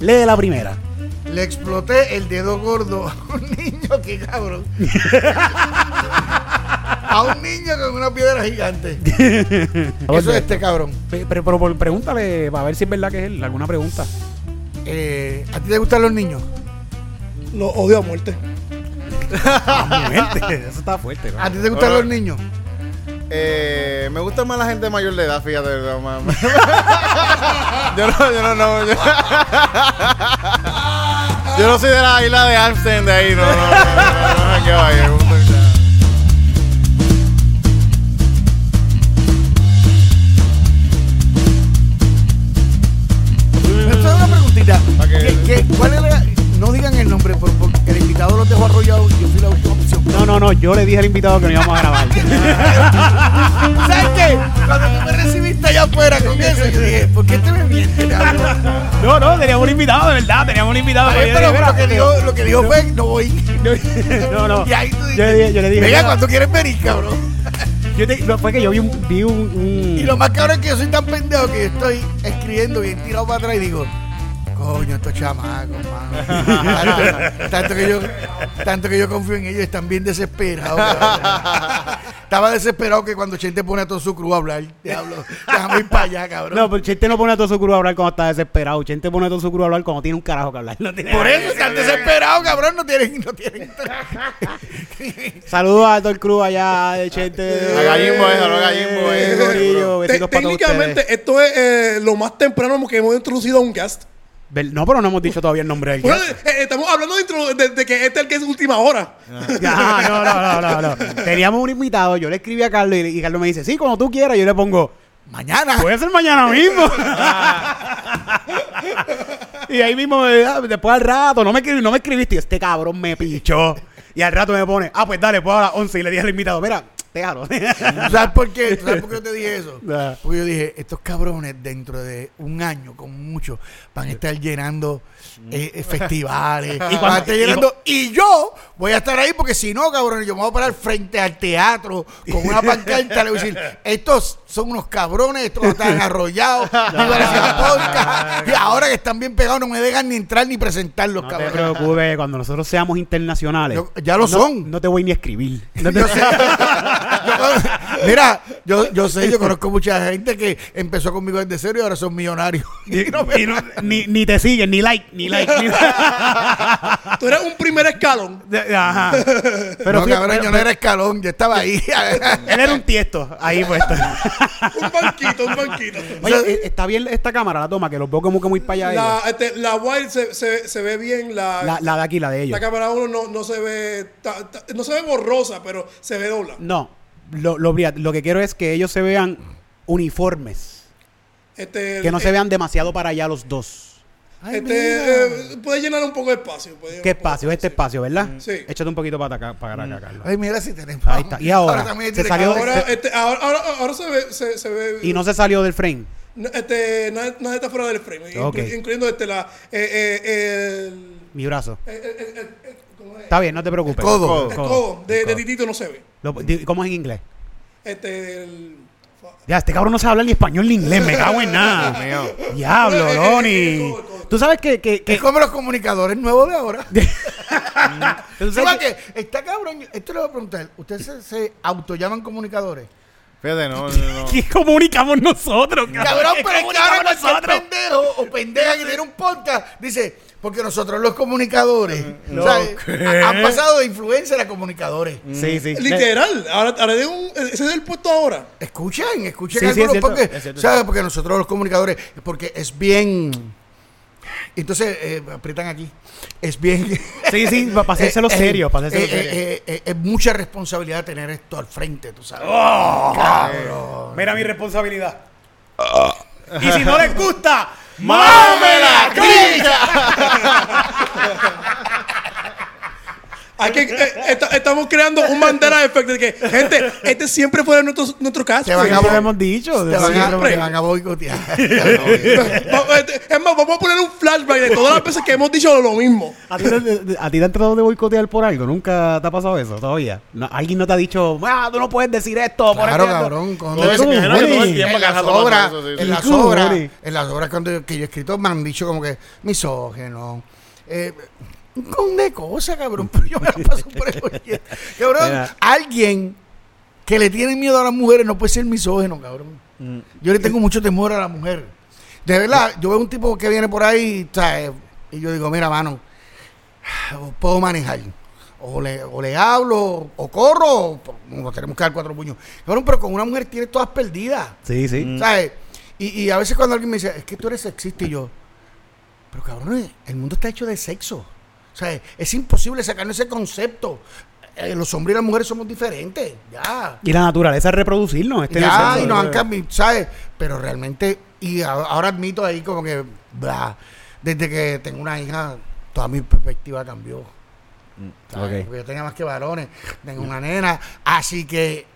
Lee la primera. Le exploté el dedo gordo a un niño, que cabrón. a un niño con una piedra gigante. Eso es este cabrón. Pe- Pero, pero, pero pregúntale para ver si es verdad que es él. ¿Alguna pregunta? Eh, ¿A ti te gustan los niños? Lo odio a muerte. Muerte, Eso está fuerte. ¿no? ¿A ti te gustan los niños? Eh, me gusta más la gente mayor de edad, fíjate. no, yo no, yo no, no. Yo, yo no soy de la isla de Amsterdam de ahí, no, no, no, no, no, no, ¿Qué- qué- cuál es la- No digan el nombre, por- porque el invitado los dejó arrollados y yo fui la última opción. No, no, no. Yo le dije al invitado que no íbamos a grabar. ¿Sabes qué? Cuando tú me recibiste allá afuera con eso, yo dije, ¿por qué te me mientes? no, no. Teníamos un invitado, de verdad. Teníamos un invitado. Ay, pero lo que dijo, lo que dijo fue, no voy. No, no. Y ahí tú Yo le dije, yo le dije venga, mira, cuando quieres venir, cabrón. yo te- no, fue que yo vi un, vi un, un- Y lo más cabrón es que yo soy tan pendejo que yo estoy escribiendo bien tirado para atrás y digo, coño, estos chamacos, mano. tanto, tanto que yo, tanto que yo confío en ellos, están bien desesperados. cabrón. Estaba desesperado que cuando Chente pone a todo su crew a hablar, diablo, déjame ir para allá, cabrón. No, pero Chente no pone a todo su crew a hablar cuando está desesperado. Chente pone a todo su crew a hablar cuando tiene un carajo que hablar. No tiene Por eso están desesperados, cabrón, no tienen, no tienen. Saludos a todo el crew allá de Chente. A Gallimbo, eso, no Gallimbo, Eh, eso, técnicamente, esto es eh, lo más temprano que hemos introducido a un cast. No, pero no hemos dicho todavía el nombre del Bueno, guest. eh, estamos hablando de, de- de que este es el que es última hora. Ah, no, no, no, no, no. Teníamos un invitado, yo le escribí a Carlos y, y Carlos me dice, sí, como tú quieras. Yo le pongo, Mañana. puede ser mañana mismo. y ahí mismo, me- ah, después al rato, no me, escribí- no me escribiste. Y este cabrón me pichó. Y al rato me pone, ah, pues dale, pues a las 11. Y le dije al invitado, mira, déjalo. ¿Tú ¿Sabes por qué? ¿Tú ¿Sabes por qué yo te dije eso? Porque yo dije, estos cabrones dentro de un año, con mucho, van a estar llenando eh, eh, festivales. Y van cuando- a estar llenando. Y yo voy a estar ahí porque si no, cabrones, yo me voy a parar frente al teatro con una pancarta le voy a decir, estos son unos cabrones, estos están arrollados, no y ahora que están bien pegados no me dejan ni entrar ni presentarlos, No te cabrones. preocupes, cuando nosotros seamos internacionales. Yo- ya lo no- son. No te voy ni a escribir. No te- no, mira, yo, yo sé, yo conozco mucha gente que empezó conmigo desde cero y ahora son millonarios. Y no me- Y no- ni, ni te siguen, ni like, ni like. ni- Tú eres un primer escalón. Ajá. Pero no, fíjate, cabrón, pero- yo no era escalón, yo estaba ahí. él era un tiesto ahí puesto. Un banquito, un banquito. Oye, eh, está bien esta cámara, la toma, que los veo como que muy para allá. La, ellos. este, la Wild se, se, se ve bien. La, La, la de aquí, la de ellos. la cámara 1 no, no se ve ta- ta- no se ve borrosa, pero se ve dobla. No, lo, lo, lo que quiero es que ellos se vean uniformes. Este, Que no eh, se vean demasiado para allá los dos. Ay, Este, eh, puede llenar un poco de espacio. puede ¿Qué espacio? Este espacio, ¿verdad? Sí. Échate un poquito para acá, para acá, Carlos. Ay, mira si tenemos. Ahí está. Y ahora, también se. Ahora, este, ahora, ahora, ahora se ve, se, se ve Y no se salió del frame. no, este, nada, nada está fuera del frame, inclu- Ok. incluyendo este, la, eh, eh, el, Mi brazo. el, Está bien, no te preocupes. El codo. El Codo. codo de, El de. Titito no se ve. Lo- di- ¿Cómo es en inglés? Este, el, Ya, este cabrón no sabe hablar ni español ni inglés, me cago en nada. Diablo, eh, eh, Loni. Tú sabes que... que, que Es como los comunicadores nuevos de ahora. tú ¿Tú sabes sabes que- que está cabrón? Esto le voy a preguntar. ¿Ustedes se, se autollaman comunicadores? Fíjate, no, no, no. ¿Qué comunicamos nosotros? Cabrón, ¿Qué pero ahora cualquier nosotros? pendejo o pendeja que tiene un podcast dice, porque nosotros los comunicadores No, ha- han pasado de influencer a comunicadores. Sí, sí. Literal, ahora, ahora de un, ese es el puesto ahora. Escuchen, escuchen Sí, sí, algunos es cierto, porque, es cierto. ¿sabes? Porque nosotros los comunicadores, porque es bien... Entonces, eh, aprietan aquí. Es bien... Sí, sí, para hacérselo Eh, eh, serio, para eh, serio. eh, eh, es mucha responsabilidad tener esto al frente, tú sabes. Oh. Cabrón. Mira mi responsabilidad. y si no les gusta, ¡Mámela, Hay que, eh, esta- estamos creando un Mandela Effect de que, gente, este siempre fue nuestro, nuestro caso. Te van a Siempre lo bo- hemos dicho. te van a, Siempre. te van a boicotear. Va- este, Es más, vamos a poner un flashback de todas las veces que hemos dicho lo mismo. ¿A ti, te, a ti te han tratado de boicotear por algo? ¿Nunca te ha pasado eso todavía? No, ¿Alguien no te ha dicho, ah, tú no puedes decir esto? por Claro, esto"? cabrón. Con Todo eso, ¿Cómo, me imagino que todo el Joni? tiempo en las obras, eso, sí, sí. en las ¿Cómo, obras, en las obras cuando, que yo he escrito me han dicho como que misógeno. Eh, un con de cosas, cabrón. Pero yo me la paso por el. Cabrón, Mira. alguien que le tiene miedo a las mujeres no puede ser misógeno, cabrón. Yo le tengo mucho temor a la mujer. De verdad, yo veo un tipo que viene por ahí, ¿sabes? Y yo digo, mira, mano, puedo manejar. O le, o le hablo, o corro, o tenemos que dar cuatro puños. Cabrón, pero con una mujer tienes todas perdidas. Sí, sí. ¿Sabes? Y, y a veces cuando alguien me dice, es que tú eres sexista, y yo, pero cabrón, el mundo está hecho de sexo. O sea, es imposible sacarnos ese concepto. Eh, los hombres y las mujeres somos diferentes. Ya. Y la naturaleza es reproducirnos. Este ya, es y nos han cambiado, ¿sabes? Pero realmente, y a- ahora admito ahí como que, bla, desde que tengo una hija, toda mi perspectiva cambió. ¿sabes? ok. Porque yo tenía más que varones, tengo una nena, así que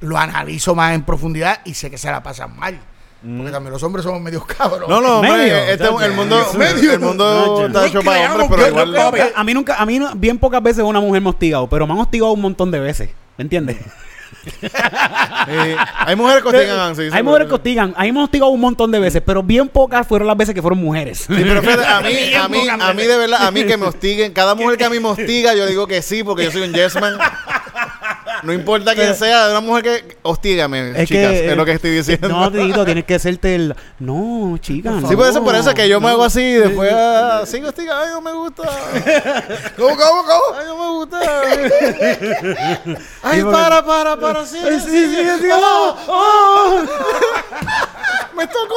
lo analizo más en profundidad y sé que se la pasan mal. Porque también los hombres somos medios cabros. No, no, hombre, Medio. este, el mundo, medio. el mundo No, está no hecho para hombres, pero igual. papi. A mí nunca, a mí no- bien pocas veces una mujer me ha hostigado, pero me han hostigado un montón de veces. ¿Me entiendes? Sí. Hay mujeres que hostigan, sí, sí, Hay mujeres que hostigan. A mí me han hostigado un montón de veces, pero bien pocas fueron las veces que fueron mujeres. Sí, pero fíjate, a mí, a mí, a mí de verdad, a mí que me hostiguen, cada mujer que a mí me hostiga, yo digo que sí, porque yo soy un yes man. No importa quién sea, una mujer que hostígame, Es chicas, que, es lo que estoy diciendo. No, Tito, tienes que hacerte el. No, chica. Sí, por eso, no. por eso que yo me hago así y después ah, sigo hostiga, ay, no me gusta. ¿Cómo, cómo, cómo? Ay, no me gusta. Ay, para, para, para, sí. Sí, sí, sí, sí. Oh, oh. Me tocó.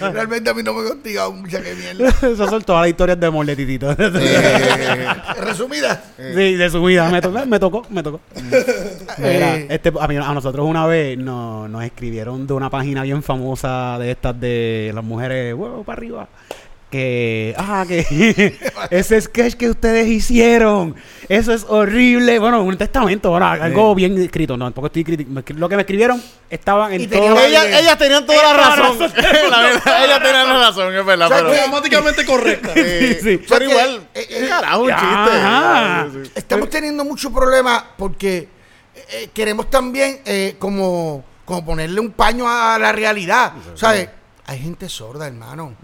Realmente a mí no me he hostigado mucha que mierda. Esas son todas las historias de amor de Titito. Eh, Resumida. Sí, de su vida. Me tocó, me tocó, me tocó. Mira, Eh. este, a, mí- a nosotros una vez nos, nos escribieron de una página bien famosa de estas de las mujeres, huevo para arriba. Que, ah, que ese sketch que ustedes hicieron, eso es horrible. Bueno, un testamento, bueno, algo bien escrito. No, tampoco estoy criticando. Lo que me escribieron estaban en todo. tenía- ellas, ellas tenían toda la razón. la verdad, ellas tenían la razón, es verdad. O sea, Pero, Automáticamente correcta. eh, sí. pero O sea, igual, que, eh, eh, carajo, un chiste. Sí. Estamos teniendo mucho problema porque eh, queremos también eh, como, como ponerle un paño a la realidad. ¿Sabes? Hay gente sorda, hermano.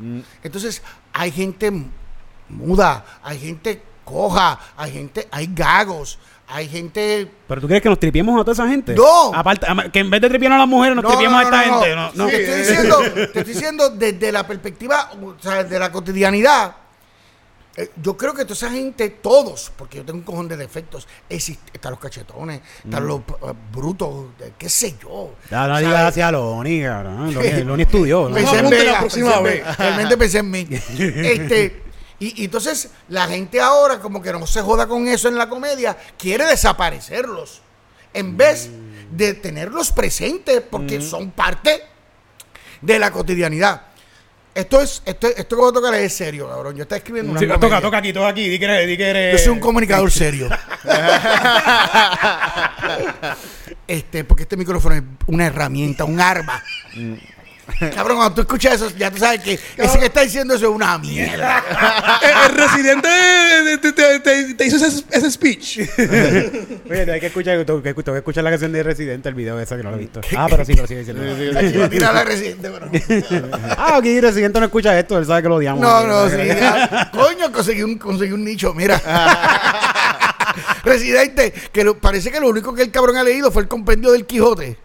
Entonces, hay gente muda, hay gente coja, hay gente, hay gagos, hay gente Pero tú quieres que nos tripiemos a toda esa gente? No. Aparte, que en vez de tripiar a las mujeres, nos tripiemos a esta gente. No, no. Te, estoy diciendo, te estoy diciendo desde la perspectiva, o sea, de la cotidianidad. Eh, yo creo que toda esa gente, todos, porque yo tengo un cojón de defectos, existe- están los cachetones, están los eh, brutos, eh, qué sé yo. Ya no digas hacia Loni, cabrón. Loni, Loni estudió. ¿no? Pensé en mí, la próxima vez. Realmente pensé en mí. Este, y, y entonces la gente ahora, como que no se joda con eso en la comedia, quiere desaparecerlos. En vez de tenerlos presentes, porque son parte de la cotidianidad. Esto es, esto, esto que voy a tocar es serio, cabrón. Yo estoy escribiendo una Sí, toca, toca aquí, toca aquí. Di que eres, di que eres- Yo soy un comunicador serio. este, porque este micrófono es una herramienta, un arma. Cabrón, cuando tú escuchas eso, ya tú sabes que ese que está diciendo eso es una mierda. el, el residente te, te- te- te- te hizo ese, ese speech. Oye, hay que escuchar, tengo que, tengo que escuchar la canción de Residente, el video ese que no lo he visto. Ah, pero sí, pero diciendo. A tirar a la residente, pero. Ah, aquí Residente no escucha esto, él sabe que lo odiamos. No, no, sí. ya. Coño, conseguí un, conseguí un nicho, mira. Residente, que lo- parece que lo único que el cabrón ha leído fue el compendio del Quijote.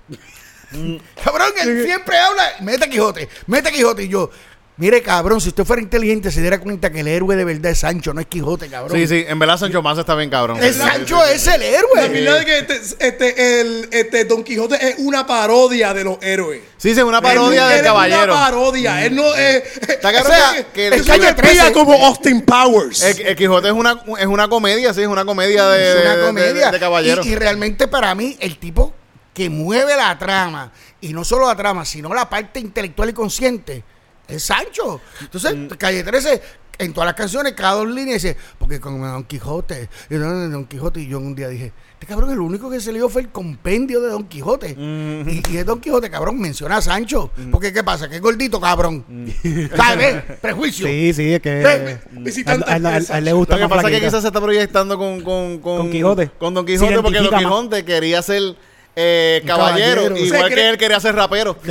Cabrón, él siempre habla, mete Quijote, mete Quijote. Y yo, mire, cabrón, si usted fuera inteligente, se diera cuenta que el héroe de verdad es Sancho, no es Quijote, cabrón. Sí, sí, en verdad Sancho Manso está bien cabrón. El Sí, sí, Sancho sí, es el héroe. La verdad es que este, este, el, este Don Quijote es una parodia de los héroes. Sí, sí, una parodia Él- del él caballero. Es una parodia. Él no es. Está cabrón o sea, que- que es el- calle como Austin Powers. El, el Quijote es una, es una comedia, sí, es una comedia de, es una de- comedia. de, de caballero. Y, y realmente para mí, el tipo que mueve la trama, y no solo la trama, sino la parte intelectual y consciente, es Sancho. Entonces, Mm. Calle 13, en todas las canciones, cada dos líneas dice, porque con Don Quijote, y Don Quijote, y yo un día dije, este cabrón, el único que se le dio fue el compendio de Don Quijote. y, y es Don Quijote, cabrón, menciona a Sancho. Porque, ¿qué pasa? Que es gordito, cabrón. ¿Sabes? Prejuicio. Sí, sí, es que. Visitante a, a- a- a él le Lo gusta que más pasa es que quizás se está proyectando con, con, con, Con Quijote. Con Don Quijote, porque Don identifica más. Quijote quería ser eh, caballero, caballero. igual Se que cree- él quería ser rapero.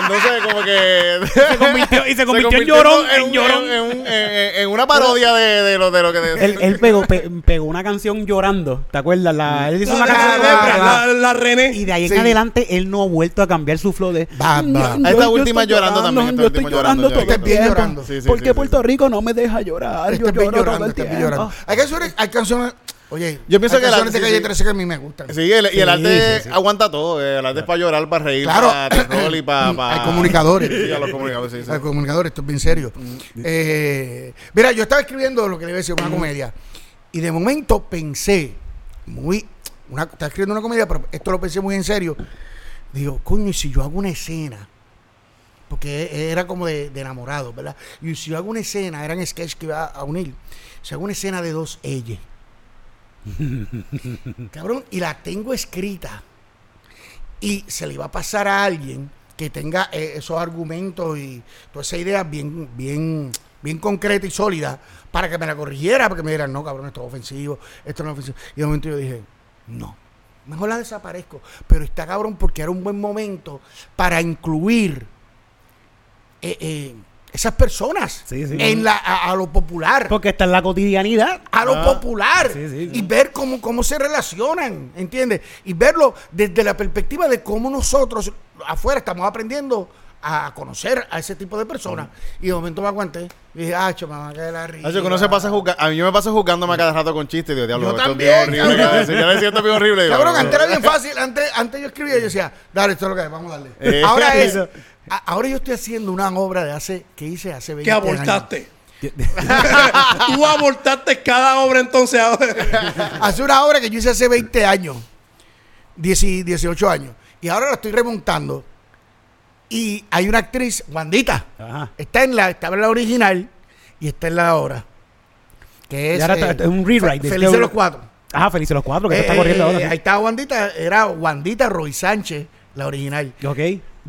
Entonces, como que. Se convirtió- y se convirtió en llorón, en un- llorón. En, un- en- en una parodia de, de lo, de lo que. de- Él, él pegó, pe- pegó una canción llorando, ¿te acuerdas? La, él hizo La, una la, canción la, llorando. la- la René. Y de ahí en Sí. adelante él no ha vuelto a cambiar su flow de. Va, va. "No, Esta yo última llorando también, esta Yo estoy última llorando llorando, todo el bien tiempo. llorando. Sí, sí, sí, Puerto sí. Rico no me deja llorar. Yo es bien lloro todo llorando, el bien tiempo. llorando. Hay canciones, hay canciones, oye, Yo pienso hay que la- canciones de Calle sí. 13 que a mí me gustan. Sí, el, y el arte sí, sí. aguanta todo. El arte es para llorar, para reír, Claro. para terror y para. para- Hay comunicadores. Sí, a los comunicadores, sí, sí. Al comunicador, esto es bien serio. Eh, mira, yo estaba escribiendo lo que le iba a decir, una comedia. Y de momento pensé, muy. Una, estaba escribiendo una comedia, pero esto lo pensé muy en serio. Digo, coño, y si yo hago una escena, porque era como de, de enamorado, ¿verdad? Y si yo hago una escena, eran sketch que iba a unir. Si hago una escena de dos ellas, cabrón, y la tengo escrita, y se le iba a pasar a alguien que tenga eh, esos argumentos y toda esa idea bien, bien, bien concreta y sólida para que me la corrigiera, porque me dijeran, no, cabrón, esto es ofensivo, esto no es ofensivo. Y de momento yo dije, no, mejor la desaparezco. Pero está cabrón porque era un buen momento para incluir eh, eh, esas personas Sí, sí. en la, a, a lo popular Porque está en la cotidianidad. a lo popular Sí, sí, sí. y ver cómo, cómo se relacionan, ¿entiendes? Y verlo desde la perspectiva de cómo nosotros afuera estamos aprendiendo a conocer a ese tipo de personas. Y de momento me aguanté y dije, ah, me va a caer la risa. Que uno se pasa jugando. A mí yo me paso jugándome cada rato con chistes. Digo, diablo, Yo esto es también, bien horrible. Ya me siento bien horrible. Cabrón, no, antes era bien fácil. Antes, antes yo escribía y yo decía, dale, esto es lo que es, vamos a darle. Eh, ahora es, eso. A- ahora yo estoy haciendo una obra de hace, que hice hace 20 Que años. abortaste. Tú abortaste cada obra entonces. hace una obra que yo hice hace 20 años, 10 18 años, y ahora la estoy remontando. Y hay una actriz, Wandita, Ajá. está en la, estaba en la original y está en la obra. Que es, Y ahora está- eh, está un rewrite. Fe- Es Felices que- los cuatro. Ajá, felices los cuatro, que Eh, está corriendo eh, ahora. Ahí estaba Wandita, era Wandita Roy Sánchez, la original. Ok.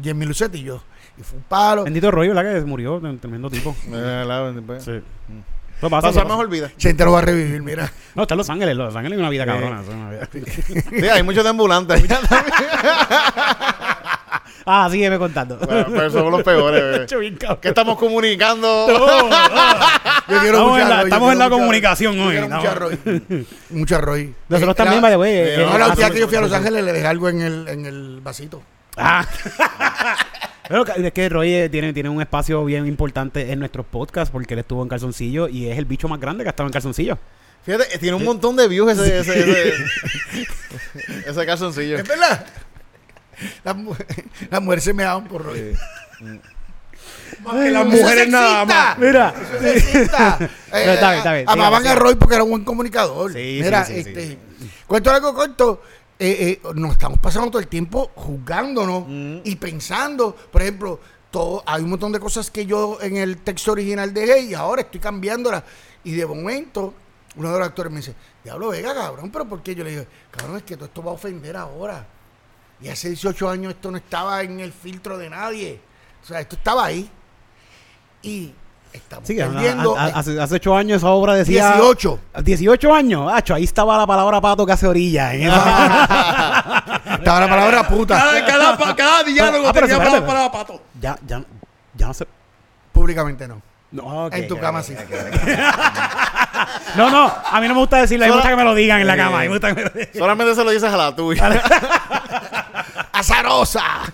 Jimmy Lucet y yo. Y fue un palo. Bendito rollo, ¿verdad? Que murió, un tremendo tipo. Eh, pues. Sí. Eso pasa, eso Pasar pasa. mejor vida. Gente lo va a revivir, mira. No, está en Los Ángeles. Los Ángeles es una vida cabrona. eso es una vida- Sí, hay muchos de ambulantes. ah, sígueme contando. Bueno, pero somos los peores. bebé. Hecho bien cabrón. ¿Qué estamos comunicando? Yo quiero Estamos en la- yo estamos en la comunicación hoy, quiero no. mucho arroz. Mucho arroz. Nosotros Eh, también, by the way. eh, eh, No, la última hace- vez que yo fui a Los Ángeles le dejé algo en el, en el vasito. Ah. Pero es que Roy eh, tiene, tiene un espacio bien importante en nuestros podcasts porque él estuvo en calzoncillo y es el bicho más grande que ha estado en calzoncillo. Fíjate, tiene un montón de views ese, ese, ese, ese calzoncillo. Es verdad. Las mu- las mujeres se me daban por Roy. Más que las mujeres nada más. Mira. Eso es sexista. Eh, Pero está bien, está bien. Amaban a Roy porque era un buen comunicador. Sí, Mira, sí, sí, este, cuento algo corto. Eh, eh, nos estamos pasando todo el tiempo juzgándonos y pensando, por ejemplo, todo, hay un montón de cosas que yo en el texto original dejé y ahora estoy cambiándolas. Y de momento, uno de los actores me dice, Diablo Vega, cabrón, pero ¿por qué? Yo le digo, cabrón, es que todo esto va a ofender ahora. Y hace 18 años esto no estaba en el filtro de nadie. O sea, esto estaba ahí. Y estamos Sí, a- perdiendo. a- a- hace, hace ocho años esa obra decía. 18. 18 años. Acho, ahí estaba la palabra pato que hace orilla. esa- Estaba la palabra puta. Cada, cada, cada diálogo Ah, pero tenía para, para pato. ya, ya, ya no sé. Públicamente no. No, en tu cama sí. No, no, a mí no me gusta decirlo, a mí me gusta que me lo digan en la cama. a mí me gusta que me lo digan. Solamente se lo dices a la tuya. ¡Azarosa!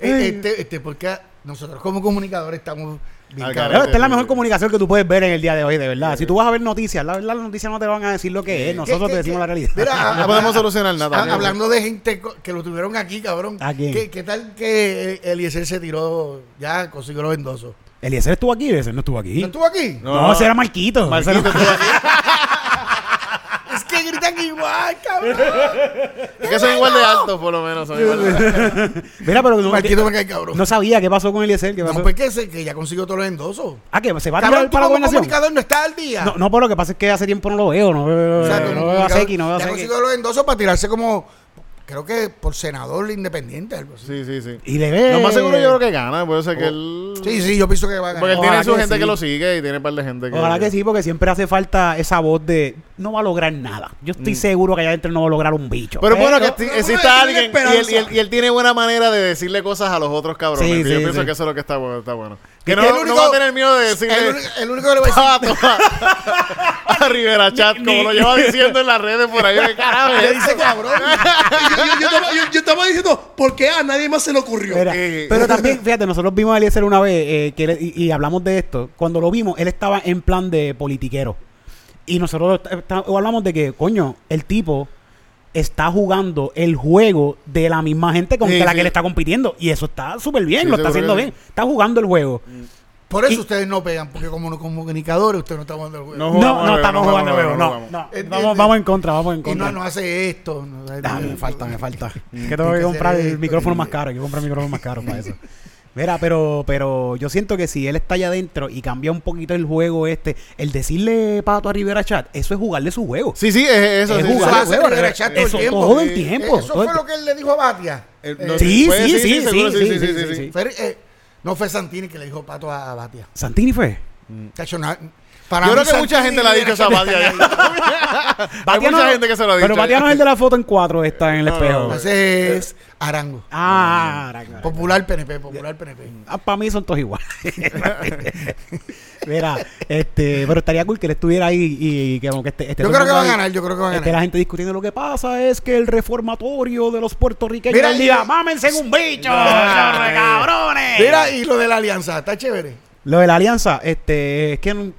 este, este, porque nosotros como comunicadores estamos bien esta es la mejor comunicación que tú puedes ver en el día de hoy, de verdad. Si tú vas a ver noticias, la verdad las noticias no te van a decir lo que es. Nosotros ¿Qué- te decimos qué? la realidad. Mira, No podemos solucionar nada. Hablando de gente que lo tuvieron aquí, cabrón. ¿A quién? ¿Qué, qué tal que Eliezer se tiró, ya consiguió los endosos? Eliezer estuvo aquí, Eliezer no estuvo aquí. ¿No estuvo aquí? No, ese era Marquito. Marquito, tú aquí. Es que gritan igual. Ay, cabrón. Es que son igual de altos, por lo menos. Son igual de- Mira, pero no, Marquito cabrón. no sabía qué pasó con Eliezer. ¿Qué No, pasó? pues que, se- que ya consiguió todos los endosos. Ah, que se va a tirar para la gobernación. comunicador no estás al día. No, no, pero lo que pasa es que hace tiempo no lo veo. No veo, O sea, no veo a comunicador, Seki, no veo a ya consiguió los endosos para tirarse como, creo que por senador independiente, algo así. Sí, sí, sí. Y le ve. Lo más seguro yo creo que gana. Puede ser que él... Sí, sí, yo pienso que va a Porque él ganar. Ojalá tiene su que gente sí. que lo sigue y tiene un par de gente que... Ojalá que sí, porque siempre hace falta esa voz de no va a lograr nada. Yo estoy seguro que allá adentro no va a lograr un bicho. Mm. Pero bueno que Pero- esti- pero exista tiene alguien y él, esperanza. y, él, y él tiene buena manera de decirle cosas a los otros cabrones. Sí, yo sí, pienso sí. que eso es lo que está bueno. Está bueno. Que no, que el no único- va a tener miedo de decirle El, único- el único que le va a decir. a, a Rivera Chat, como lo lleva diciendo en las redes por ahí. ¿Qué carajo Le dice cabrón. yo, yo- yo estaba, yo- yo estaba diciendo, ¿por qué a nadie más se le ocurrió? Mira, Eh, pero también, fíjate, nosotros vimos a Eliezer una vez eh, que él- y, y hablamos de esto. Cuando lo vimos, él estaba en plan de politiquero. Y nosotros hablamos de que, coño, el tipo está jugando el juego de la misma gente con Sí, que la sí. que él está compitiendo. Y eso está súper bien, Sí, lo está haciendo bien. Está jugando el juego. Por eso Y- ustedes no pegan, porque como no- comunicadores, ustedes no están jugando el juego. No No, jugamos no, estamos no jugando el juego. No, no. Vamos, vamos en contra, vamos en Y contra. no, no hace esto. no- Ah, me falta, me falta. Que tengo que que comprar el micrófono y- más caro. Hay que comprar el micrófono más caro para eso. Mira, pero, pero yo siento que si él está allá adentro y cambia un poquito el juego este, el decirle pato a Rivera Chat, eso es jugarle su juego. Sí, sí, es eso. Es sí, jugar sí. el hace juego, Rivera re- Chat todo el eso tiempo. todo el Eh, tiempo. Eso el fue lo que él le dijo a Batia. Eh, Eh, Sí, sí, sí, sí, sí, sí, sí. fue, eh, no fue Santini que le dijo pato a, a Batia. Santini fue. Na- para Yo creo que mucha gente le ha dicho esa Batia. Hay Batia mucha no- gente que se lo ha dicho. Pero Batia no es el de la foto en cuatro, está en el No, espejo. no, Ese es Arango. Ah, ahora, claro. Popular PNP, popular PNP. para mí son todos iguales. Mira, este, pero estaría cool que él estuviera ahí y, que como que este, este Yo todo el creo que va a ahí- ganar, yo creo que va a Esté la ganar. gente discutiendo lo que pasa es que el reformatorio de los puertorriqueños Mira, diga, y- mámense en un bicho, Ah, eh. cabrones. Mira, y lo de la alianza, está chévere. Lo de la alianza, este, es que no-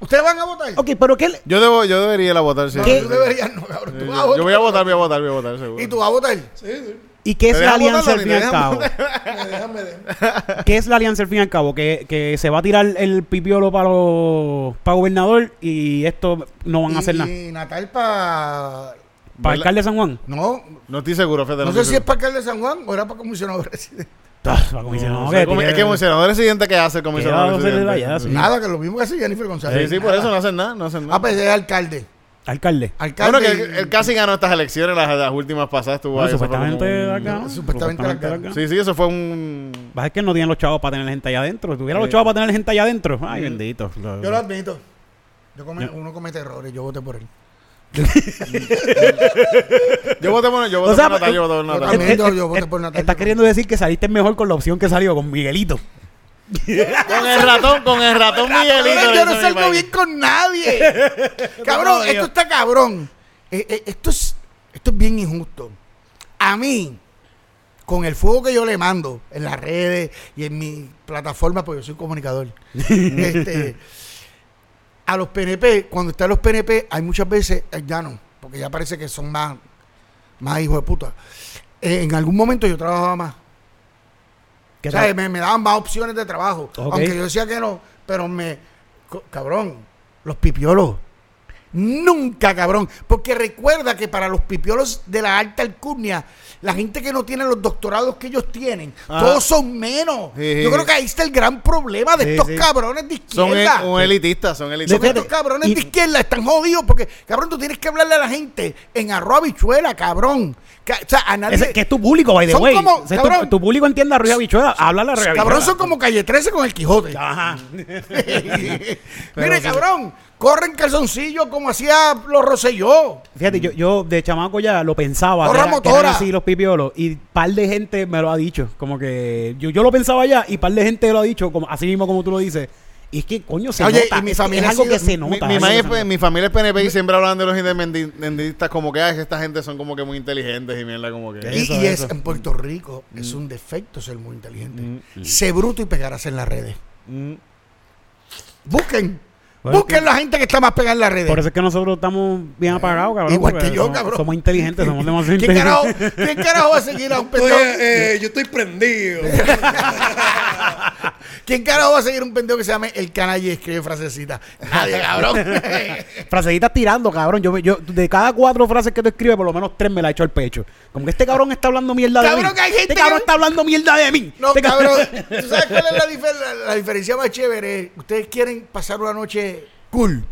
¿Ustedes van a votar? Ok, pero que Yo, debo, yo debería ir a votar, sí. No, ¿Qué? tú deberías no, cabrón. Tú vas a Yo votar. voy a votar, voy a votar, voy a votar, seguro. ¿Y tú vas a votar? Sí, sí. ¿Y qué es ¿Te la dejan alianza al fin y al cabo? Me dejan, me dejan. ¿Qué es la alianza al fin y al cabo? Que, que se va a tirar el pipiolo para los para gobernador y esto no van a hacer nada. Y Natal para... ¿Para alcalde de San Juan? No, No estoy seguro, fíjate. no estoy sé si es seguro. para alcalde de San Juan o era para comisionado residente. Ah, para comisionado, No que sé, comi- tiene- es que el comisionado residente que hace el comisionado va a sí. Nada, que lo mismo que hace Jennifer Sí, González. sí, por eso no hacen nada, no hacen nada. Ah, pues es alcalde. Alcalde. Alcalde. Bueno, que él, él casi ganó estas elecciones, las, las últimas pasadas estuvo como supuestamente acá. Supuestamente acá. Sí, sí, eso fue un... Pasa que no tienen los chavos para tener gente allá adentro. Si tuviera los chavos para tener gente allá adentro. Ay, bendito. Lo- Yo lo admito. Yo come- uno comete errores, yo voté por él. Yo voté por, yo voté O sea, por Natal, yo voté por Yo Natal. también, yo, Eh, yo voté eh, por Natal. Estás queriendo decir que saliste mejor con la opción que salió, con Miguelito. Con el ratón, con el ratón Miguelito. Yo no salgo bien con nadie. cabrón, esto está cabrón. Eh, eh, esto, es, esto es bien injusto. A mí, con el fuego que yo le mando en las redes y en mi plataforma, porque yo soy comunicador, este, a los PNP, cuando están los PNP, hay muchas veces, eh, ya no, porque ya parece que son más, más hijos de puta. Eh, en algún momento yo trabajaba más. ¿Qué O sea, me, me daban más opciones de trabajo. Aunque yo decía que no, pero me. Cabrón, los pipiolos. Nunca, cabrón. Porque recuerda que para los pipiolos de la alta alcurnia, la gente que no tiene los doctorados que ellos tienen, Ah. todos son menos. Sí. Yo creo que ahí está el gran problema de Sí, estos sí. cabrones de Son izquierda. el- un elitista, son Son elitistas. Fíjate, estos cabrones y- de izquierda están jodidos porque, cabrón, tú tienes que hablarle a la gente en arroz habichuela, cabrón. Ca- O sea, a nadie. Ese- que es tu público, by the Son way. como- O sea, cabrón. tu, tu público entiende a Ruiz Habichuela. Háblale a Ruiz Cabrón, son como calle 13 con el Quijote. Ajá. Mire, cabrón, corren calzoncillos como hacía los Rosselló. Fíjate, yo, yo de chamaco ya lo pensaba. Corra que, era- que así los pipiolos. Y par de gente me lo ha dicho. Como que yo, yo lo pensaba ya y par de gente lo ha dicho, como, así mismo como tú lo dices. Y es que, coño, se Oye, nota. y mi familia es algo sido- que se Mi, nota. mi, algo maíz- se mi familia es PNP y siempre hablan de los independentistas como que, ay, que esta gente son como que muy inteligentes y mierda como que... Y, Eso, y es eso. en Puerto Rico, es un defecto ser muy inteligente. Mm. Sé bruto y pegarse en las redes. Mm. Busquen. Bueno, busquen la gente que está más pegada en las redes. Por eso es que nosotros estamos bien apagados, cabrón. Igual que yo, somos, cabrón. Somos inteligentes, somos demasiado ¿Quién carajo, inteligentes. ¿Quién carajo va a seguir a un pendejo? Oye, eh, yo estoy prendido. ¿Quién carajo va a seguir un pendejo que se llame El Canalla y escribe frasecita? Nadie, cabrón. Frasecitas tirando, cabrón. Yo, yo, de cada cuatro frases que tú escribes, por lo menos tres me la he hecho al pecho. Como que este cabrón está hablando mierda de Cabrón, mí. que hay gente este cabrón que- está hablando mierda de mí. No, Este cabrón. ¿Tú sabes cuál es la, difer- la- la diferencia más chévere? Ustedes quieren pasar una noche cool.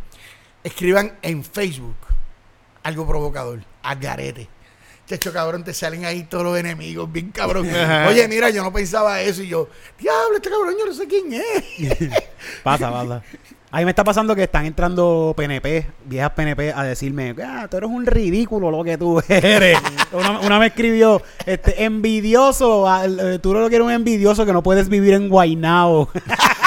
Escriban en Facebook algo provocador. A garete. Chacho, cabrón, te salen ahí todos los enemigos, bien cabrón. Oye, mira, yo no pensaba eso. Y yo, diablo, este cabrón, yo no sé quién es. Pasa, pasa. A mí me está pasando que están entrando PNP, viejas PNP, a decirme, ah, tú eres un ridículo lo que tú eres. una, una me escribió, este, envidioso, eh, tú lo que eres un envidioso que no puedes vivir en Guaynao.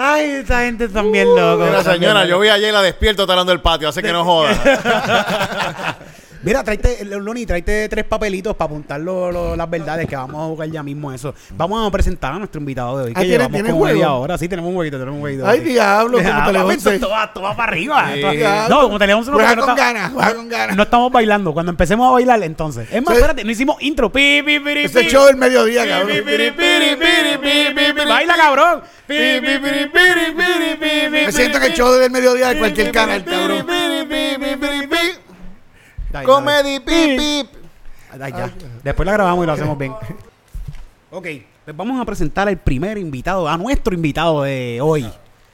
Ay, esta gente está bien loco. Mira, señora, yo vi ayer la despierto talando el patio, así que no joda. Mira, tráete, Loni, tráete tres papelitos para apuntar lo- lo- las verdades que vamos a jugar ya mismo eso. Vamos a presentar a nuestro invitado de hoy, que Ah, ¿tiene- llevamos tiene como media hora. Sí, tenemos un huevito, tenemos un huevito. Ay, diablo, como Ah, Tele papi, 11. esto va, esto va para arriba. Sí. No, como Tele 11 no, Juega porque no con ganas, juega con ganas. No estamos bailando. Cuando empecemos a bailar, entonces. Es más, Sí. espérate, no hicimos intro. Pi, pi, piri, Ese pi. show del mediodía, Pi, cabrón. pi, pi, pi, pi. Baila, cabrón. Pi, pi, pi, pi, Me siento que el show del mediodía de cualquier canal, cabrón. Dale, Comedy pip pip. Ya. Después la grabamos y lo hacemos bien. ok, pues vamos a presentar al primer invitado, a nuestro invitado de hoy.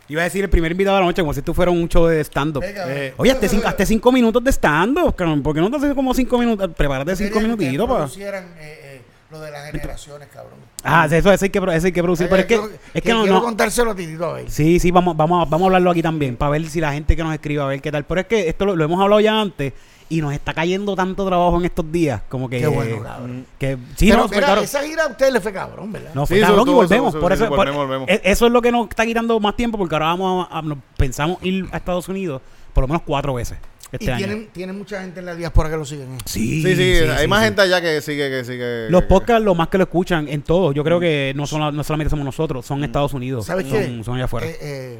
Iba a decir el primer invitado de la noche como si esto fuera un show de stand-up. Eh, Oye, hasta cinco, minutos de stand-up. cabrón. ¿Por qué no te haces como cinco minutos? Prepárate cinco minutitos, pa. producieran, eh, eh, lo de las generaciones, cabrón. Ah, eso, eso hay que, eso hay que producir. Pero es que, Quiero- es que no, quiero no. contárselo a a ver. Sí, sí, vamos, vamos, a- vamos a hablarlo aquí también, para ver si la gente que nos escribe, a ver qué tal. Pero es que esto lo, lo hemos hablado ya antes y nos está cayendo tanto trabajo en estos días, como que... Qué bueno, cabrón. Que, sí, Pero no, fue mira, claro. esa gira a ustedes le fue cabrón, ¿verdad? No, fue Sí, cabrón y volvemos. sobre- por eso, por- volvemos, volvemos. e- eso es lo que nos está quitando más tiempo, porque ahora vamos a, a- pensamos ir a Estados Unidos por lo menos cuatro veces este y año. tienen, tienen mucha gente en la diáspora que lo siguen. ¿eh? Sí, Sí, sí, hay sí, más sí. gente allá que sigue, que sigue. Los que- podcasts, lo más que lo escuchan en todo, yo creo que no son no solamente somos nosotros, son Estados Unidos. ¿Sabes son, qué? Son allá afuera. Eh, eh,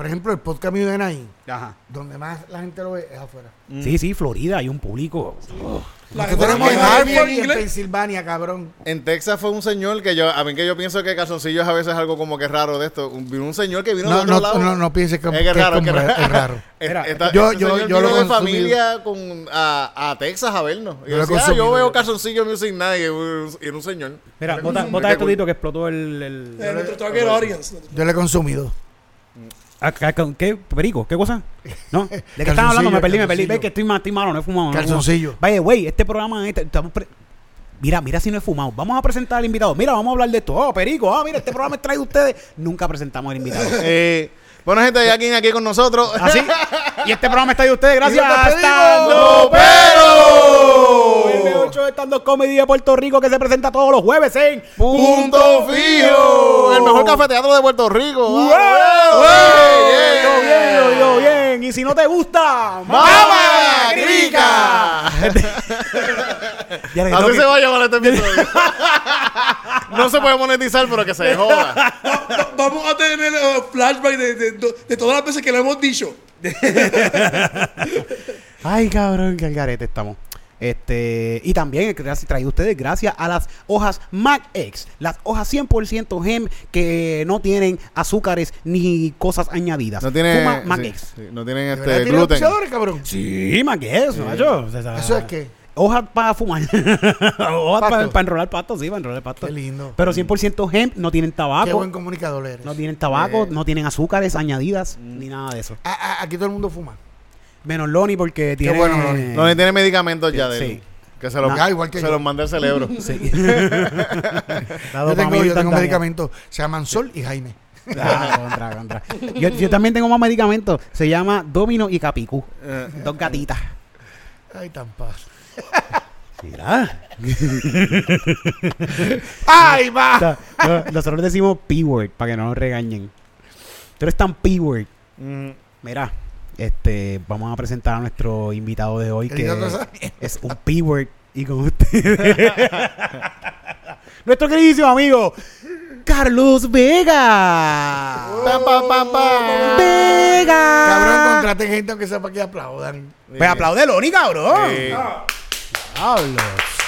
por ejemplo, el podcast mío de Nai, Ajá. donde más la gente lo ve es afuera. Sí, sí, Florida, hay un público. La Nosotros gente tenemos en y en. Pensilvania, cabrón. En Texas fue un señor que yo, a mí que yo pienso que calzoncillos a veces es algo como que raro de esto. Un, vino un señor que vino de No, otro no, lado. no, no pienses que, Es que que es, raro, como que es raro. Es- Mira, esta- yo- este yo- señor yo lo vino de consumí. familia con, a, a Texas a vernos. Y Yo lo decía, ah, yo veo calzoncillos Music Night y y era un señor. Mira, bota, bota esto, que explotó el... el- nuestro target audience. Yo le he consumido. Ah, ca- ca- ¿Qué? ¿Perico? ¿Qué cosa? ¿No? ¿De qué están hablando? Me perdí, me perdí. Ve que estoy, mal, estoy malo, no he fumado. no. Calzoncillo. Vaya, güey, este programa... este- estamos pre- Mira, mira si no he fumado. Vamos a presentar al invitado. Mira, vamos a hablar de esto. Oh, Perico. Ah, mira, este programa es traído ustedes. Nunca presentamos al invitado. Eh, bueno, gente, hay alguien aquí con nosotros. ¿Así? y este programa está de ustedes gracias Y nos a despedimos. Stand Up M8 Stand Up Comedy de Puerto Rico que se presenta todos los jueves en Punto fijo. El mejor cafeteatro de Puerto Rico. ¡Wow! ¡Wey! Yo bien, yo, yo bien. Y si no te gusta, ¡Mamá! Ya le Así se va a llamar este episodio. no se puede monetizar, pero que se joda. Va- Vamos a tener eh, flashback de, de- de- de todas las veces que lo hemos dicho. Ay, cabrón, que al garete estamos. Este, y también gracias, traído ustedes gracias a las hojas MacX, las hojas 100% gem que no tienen azúcares ni cosas añadidas. No tienen, Fuma sí, MacX. sí, no tienen ¿De este tiene gluten. auspiciadores, cabrón? Sí, MacX, macho. O sea, ¿Eso es qué? Hojas para fumar. hojas para Pasto. enrolar pasto, sí, para enrolar pasto. Qué lindo. Pero 100% hemp, no tienen Qué tabaco. buen comunicador eres. No tienen tabaco, Eh. no tienen azúcares añadidas, ni nada de eso. A- a- aquí todo el mundo fuma. Menos Lonnie porque tiene... bueno, Lonnie. No le tiene medicamentos ya de Sí. él. Que se los, Ah, igual que se yo. los manda el cerebro. Sí. La Yo tengo, dopamina yo tengo instantánea. medicamentos. Se llaman Sol y Jaime. Ah, contra, contra. Yo, yo también tengo más medicamentos. Se llama Domino y Capicú. Eh, Dos gatitas. Ay, tan paz. Mira. ¡Ay, va! O sea, no, Nosotros decimos P-word para que no nos regañen. Tú eres tan P-word. mm, Mira, este, vamos a presentar a nuestro invitado de hoy ¿Qué que es un P-word y con ustedes. nuestro queridísimo amigo Carlos Vega. pa, pa, pa, pa. Vega. Cabrón, contraten gente aunque sea para que aplaudan. Pues aplaude Loni, cabrón. Eh, Diablos.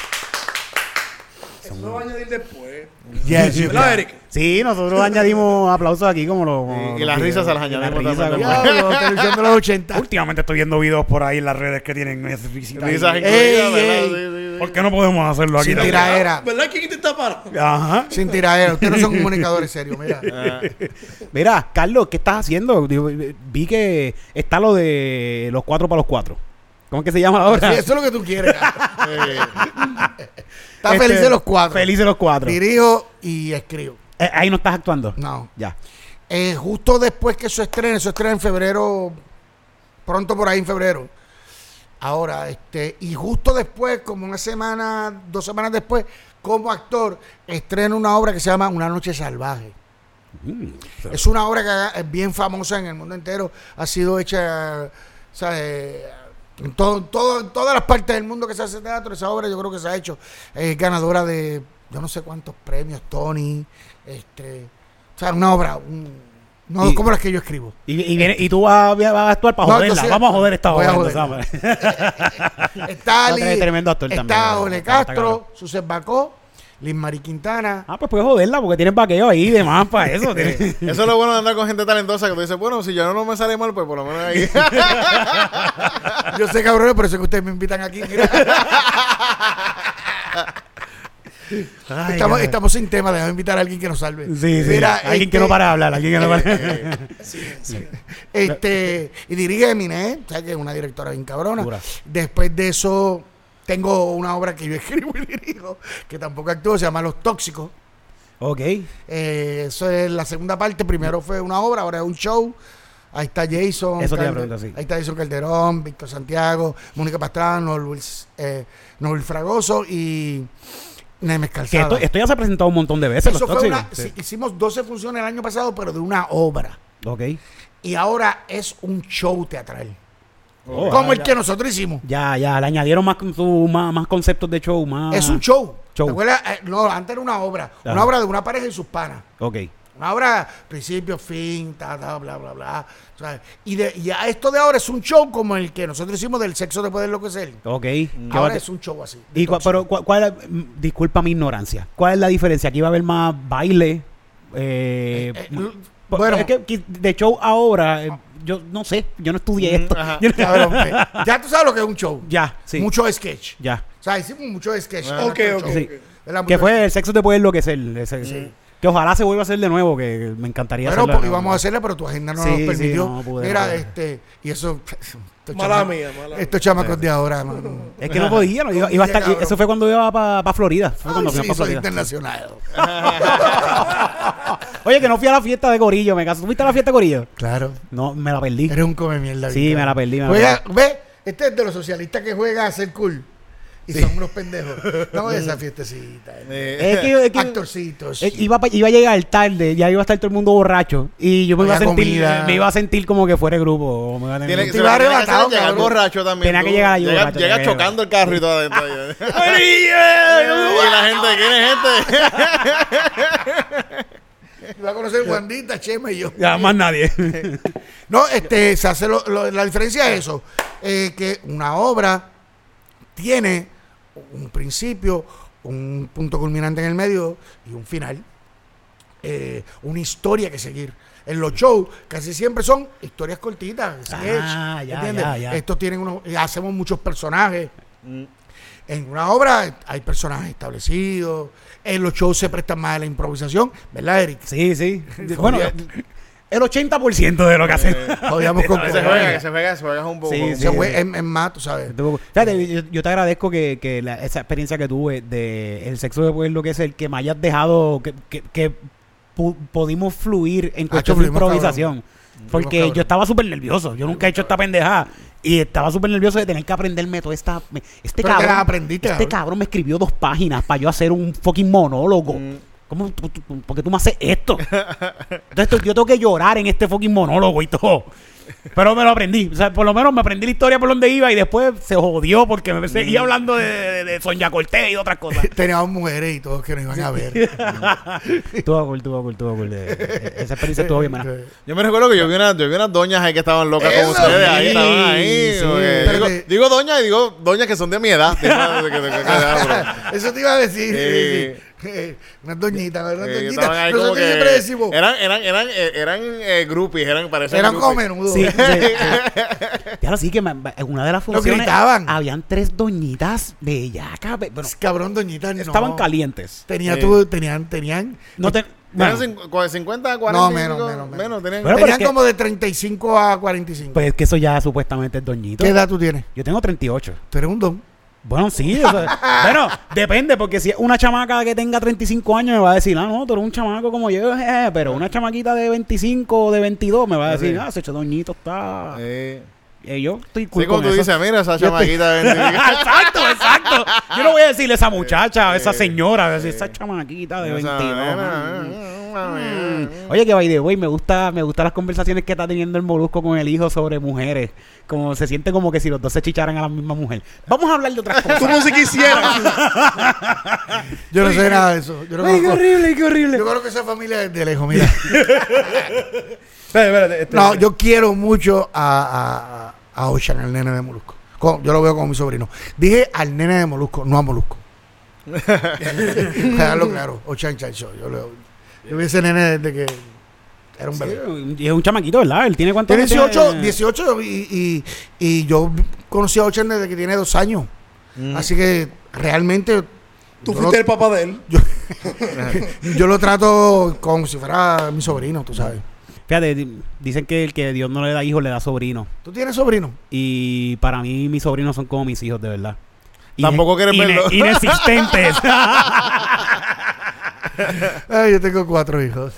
Eso lo va a añadir después. Yes, ¿Verdad. Eric? Sí, nosotros añadimos aplausos aquí como los... como Y- y las risas se las añadimos risas también. como- Diablo, televisión de los 80. Últimamente estoy viendo videos por ahí en las redes que tienen. Risas. Sí, sí, sí. ¿Por qué no podemos hacerlo aquí Sin también? tiraera. ¿Verdad que aquí te está parado? Ajá. Sin tiraera. Ustedes no son comunicadores serios, mira. Ah, Mira, Carlos, ¿qué estás haciendo? Vi que está lo de los cuatro para los cuatro. ¿Cómo es que se llama Sí, ahora? eso es lo que tú quieres. Está Este, feliz de los cuatro. Feliz de los cuatro. Dirijo y escribo. Eh, ahí no estás actuando. No. Ya. Eh, justo después que eso estrene, eso estrena en febrero, pronto por ahí en febrero. Ahora, este, y justo después, como una semana, dos semanas después, como actor, estreno una obra que se llama Una Noche Salvaje. Mm, Es una obra que es bien famosa en el mundo entero, ha sido hecha, ¿sabes? En, todo, todo- todas las partes del mundo que se hace teatro, esa obra yo creo que se ha hecho. Es ganadora de yo no sé cuántos premios, Tony, este, o sea, una obra, un- no Y- como las que yo escribo. Y, y, viene- y tú vas, vas a actuar para No, joderla. Vamos a joder esta obra. Está No, Ali, tre- tremendo actor está también, Ole Castro, Suset Bacó, Liz Mari Quintana. ah, pues puedes joderla porque tienes vaqueo ahí y demás para eso. Tienes- Eso es lo bueno de andar con gente talentosa que tú dices, bueno, si yo no me sale mal, pues por lo menos ahí. Yo sé, cabrones, por eso es que ustedes me invitan aquí. mira. Ay, estamos, estamos sin tema, déjame invitar a alguien que nos salve. Sí, sí. Mira, alguien que este- no para de hablar. Alguien que no para Este, y dirige Eminem, ¿sabes que es una directora bien cabrona. Dura. Después de eso, tengo una obra que yo escribo y dirijo, que tampoco actúo, se llama Los Tóxicos. Ok. Eh, eso es la segunda parte. Primero fue una obra, ahora es un show. Ahí está Jason. Eso te iba a Calde- preguntar, sí. Ahí está Jason Calderón, Víctor Santiago, Mónica Pastrana, Luis, eh, Noel Fragoso y Nemes Calzada. esto, esto ya se ha presentado un montón de veces. Eso los fue una, sí, hicimos 12 funciones el año pasado, pero de una obra. Ok. Y ahora es un show teatral. Oh, como ah, el ya. que nosotros hicimos. Ya, ya, le añadieron más, su- más, más conceptos de show, más... Es un show. Show. ¿Te acuerdas? Eh, no, antes era una obra. Ajá. Una obra de una pareja y sus panas. Ok. Una obra, principio, fin, ta, ta, bla, bla, bla. ¿sabes? Y, de, y a esto de ahora es un show como el que nosotros hicimos del sexo de poder enloquecer. Ok. Que ¿Qué va ahora es un show así. y cua- pero, cua- ¿cuál es mm, disculpa mi ignorancia. ¿Cuál es la diferencia? Aquí va a haber más baile. Eh, Eh, po- bueno. es que de show ahora, eh, yo no sé, yo no estudié Mm, esto. ajá. Yo no- Cabrón, ve. ya tú sabes lo que es un show. ya, sí. Mucho sketch. Ya. O sea, hicimos mucho sketch. Ah. Ok, tanto ok, show. Sí. ok. ¿Verdad? Que Mucho fue el sexo te puede enloquecer. ese- Que ojalá se vuelva a hacer de nuevo, que me encantaría Bueno, hacerlo de pues nuevo. íbamos a hacerla, pero tu agenda no Sí, nos sí, permitió. no pude, Mira, no pude. este, y eso. estos Mala chamacos- mía, mala mía. Estos chamacos de ahora, mano. Es que no podía, no, iba, iba a estar, cabrón. eso fue cuando iba para Florida. Fue Ay, cuando sí, fui para Florida. internacional. Oye, que no fui a la fiesta de Corillo, me caso. ¿Fuiste a la fiesta de Corillo? Claro. No, me la perdí. Eres un come mierda. Sí, me la perdí, me la Juega, ve, este es de los socialistas que juega a ser cool. Y son unos pendejos. No esa fiestecita. Eh, Es que, es que- Actorcitos. eh, iba, iba a llegar tarde, ya iba a estar todo el mundo borracho. Y yo me iba a sentir, comida. me iba a sentir como que fuera el grupo. me iba a tener- Tiene, iba que arrebatado, hacer llegar cabrón. borracho también. Tenía que tú. llegar ahí Llega, borracho, llega que chocando el carro y todo adentro. y la gente, ¿quién es gente? Iba a conocer Juanita, Chema y yo. Ya, más nadie. No, este, se hace lo- lo- la diferencia es eso, eh, que una obra tiene un principio, un punto culminante en el medio y un final, eh, una historia que seguir. En los shows casi siempre son historias cortitas, sketch, Ah, ya, ¿entiendes? ya, ya. Estos tienen unos, y hacemos muchos personajes. En una obra hay personajes establecidos, en los shows se prestan más a la improvisación, ¿verdad, Eric? Sí, sí. Bueno, el 80% de lo que hacemos. Jodíamos con Que se juega, que se juega, se juega un poco. Sí, Se fue en, en más, tú sabes. Fíjate, yo, yo te agradezco que, que la- esa experiencia que tuve de el sexo de pueblo que es el que me hayas dejado que, que, que pu- pudimos fluir en cuestión de improvisación. Porque yo estaba súper nervioso. Yo nunca he hecho esta pendejada. Y estaba súper nervioso de tener que aprenderme toda esta. me- Este Pero cabrón. las aprendiste, este cabrón. cabrón me escribió dos páginas para yo hacer un fucking monólogo. ¿Cómo, tú- tú- tú- ¿Por qué tú me haces esto? Entonces yo tengo que llorar en este fucking monólogo y todo. Pero me lo aprendí. O sea, por lo menos me aprendí la historia por donde iba y después se jodió porque me seguía hablando de, de, de Sonia Cortés y otras cosas. Teníamos mujeres y todos que nos iban a ver. Estuvo cool, estuvo cool, estuvo cool. Eh, eh, Esa experiencia estuvo bien buena. Yo me recuerdo que yo vi, una, yo vi unas doñas ahí que estaban locas como ustedes. Ahí sí, estaban ahí. sí. digo, que- digo doñas y digo doñas que son de mi edad. Eso te iba a decir. Eh, unas doñitas, unas Eh, doñitas. como Nosotros que- siempre decimos, Eran, eran, eran, eran eh, groupies, eran, parecían eran como menudo. Sí, sí, sí. Sí que en una de las funciones gritaban. habían tres doñitas bellacas. be- Bueno, Cabrón, doñitas, no. estaban calientes. Tenía Sí. tú, tenían, tenían, No te, Tenían bueno, cin- cua- 50, 40. No, menos, menos, menos. tenían. Bueno, pero tenían es que- como de 35 a 45. pues es que eso ya supuestamente es doñito. ¿Qué edad tú tienes? Yo tengo 38. Tú eres un don. Bueno, sí. o sea, bueno, depende, porque si es una chamaca que tenga 35 años me va a decir, ah, no, tú eres un chamaco como yo, eh, pero una chamaquita de 25 o de 22 me va a decir, ah, ese doñito está... Eh, Eh, yo estoy cool sí, como tú eso. dices, mira esa Yo estoy- chamaquita de 25. exacto, exacto. Yo no voy a decirle a esa muchacha, a esa señora, a esa chamaquita de Esa 22. Oye, que by the way, me gusta, me gustan las conversaciones que está teniendo el molusco con el hijo sobre mujeres. Como se siente como que si los dos se chicharan a la misma mujer. Vamos a hablar de otras cosas. Como si quisiera. Yo no sé nada de eso. Yo no Ay, qué horrible, qué horrible. Yo creo que esa familia es de lejos, mira. Espérate, espérate, este- No, yo quiero mucho a, a, a Ocean, al nene de Molusco. Con- yo lo veo como mi sobrino. Dije al nene de Molusco, no a Molusco. Dejarlo claro. Ocean Chacho. Yo, lo, yo vi ese nene desde que era un bebé. Y es un chamaquito, ¿verdad? Él tiene cuánto Tiene 18, tiene? 18 y, y, y yo conocí a Ocean desde que tiene dos años. Mm. Así que realmente Tú fuiste lo- el papá de él. yo lo trato como si fuera mi sobrino, tú sabes. Fíjate, di- dicen que el que Dios no le da hijos, le da sobrino. ¿Tú tienes sobrino? Y para mí, mis sobrinos son como mis hijos, de verdad. Tampoco quieres ine- verlo. Inexistentes. Ay, yo tengo cuatro hijos.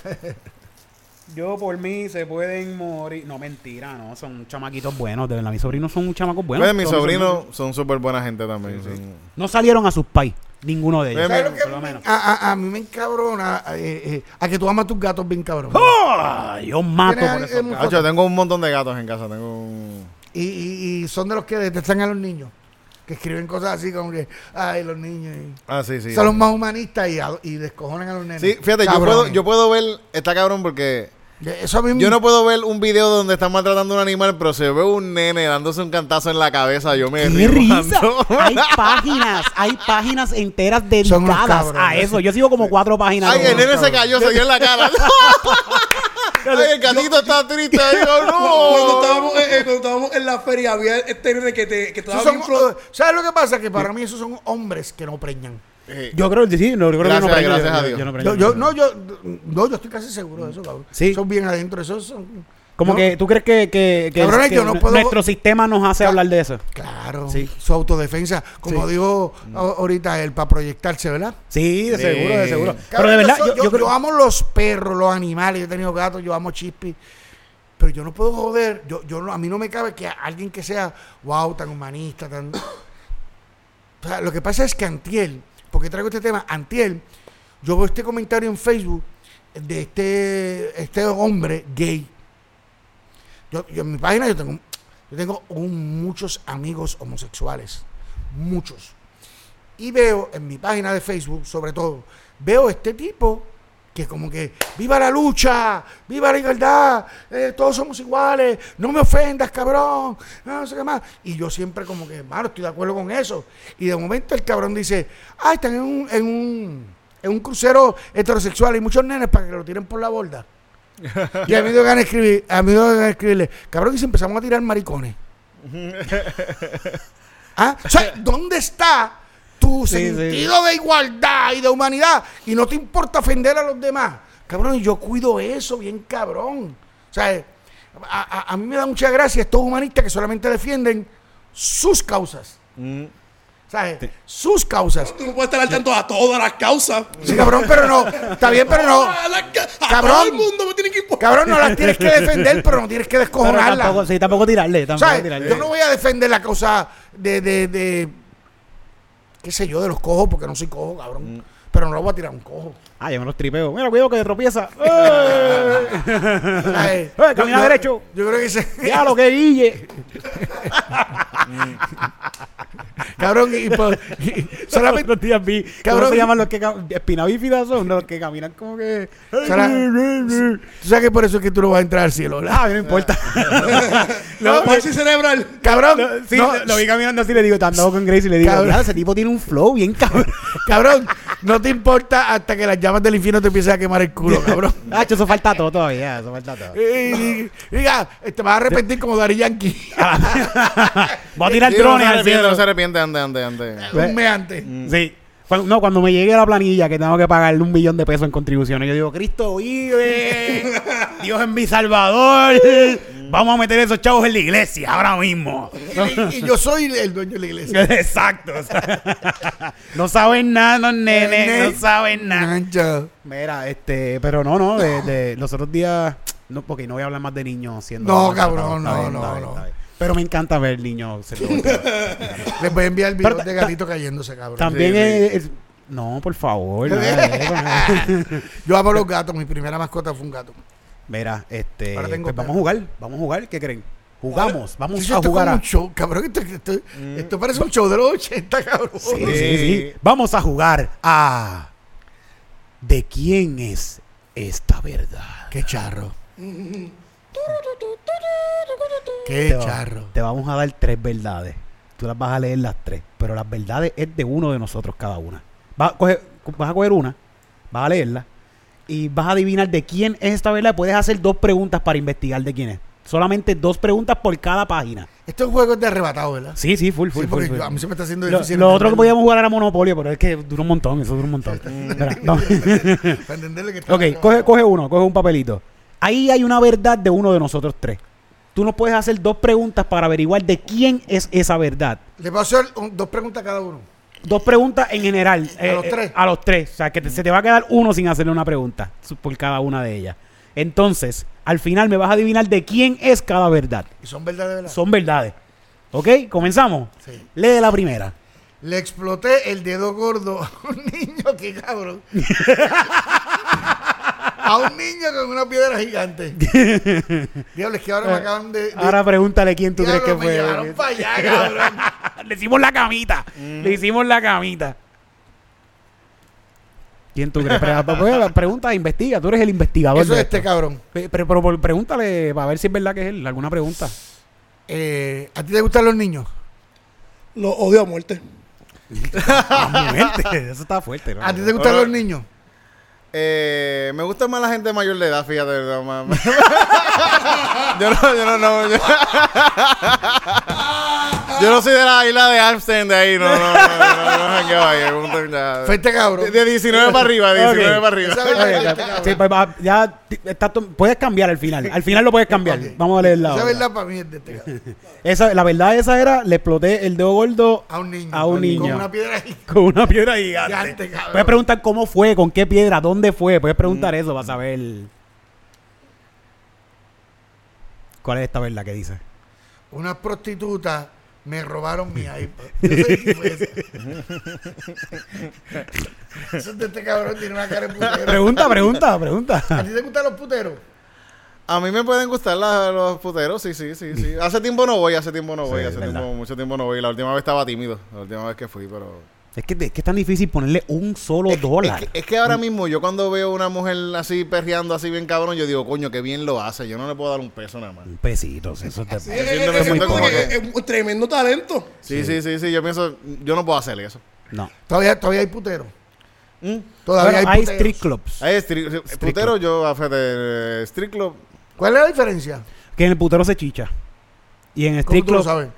Yo por mí se pueden morir. No, mentira, no. Son chamaquitos buenos, de verdad. Mis sobrinos son chamacos buenos. Pues mis sobrinos son súper buena gente también. son- No salieron a sus pais. Ninguno de ellos. Ven, ¿Sabes lo que por lo menos. a, a- a mí me encabrona? eh, eh, a que tú amas tus gatos bien cabrón. ¡Oh! Yo mato por esos gatos. Hacho, tengo un montón de gatos en casa. Tengo un... Y, y- y son de los que detestan a los niños. Que escriben cosas así como que, ay, los niños. y- Ah, sí, sí. Son los más humanistas y, a- y descojonan a los nenes. Sí, fíjate, yo puedo, yo puedo ver, está cabrón porque Eso a mí yo no puedo ver un video donde están maltratando a un animal, pero se ve un nene dándose un cantazo en la cabeza, yo me ¡Qué río risa! Hay páginas, hay páginas enteras dedicadas cabrones. a eso. Yo sigo como cuatro páginas. Ay, el nene se cayó, se dio en la cara. Ay, el gatito está triste. Cuando no. estábamos, eh, cuando estábamos en la feria, había este nene que te que estaba son- bien eh, ¿Sabes lo que pasa? Que para mí esos son hombres que no preñan. Eh, Yo creo que sí, no, yo creo Gracias, que no gracias yo- a Dios. yo no. Yo, yo, no, yo, no, yo estoy casi seguro de eso, cabrón. Sí. Son bien adentro. Esos son. Como que tú crees que, que, que- Cabrones, que yo no nu- puedo- nuestro sistema nos hace Ca- hablar de eso. Claro. Sí. Su autodefensa. Como Sí. a- ahorita él, para proyectarse, ¿verdad? Sí, de Sí. seguro, de seguro. Pero de verdad, yo, yo creo- yo amo los perros, los animales. Yo he tenido gatos, yo amo chispi. Pero yo no puedo joder. Yo, yo no- a mí no me cabe que alguien que sea, wow, tan humanista, tan. O sea, lo que pasa es que Antiel, porque traigo este tema, Antiel, yo veo este comentario en Facebook de este, este hombre gay. Yo, yo en mi página yo tengo, yo tengo muchos amigos homosexuales. Muchos. Y veo en mi página de Facebook, sobre todo, veo este tipo que como que, viva la lucha, viva la igualdad, eh, todos somos iguales, no me ofendas, cabrón, no sé qué más. Y yo siempre como que, mano, estoy de acuerdo con eso. Y de momento el cabrón dice, ah, están en un, en un, en un crucero heterosexual y muchos nenes para que lo tiren por la borda. Y a mí me ganas escribir, a mí me ganas escribirle, cabrón, y si empezamos a tirar maricones. ¿Ah? O sea, ¿dónde está tu Sí, sí. sentido de igualdad y de humanidad? Y no te importa ofender a los demás. Cabrón, yo cuido eso bien cabrón. O sea, a, a- a mí me da mucha gracia estos humanistas que solamente defienden sus causas. Mm. ¿Sabes? Sus causas. Tú no puedes estar al tanto a todas las causas. Sí, cabrón, pero no. Está bien, pero no. A, la ca- a Cabrón. todo el mundo me tiene que importar. Cabrón, no las tienes que defender, pero no tienes que pero descojonarlas. tampoco, sí, tampoco tirarle, tampoco ¿Sabes? tirarle. Yo no voy a defender la causa de, de, de, qué sé yo, de los cojos, porque no soy cojo, cabrón. Pero no lo voy a tirar a un cojo. Ah, yo me los tripeo. Mira, cuidado que tropieza. ¡Eh! ¿Sabes? Eh, camina Yo- derecho. Yo creo que ese, Ya lo que guille. Cabrón, y, por- y solamente, Los días vi. ¿Cómo Cabrón. se llaman los que cam- espinabífidas son? Los que caminan como que. Tú sabes que por eso es que tú no vas a entrar al cielo, ¿verdad? Ah, no importa. No, palsy cerebral. Cabrón, No, sí, no, lo, lo vi caminando así le digo, te andado con Grace y le digo, Cabrón. "Mira, ese tipo tiene un flow bien cabrón. cabrón, no te importa hasta que las llamas del infierno te empiecen a quemar el culo, cabrón. Ah, eso falta todo todavía, eso falta todo. Y- Diga, te vas a arrepentir como Dari Yankee. Voy a tirar no drones se al cielo. no se arrepiente, ande, ande, ande. Un mes antes. Sí. Cuando, no, cuando me llegue a la planilla que tengo que pagarle un millón de pesos en contribuciones, yo digo, Cristo vive, Dios es mi salvador, vamos a meter esos chavos en la iglesia ahora mismo. Y, y yo soy el dueño de la iglesia. Exacto. o sea, no saben nada los nenes, no saben nada. Mira, este, pero no, no, de, de los otros días, no, porque no voy a hablar más de niños siendo. No, cabrón, no, no, está bien, no. Pero me encanta ver niños golpeados. Les voy a enviar el video Pero de gatito cayéndose, cabrón. También Sí, es, es- No, por favor. nada de eso, no. Yo amo los gatos. Mi primera mascota fue un gato. Mira, este. Ahora tengo pues vamos a jugar. Vamos a jugar. ¿Qué creen? Jugamos. Vamos a es jugar como a. un show, cabrón. Esto, esto- esto parece un show de los 80, cabrón. Sí, sí, sí. Vamos a jugar a. ¿De quién es esta verdad? Qué charro. Te Qué va- charro. Te vamos a dar tres verdades. Tú las vas a leer las tres. Pero las verdades es de uno de nosotros cada una. Vas a coger, vas a coger una, vas a leerla y vas a adivinar de quién es esta verdad. Puedes hacer dos preguntas para investigar de quién es. Solamente dos preguntas por cada página. Esto es un juego de arrebatado, ¿verdad? Sí, sí, full, full, Sí, full, porque full. yo- a mí se me está haciendo difícil. lo otro que podíamos jugar era Monopolio, pero es que dura un montón, eso dura un montón. Mira, no. Para entenderle que está ok, coge, coge uno, coge un papelito. Ahí hay una verdad de uno de nosotros tres. Tú nos puedes hacer dos preguntas para averiguar de quién es esa verdad. Le voy a hacer un- dos preguntas a cada uno. Dos preguntas en general. eh, los tres? a los tres. O sea, que te- se te va a quedar uno sin hacerle una pregunta su- por cada una de ellas. Entonces, al final me vas a adivinar de quién es cada verdad. Y son verdad de verdad. Son verdades. ¿Ok? ¿Comenzamos? Sí. Lee la primera. Le exploté el dedo gordo a un niño, qué cabrón. a un niño con una piedra gigante. Diablo, es que ahora me acaban de. de- Ahora pregúntale quién tú Diablo, crees que me fue. llevaron para allá, cabrón. Le hicimos la camita. Le hicimos la camita. ¿Quién tú crees? Pre- pre- Pregunta, investiga. Tú eres el investigador. Eso es este esto. cabrón. Pe- Pero, pero, pero pregúntale para ver si es verdad que es él. ¿Alguna pregunta? Eh, ¿A ti te gustan los niños? Lo odio a muerte. Ah, muerte. Eso está fuerte. ¿no? ¿A ti te gustan los niños? Eh, me gusta más la gente mayor de edad, fíjate. no, yo no, yo no, no. Yo, yo no soy de la isla de Amsterdam de ahí, no, no, no, no, no. Fue este cabrón. De, de 19 para arriba, de 19 Ok. para arriba. Este sí, pues, ya está puedes cambiar al final. Al final lo puedes cambiar. Ok. Vamos a leer la Esa verdad para mí es de este cabrón. Esa, la verdad esa era, le exploté el dedo gordo A un niño. A un con- niño. Con una piedra gigante. con una piedra gigante. Puedes preguntar cómo fue, con qué piedra, dónde fue. Puedes preguntar eso para saber cuál es esta verdad que dice. Unas prostitutas me robaron mi iPad. Yo sé quién fue ese. Eso es de este cabrón, tiene una cara de putero. Pregunta, pregunta, pregunta. ¿A ti te gustan los puteros? A mí me pueden gustar la- los puteros, sí, sí, sí, sí. Hace tiempo no voy, hace tiempo no voy, Sí, hace tiempo, mucho tiempo no voy. La última vez estaba tímido, la última vez que fui, pero... Es que, es que es tan difícil ponerle un solo Es, dólar. es que, es que ahora mismo yo cuando veo una mujer así perreando así bien cabrón, yo digo, coño, qué bien lo hace. Yo no le puedo dar un peso nada más. Un pesito, eso te- es, un tremendo talento. Sí, sí, sí, sí. Yo pienso, yo no puedo hacer eso. No. Todavía, todavía hay puteros. ¿Mm? Todavía Bueno, hay hay puteros. street clubs. Ahí es stri- putero, yo, fíjate, eh, street club. ¿Cuál es la diferencia? Que en el putero se chicha. Y en el ¿Cómo street tú lo club. sabes?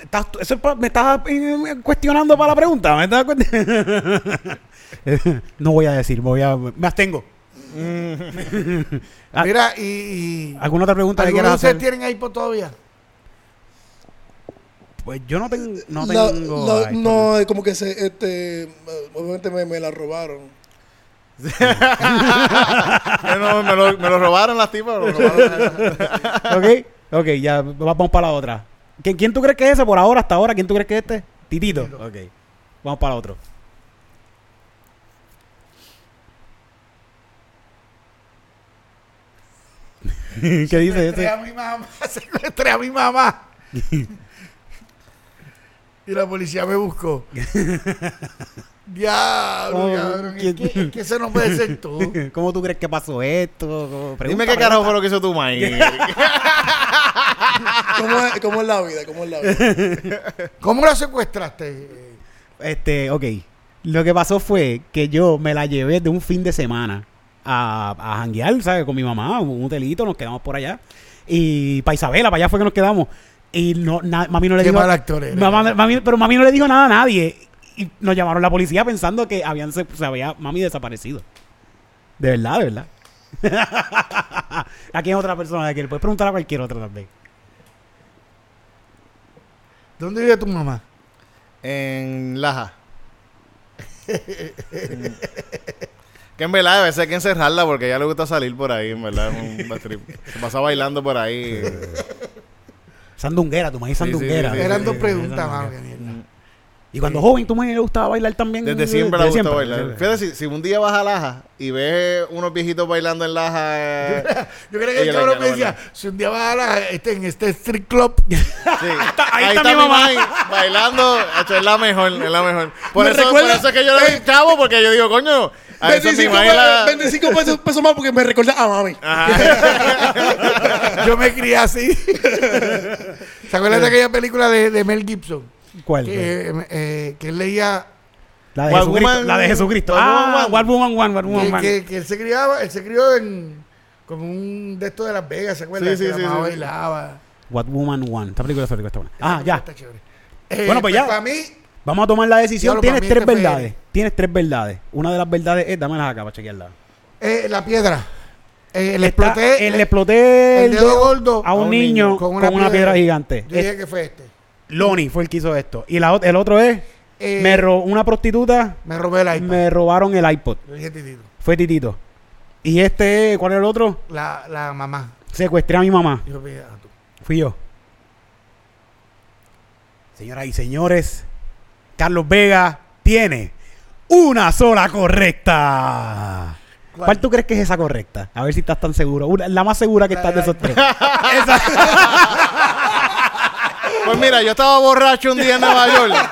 Estás- eso es pa- me estás eh, cuestionando para la pregunta. ¿me estás cuest- no voy a decir, voy a. Me abstengo. Ah, Mira, y, y ¿Alguna otra pregunta que ¿algunos quieras hacer? tienen iPod todavía? Pues yo no, tengo no La- tengo. la- no, es como que se, este, obviamente me, me la robaron. No, me, lo, me lo robaron las tipas. me lo robaron. ok, ok, ya vamos para la otra. ¿Quién, quién tú crees que es ese por ahora, hasta ahora? ¿Quién tú crees que es este? Titito. Ok, vamos para otro. ¿Qué dice ese? a mi mamá, secuestré a mi mamá. y la policía me buscó. Diablo, Oh, cabrón. Es ¿quién- que, es que eso no puede ser tú. ¿Cómo tú crees que pasó esto? Dime qué carajo fue lo que hizo tu maíz. ¿Cómo es, cómo es la vida? ¿Cómo es la vida? ¿Cómo la secuestraste? Este, ok. Lo que pasó fue que yo me la llevé de un fin de semana a, a janguear, ¿sabes? Con mi mamá, un hotelito, nos quedamos por allá. Y para Isabela, para allá fue que nos quedamos. Y no, na- mami no le Qué dijo. mal actor eres. Mamá- mami- pero mami no le dijo nada a nadie. Y nos llamaron la policía pensando que habían se, se había mami desaparecido. De verdad, de verdad. ¿A quién es otra persona de aquí? Le puedes preguntar a cualquier otra también. ¿Dónde vive tu mamá? En Laja. que en verdad a veces hay que encerrarla porque a ella le gusta salir por ahí, en verdad. Se pasa bailando por ahí. Sandunguera, tu maíz Sí, sí, sandunguera. sí, sí, Eran dos preguntas, sandunguera. Y cuando joven, tu maíz le gustaba bailar también. Desde eh, siempre le desde gusta siempre. bailar. Fíjate, si, si un día vas a Laja y ves unos viejitos bailando en Laja. eh, Yo creo que el cabrón me decía, si un día vas a la, este, en este street club, Sí. ahí está mi mamá. bailando. Es la mejor, es la mejor. Por, Me eso, por recuerda- eso es que yo le doy chavo, porque yo digo, coño, a eso mi 25, mãe pe- la... 25 pesos, pesos más porque me recuerda a mami. yo me crié así. ¿Se acuerdan de aquella película de, de Mel Gibson? ¿Cuál? Que, eh, que él leía La de Jesucristo. Woman- la de Jesucristo. Ah, One. Woman One, Woman que, One. que, que él se criaba, él se crió en como un de estos de Las Vegas, ¿se acuerdan? Sí, sí, sí, sí. bailaba. What Woman One. Esta película, esta película está buena. Ah, ya. Está chévere. Eh, Bueno, pues ya. Para mí, Vamos a tomar la decisión. Tienes tres este verdades. Tienes tres verdades. Una de las verdades es, dámelas acá para chequearla. eh, la piedra. Eh, le exploté. le exploté el dedo gordo a un niño con una, piedra, gigante. Yo dije que fue este. Lonnie fue el que hizo esto. Y la, el otro es, Eh, me una prostituta, me robé el iPad. me robaron el iPod. Titito. Fue Titito. Y este, ¿cuál era el otro? La, la mamá. Secuestré a mi mamá. Yo. Fui yo. Señoras y señores, Carlos Vega tiene una sola correcta. ¿Cuál, ¿Cuál? tú crees que es esa correcta? A ver si estás tan seguro. Una- la más segura que La estás de de esos tres. Pues mira, yo estaba borracho un día en Nueva York.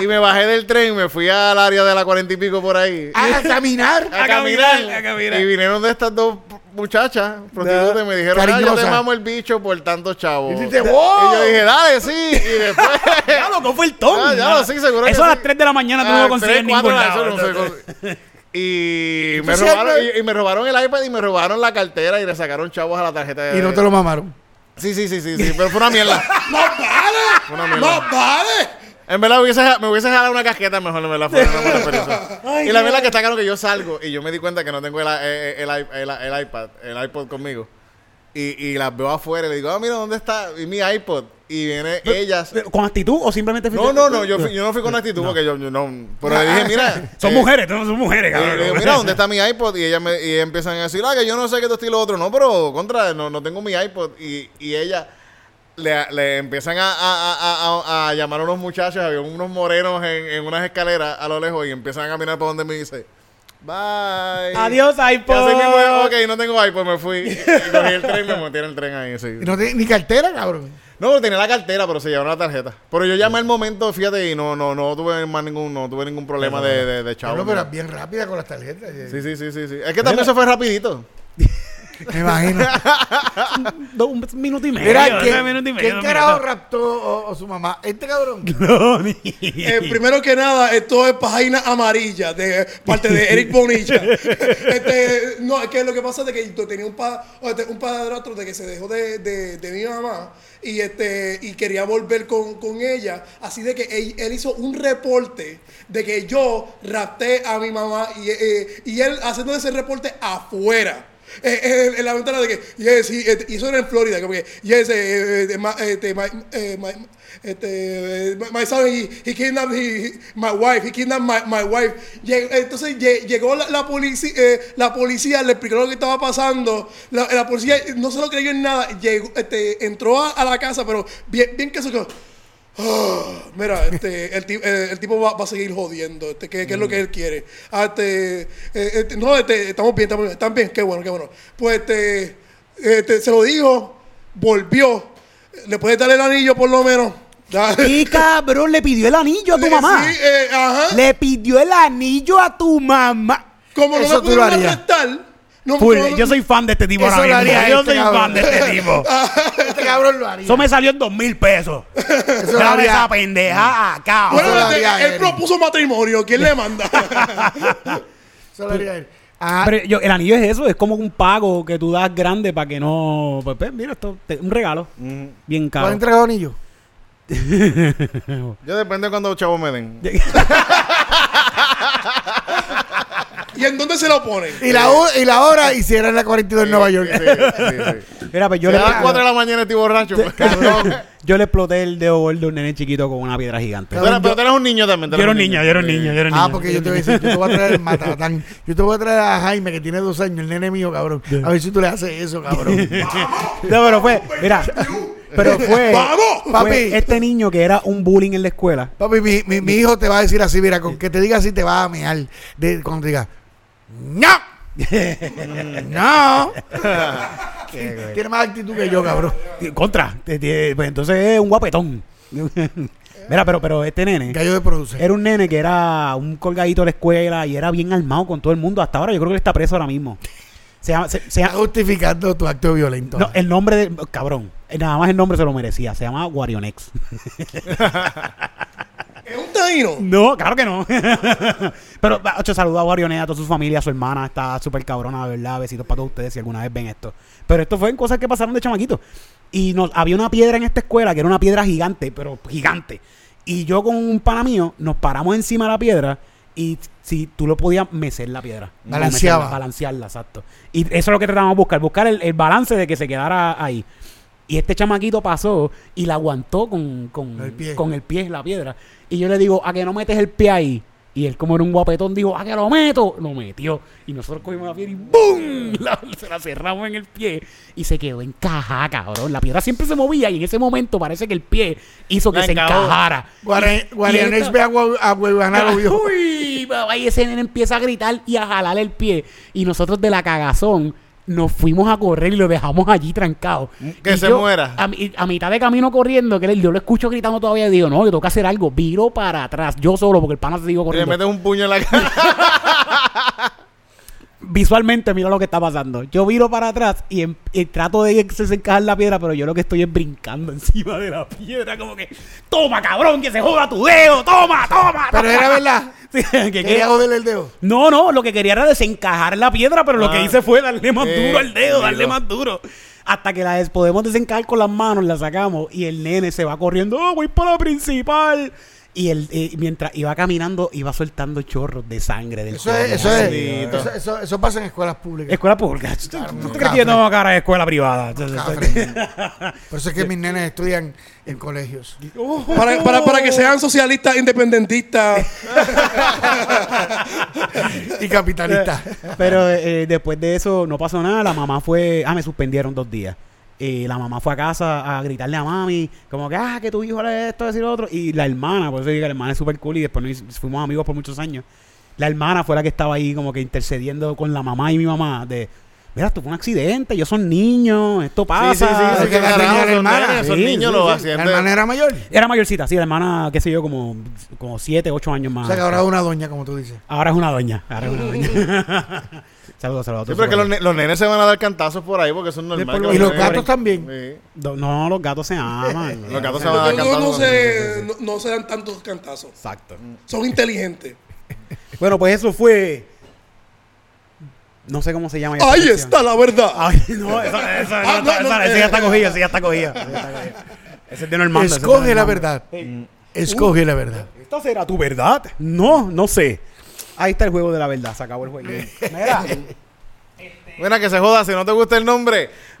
Y me bajé del tren y me fui al área de la cuarenta y pico por ahí. A caminar. a, a caminar, caminar, a caminar. Y vinieron de estas dos muchachas, prostitutas, y me dijeron, ah, yo te mamo el bicho por tantos chavos. Y yo dije, dale, sí. Y después... ya loco, fue el ton. Ah, ya lo sí, seguro que Eso a las sí. 3 de la mañana tú no Ah, lo consigues ningún lado. eso no sé, Y me, robaron, y me robaron el iPad y me robaron la cartera y le sacaron chavos a la tarjeta de... Y no te lo mamaron. Sí, sí, sí, sí, sí, pero fue una mierda. ¡No vale! Una mierda. ¡No vale! En verdad me hubiese, me hubiese jalado una casqueta mejor, en verdad fue una buena experiencia. y la verdad que está claro que yo salgo y yo me di cuenta que no tengo el, el, el, el- el iPad, el iPod conmigo. Y, y las veo afuera y le digo, ah, mira, ¿dónde está mi iPod? Y viene ellas. Pero, ¿Con actitud o simplemente No, no, no, yo, yo no fui con actitud porque yo, yo no. Pero le dije, mira. Son eh, mujeres, no son mujeres, y cabrón. le digo, mira, ¿dónde está mi iPod? Y ellas me, y empiezan a decir, ah, que yo no sé que esto esto y lo otro. No, pero contra, no, no tengo mi iPod. Y, y ella le, le empiezan a, a, a, a- a llamar a unos muchachos, había unos morenos en, en unas escaleras a lo lejos y empiezan a caminar para donde me dice, bye. Adiós, Y así iPod. mismo, ok, no tengo iPod, me fui. Y cogí el tren y me metí en el tren ahí. sí. Y no tiene ni cartera, cabrón. No, pero tenía la cartera, pero se llevaron la tarjeta. Pero yo llamé al momento, fíjate, y no, no, no tuve más ningún, no tuve ningún problema de, de, de chavo. Diablo, pero es bien rápida con las tarjetas. Sí, sí, sí, sí, sí. Es que también se fue rapidito. Me imagino. Do- un minuto y medio. Mira, dos ¿quién, minutos y medio, ¿quién carajo raptó o, o su mamá? Este cabrón. Eh, primero que nada, esto es página amarilla de parte de Eric Bonilla. este, no, es que lo que pasa es de que yo tenía un, pa, este, un padrastro de que se dejó de, de, de mi mamá y este y quería volver con, con ella. Así de que él, él hizo un reporte de que yo rapté a mi mamá y, eh, y él haciendo ese reporte afuera. Eh, eh, en la ventana de que, yes, y, eh, y eso era en Florida, como que, yes, eh, eh, my, este, my, eh, my- este, eh, my, son, he, he kidnapped he- my wife, he kidnapped my, my wife. Lleg- entonces lle- llegó la, la policía, la policía le explicó lo que estaba pasando. La, la policía no se lo creyó en nada. Llegó, este, entró a, a la casa, pero bien, bien que se quedó. "Ah, mira, este, el, eh, el tipo va, va a seguir jodiendo, este, ¿qué, qué es lo que él quiere? Ah, este, eh, este, no, este, estamos bien, estamos bien, están bien, qué bueno, qué bueno. Pues este, este, se lo dijo, volvió, le puedes dar el anillo por lo menos. Y cabrón, le pidió el anillo a tu Le- mamá. Sí, eh, ajá. Le pidió el anillo a tu mamá. Como no Eso me pudieron arrestar, No, Full, no, yo soy fan de este tipo ahora mismo. haría Yo este soy cabrón. fan de este tipo. Este cabrón lo haría. Eso me salió en dos mil pesos. Eso lo haría. esa pendeja acá. Bueno, Eso lo este, haría él propuso matrimonio. ¿Quién le manda? Eso lo haría él. Ah, Pero yo- el anillo es eso, es como un pago que tú das grande para que no. Pues, pues, mira, esto te- un regalo. Bien ¿tú has caro. entregado anillo? Yo depende de cuando chavos me den. ¿Y en dónde se lo ponen? Y la, ho- y la hora hiciera en la 42 en Nueva York. Sí, sí, sí. Mira, pues yo le, a las 4 de la mañana estoy borracho. pues. Cabrón. yo le exploté el dedo gordo a un nene chiquito con una piedra gigante. Eres- Pero tú eres un niño también. tú Yo era eres un niño, yo era un niño, yo era un niño. Ah, porque yo te voy a decir, yo te voy a traer el matatán. Yo te voy a traer a Jaime, que tiene dos años, el nene mío, cabrón. A ver si tú le haces eso, cabrón. No, pero fue, mira, pero fue, ¡Vamos! fue Papi. este niño que era un bullying en la escuela. Papi, mi, mi, mi hijo te va a decir así, mira, con que te diga así te va a mear. De, cuando te diga, ¡No! ¡No! Tiene más actitud que yo, cabrón. Contra, pues entonces es un guapetón. Mira, pero, pero este nene Gallo de produce. era un nene que era un colgadito de la escuela y era bien armado con todo el mundo. Hasta ahora yo creo que él está preso ahora mismo. Se llama, se- se Está llama- justificando tu acto violento. no, el nombre de, cabrón, nada más el nombre se lo merecía. Se llama Guarionex. No, claro que no. Pero, ocho, saludos a Guarionex, a toda su familia, a su hermana. Está súper cabrona, de verdad. Besitos para todos ustedes si alguna vez ven esto. Pero esto fue en cosas que pasaron de chamaquito. Y nos, había una piedra en esta escuela que era una piedra gigante, pero gigante. Y yo con un pana mío nos paramos encima de la piedra y si tú lo podías mecer la piedra. Balanceaba. mecerla, balancearla, exacto. Y eso es lo que tratamos de buscar, buscar el, el balance de que se quedara ahí. Y este chamaquito pasó y la aguantó con, con, El pie. con el pie la piedra. Y yo le digo, ¿a que no metes el pie ahí? Y él, como era un guapetón, dijo, ¿a que lo meto? Lo metió. Y nosotros cogimos la piedra y ¡boom! La- se la cerramos en el pie. Y se quedó encajada, cabrón. La piedra siempre se movía y en ese momento parece que el pie hizo que La se encajara. Esta- ve a, Huevanaro, vio. Uy, y ese nene empieza a gritar y a jalar el pie. Y nosotros de la cagazón nos fuimos a correr y lo dejamos allí trancado. Que Y se yo, muera. A, mi- a mitad de camino corriendo, que yo lo escucho gritando todavía y digo, no, yo tengo que hacer algo. Viro para atrás, yo solo, porque el pana se siguió Y le corriendo. metes un puño en la cara. Visualmente, mira lo que está pasando. Yo viro para atrás y, em- y trato de que se encajar la piedra, pero yo lo que estoy es brincando encima de la piedra, como que, toma, cabrón, que se joda tu dedo, toma, toma. Pero era verdad. Sí, que- que- Quería joderle el dedo. No, no, lo que quería era desencajar la piedra, pero lo Ah. que hice fue darle más Eh, duro al dedo, darle más duro. Hasta que la des- podemos desencajar con las manos, la sacamos y el nene se va corriendo, "Oh, voy para la principal. Y él, eh, mientras iba caminando, iba soltando chorros de sangre del Eso es, eso es. Eso, eso, eso pasa en escuelas públicas. Escuela pública. ¿Tú, Claro, tú no, crees que yo tengo cara de escuela privada? Por eso es que mis nenes estudian en colegios. Para, para, para que sean socialistas independentistas. Y capitalistas. Pero eh, después de eso no pasó nada. La mamá fue. Ah, me suspendieron dos días. Y la mamá fue a casa a gritarle a mami, como que, ah, que tu hijo le esto, decir lo otro. Y la hermana, por eso digo que la hermana es súper cool y después fuimos amigos por muchos años. La hermana fue la que estaba ahí como que intercediendo con la mamá y mi mamá de, mira, esto fue un accidente, ellos son niños, esto pasa. Sí, sí, sí, sí, que la carajo, señora son hermana. nenes, esos Sí, niños sí, lo sí. hacían. La de- hermana era mayor. Era mayorcita, sí, la hermana, qué sé yo, como, como siete, ocho años más. O sea que ahora es una doña, como tú dices. Ahora es una doña, ahora es una doña. saludos, saludos. a Sí, pero que los, ne- los nenes se van a dar cantazos por ahí porque son normales. Y los gatos también. Sí. No, los gatos se aman. Los gatos se van a dar No, no, cantazos. se, no, no se dan tantos cantazos. Exacto. Son inteligentes. Bueno, pues eso fue. No sé cómo se llama. Ahí está la verdad. Ay, no, eso, eso, Ah, no, no, eh, ya está cogido, ese ya está cogido. ese es de Normando. Escoge la verdad. Escoge la verdad. ¿Esta será tu verdad? No, no sé. Ahí está el juego de la verdad, se acabó el juego. Mira. Mira, que se joda si no te gusta el nombre.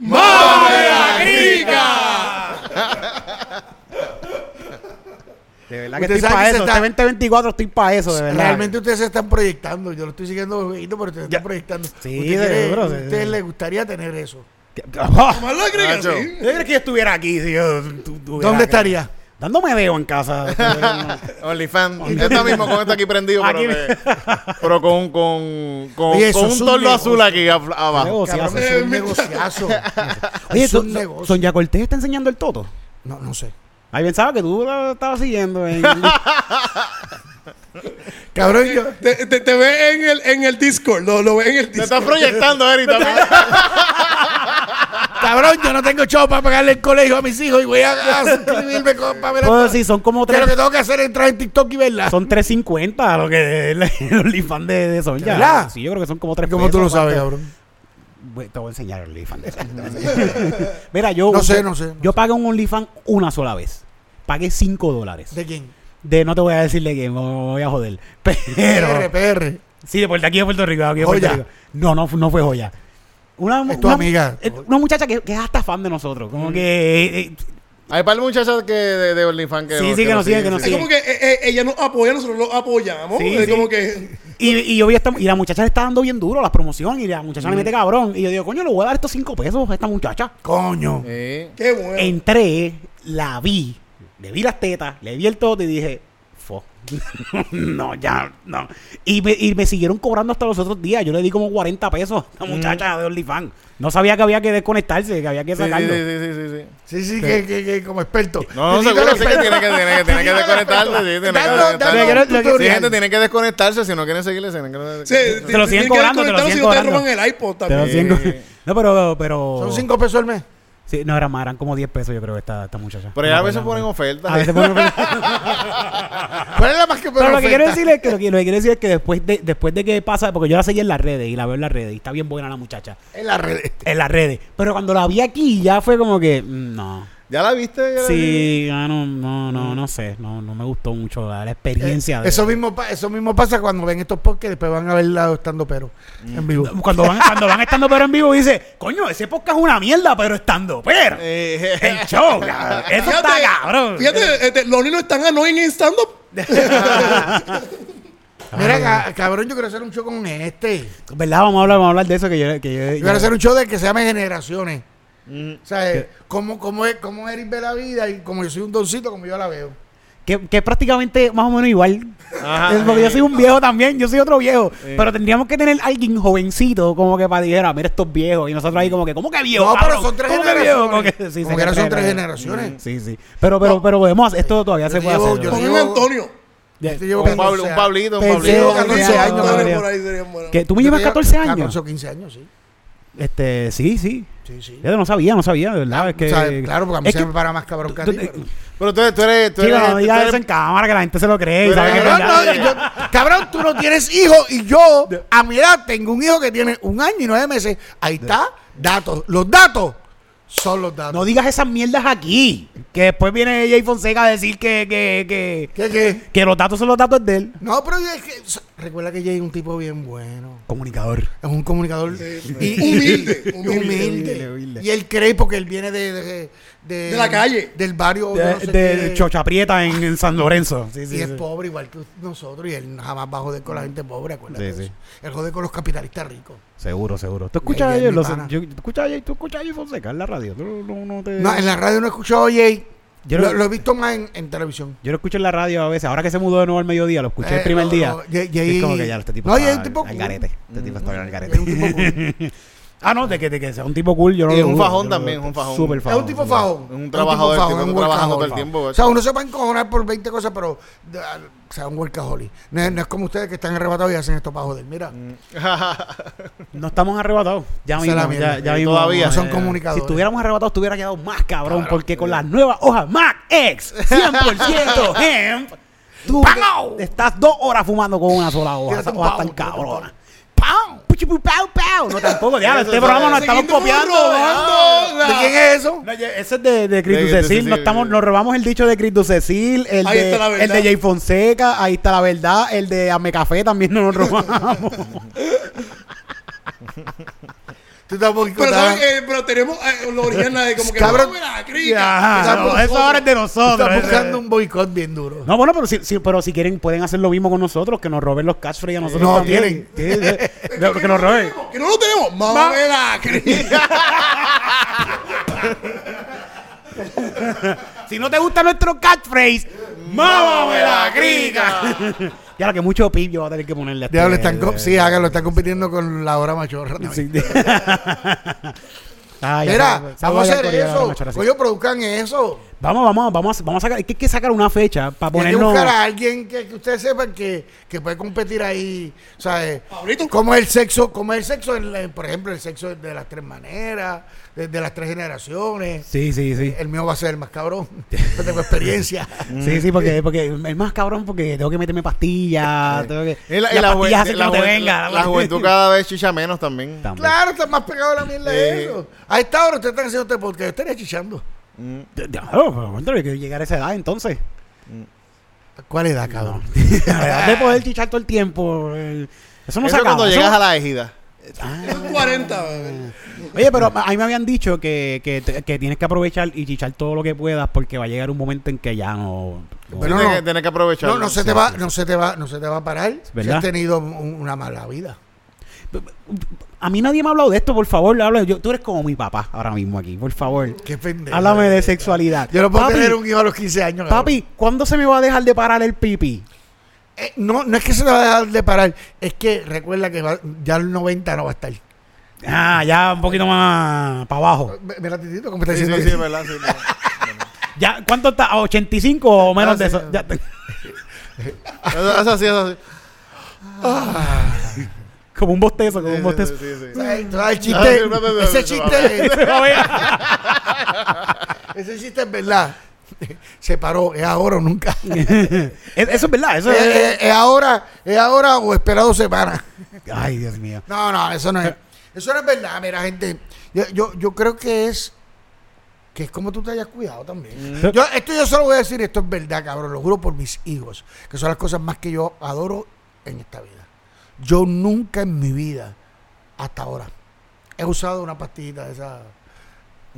De verdad que Usted estoy para eso. está- Este 2024 estoy para eso, de verdad. Realmente ustedes se están proyectando. Yo lo estoy siguiendo pero ustedes se están proyectando. Sí, ¿Usted de- quiere- bro, ¿A sí, ustedes sí. les gustaría tener eso? Más lo. ¿Tú crees que yo estuviera aquí si yo ¿Dónde estaría? Dándome dedo en casa. OnlyFans. Esta mismo con esto aquí prendido, pero, Aquí- que- pero con, con, con, Oye, eso con es un negocio. azul aquí abajo. Hace- eso es un Eh, negociazo. Oye, es un Son- negocio. Sonia Cortés está enseñando el toto. No, no sé. Ahí pensaba que tú lo estabas siguiendo. En... Cabrón, yo. Te, te, te ve en el, en el Discord, lo, lo ve en el Te Discord. estás proyectando, Eric, también. Cabrón, yo no tengo chavo para pagarle el colegio a mis hijos y voy a, a suscribirme con, para ver Pues sí, son como tres. lo que tengo que hacer es entrar en TikTok y verla. Son 3.50 lo que el OnlyFans de, de Sonja. ¿Verdad? Sí, yo creo que son como 3 ¿Cómo tú lo sabes, cabrón? Te voy a enseñar el OnlyFans te. Mira, yo. No sé, no sé, no Yo pagué un OnlyFans una sola vez. Pagué 5 dólares. ¿De quién? De, no te voy a decir de quién, me voy a joder. PR, Pero. PR. Sí, de Puerto aquí de Puerto Rico. de aquí de Puerto. Rico. No, no, no fue joya. Una, Es tu una- amiga. eh, Una muchacha que, que es hasta fan de nosotros. Como que. eh, eh, Hay para muchachas que de, de OnlyFans que Sí, sí, que nos siguen, que nos Es siguen. como que eh, ella nos apoya, nosotros lo apoyamos. Sí, es sí. como que. Y, y yo vi esta, y la muchacha le está dando bien duro las promociones y la muchacha le mete cabrón. Y yo digo, coño, le voy a dar estos cinco pesos a esta muchacha. Coño. Qué bueno. Entré, la vi, le vi las tetas, le vi el todo y dije, fo. no, ya, no. Y me, y me siguieron cobrando hasta los otros días. Yo le di como 40 pesos a la muchacha de OnlyFans. No sabía que había que desconectarse, que había que Sí, sí, sacarlo. sí, sí, sí, sí. Sí, sí, que, que, que como experto. No, seguro sí que tiene que, tiene que, tiene que desconectarse. Sí, tiene que Sí, gente tiene que desconectarse. Si no quieren seguirle, Te lo siguen cobrando, te lo siguen si no te cobrando. roban el iPod Te lo también. No, pero, pero. Son cinco pesos al mes. Sí, no, eran más, eran como 10 pesos, yo creo, esta, esta muchacha. Pero No ya a veces ponen no. ofertas. A veces ponen ¿Cuál es la más que Pero lo que quiero decir es que lo que, lo que quiero decir es que después de, después de que pasa, porque yo la seguí en las redes y la veo en las redes y está bien buena la muchacha. En las redes. En las redes. Pero cuando la vi aquí ya fue como que, mm, no. ¿Ya la viste? ¿Ya la Sí, ah, no, no, no, no sé. No, no me gustó mucho la, la experiencia. de- Eh, Eso mismo, eso mismo pasa cuando ven estos podcasts y después van a ver lado estando pero en vivo. Cuando van, cuando van estando pero en vivo dice, coño, ese podcast es una mierda, pero estando pero. Eh, El show, cabrón. Eso está cabrón. Fíjate, este, los niños están annoying en stand-up. Mira, ca- cabrón, yo quiero hacer un show con este. ¿Verdad? Vamos a hablar, vamos a hablar de eso que yo, que yo- Yo quiero hacer un show de que se llame Generaciones. O sea, eh, cómo, cómo, es, cómo Eric ve la vida y como yo soy un doncito, como yo la veo. que, que es prácticamente más o menos igual. Ajá. Es porque yo soy un viejo también, yo soy otro viejo. Pero tendríamos que tener alguien jovencito como que para dijera, mira estos viejos. Y nosotros ahí como que, ¿cómo que viejo? No, pero cabrón? son tres ¿Cómo que generaciones. Como que, sí, Como que ahora son tres generaciones. Sí, sí. Pero, pero, pero podemos hacer, esto todavía se Yo puede llevo- hacer. yo ¿no? Con un llevo- Antonio. Yo llevo un, Pablo- 14 un Pablito, un Pensé- Pablito. Llevo 14 años, no, no, por ahí sería bueno. Que tú me llevas tenía 14 años. 14 o 15 años, sí. Este, sí, sí. Sí, sí. Yo no sabía, no sabía, de verdad. es que, O sea, claro, porque a mí se que- me para más cabrón que a ti. pero- tú eres, tú eres, tú Chico, eres, no digas eso en cámara que la gente se lo cree. Pero Cabrón, verdad. no, yo- cabrón, tú no tienes hijo y yo, a mi edad, tengo un hijo que tiene un año y nueve meses. Ahí está, datos. Los datos son los datos. No digas esas mierdas aquí. Que después viene Jay Fonseca a decir que, que, que, ¿Qué, qué? que los datos son los datos de él. No, pero es que, recuerda que Jay es un tipo bien bueno. Comunicador. Es un comunicador y- Humilde, y- humilde, humilde. humilde. Y él cree porque él viene de, de, De la calle. Del barrio. De, no sé de qué. Chocha Prieta en, en San Lorenzo. Sí, sí, y es pobre igual que nosotros y él jamás va a joder con la gente pobre, acuérdate. Él jode con los capitalistas ricos. Seguro, seguro. ¿Tú escuchas a Jay? ¿Tú escuchas a Jay? ¿Tú escuchas a Jay Fonseca en la radio? ¿Tú no, no te- No, en la radio no he escuchado a Jay. Yo lo, he visto más en, en televisión. Yo lo escucho en la radio a veces. Ahora que se mudó de nuevo al mediodía, lo escuché el Eh, primer no, día. no, Jay- Y es como que ya este tipo No, está es tipo al cool. garete. Este tipo está al garete. es un tipo cool. ah, no, de que, de que sea un tipo cool. Yo no Y lo es un fajón también, dudo. un fajón. Súper Es un tipo fajón. Es un Es trabajador, tipo el tipo un trabajando todo el tiempo, O sea, uno se va a encojonar por 20 cosas, pero sea, un workaholic. No, es- no es como ustedes que están arrebatados y hacen esto para joder. Mira, No estamos arrebatados. Ya la mismo, mierda. ya, ya mismo. todavía. no son eh, comunicadores. Si estuviéramos arrebatados, estuviera quedado más cabrón. porque con las nuevas hojas Mac X 100% hemp, tú estás dos horas fumando con una sola hoja. Esa hoja tan cabrona. ¡Pau! No, tampoco. Eso, Este programa nos estamos copiando. ¿De quién es eso? Ese es de, de Chris De-. Cecil, Nos, estamos, nos robamos el dicho de Chris Ducecil, el de, está el de Jay Fonseca, ahí está la verdad, el de Ame Café también nos lo robamos. Tú Pero, boicotando. ¿sabes? Eh, pero tenemos eh, lo original de como que Cabrón. no, mira, crica. No, eso ahora es de nosotros. estás buscando un boicot bien duro. No, bueno, pero si, si- pero si quieren, pueden hacer lo mismo con nosotros, que nos roben los catchphrases a nosotros No, también. Sí, sí, que, que nos roben. Que no lo tenemos. Mame la crica. Si no te gusta nuestro catchphrase, ¡mámame la crica! Ya la que mucho pip yo voy a tener que ponerle a este- Diablo, están, sí, hágalo, están compitiendo con la hora machorra. Sí. Ya Mira, vamos a hacer eso. Oye, produzcan eso. Vamos, vamos, vamos, a- vamos a sacar, es que hay que sacar una fecha para Y hay que ponernos. buscar a alguien que, que ustedes sepan que, que puede competir ahí. ¿Sabes? Pablito. ¿Cómo es el sexo? ¿Cómo es el sexo? en la- por ejemplo, el sexo de las tres maneras, de, de las tres generaciones. Sí, sí, sí. El mío va a ser el más cabrón. Yo tengo experiencia. Sí, sí, porque, porque es más cabrón porque tengo que meterme pastillas, tengo que... Y la, y la pastillas jue- hacen que la no te jue- venga. la juventud cada vez chicha menos también. También. claro, está más pegado a la mierda de eso. A esta hora ustedes están haciendo este podcast. Yo estaría chichando. Claro, pero cuéntame, hay que llegar a esa edad entonces. ¿Cuál edad, cabrón? La edad de poder chichar todo el tiempo. Eso no Eso se es cuando acaba. llegas Eso- a la ejida. Son 40. Oye, pero a mí me habían dicho que, que, que tienes que aprovechar y chichar todo lo que puedas porque va a llegar un momento en que ya no... no- Pero tienes, no. que, tienes que aprovechar. No, no se te va, no se te va, no se te va a parar. Si has tenido un- una mala vida. A mí nadie me ha hablado de esto, por favor. yo- tú eres como mi papá ahora mismo aquí, por favor. Qué pendejo. Háblame de sexualidad. Yo no puedo Papi, tener un hijo a los 15 años. cabrón. Papi, ¿cuándo se me va a dejar de parar el pipí? Eh, no, no es que se te va a dejar de parar, es que recuerda que va- ya el 90 no va a estar. Ah, ya un poquito más para abajo. Mira, Titito, como está Sí, sí, diciendo. sí, verdad. sí, no. Ya, ¿Cuánto está? ¿A ¿85 o menos Ah, de sí. eso? Ya te- Eso es así, es así. Como un bostezo, como un bostezo. sí, sí. ¿Sabes? ¿Sabes el Ah, chiste, sí, no, no, no, ese chiste, ese chiste es verdad. Se paró, es ahora o nunca. Es- Eso es verdad, eso Es, es... es- es ahora, es ahora o esperado semana. Ay, Dios mío. No, no, eso no es. Eso no es verdad, mira, gente. Yo, yo, yo creo que es que es como tú te hayas cuidado también. Mm. Yo, esto yo solo voy a decir, esto es verdad, cabrón, lo juro por mis hijos, que son las cosas más que yo adoro en esta vida. Yo nunca en mi vida, hasta ahora, he usado una pastillita de esa.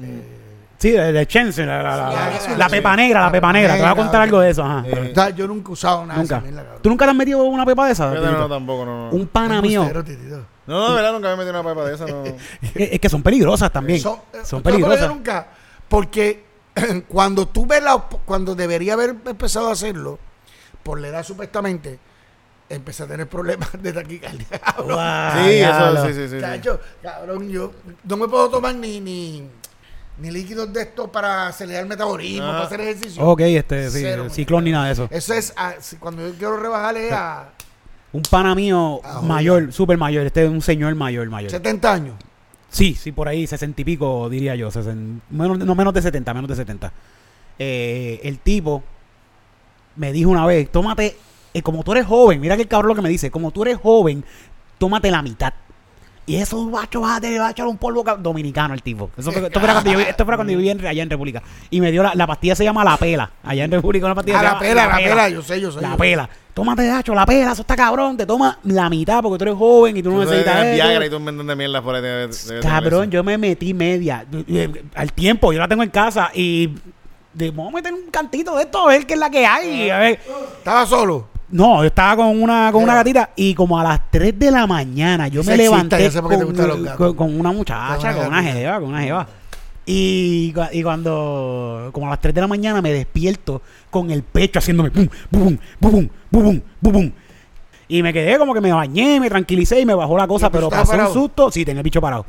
eh, Sí, de, de Chance, la, la, la- la pepa negra, la pepa negra. Te voy a contar algo de eso, ajá. Eh, yo nunca he usado nada Nunca. de esa. ¿Tú nunca te has metido una pepa de esa? No, no, tampoco, no. no. Un pana mío. No, no, de verdad, nunca me metí una pepa de esa, no. Es, es que son peligrosas también. Son, eh, Son ¿tú has podido peligrosas. nunca? Porque cuando tú ves la, cuando debería haber empezado a hacerlo, por la edad supuestamente, empecé a tener problemas de taquicardia. cabrón. Guau, Sí, eso, sí, sí, sí. sí. Chacho, cabrón, yo no me puedo tomar ni, ni, ni líquidos de estos para acelerar el metabolismo, Ah. para hacer ejercicio. Ok, este, sí, Cero, ciclón ni nada de eso. Eso es, ah, cuando yo quiero rebajarle a Un pana mío Ah, mayor, súper mayor. Este es un señor mayor, mayor. 70 años. Sí, sí, por ahí, sesenta y pico, diría yo. sesen- menos, no menos de 70, menos de 70. Eh, el tipo me dijo una vez, tómate, eh, como tú eres joven, mira que el cabrón lo que me dice, como tú eres joven, tómate la mitad. Y eso, bacho, vas a tener, va a echar un polvo ca- dominicano el tipo. Eso fue, esto, fue cuando yo, esto fue cuando yo vivía en- allá en República. Y me dio la, la pastilla, se llama La Pela. Allá en República una pastilla A se la llama pela, la pela, yo sé, yo sé. La yo- pela. Tómate, hacho, la pela, eso está cabrón. Te toma la mitad porque tú eres joven y tú no necesitas eso. Viagra y tú un montón de mierda por ahí. debe- debe tener Cabrón, yo me metí media. eh, Al tiempo, yo la tengo en casa y. De, vamos a meter un cantito de esto, a ver qué es la que hay. A ver. Estaba solo. No, yo estaba con una, con una gatita y como a las 3 de la mañana yo me Sexista, levanté ya sé por qué te con, gustan los gatos. con- con una muchacha, Con una con una gatita. jeva, con una jeva. Y, cua- y cuando, como a las 3 de la mañana me despierto con el pecho haciéndome pum, pum, pum, pum, pum, pum, pum, pum. Y me quedé como que me bañé, me tranquilicé y me bajó la cosa, ¿Y el pero bicho estaba pasé un parado? susto. Sí, tenía el bicho parado.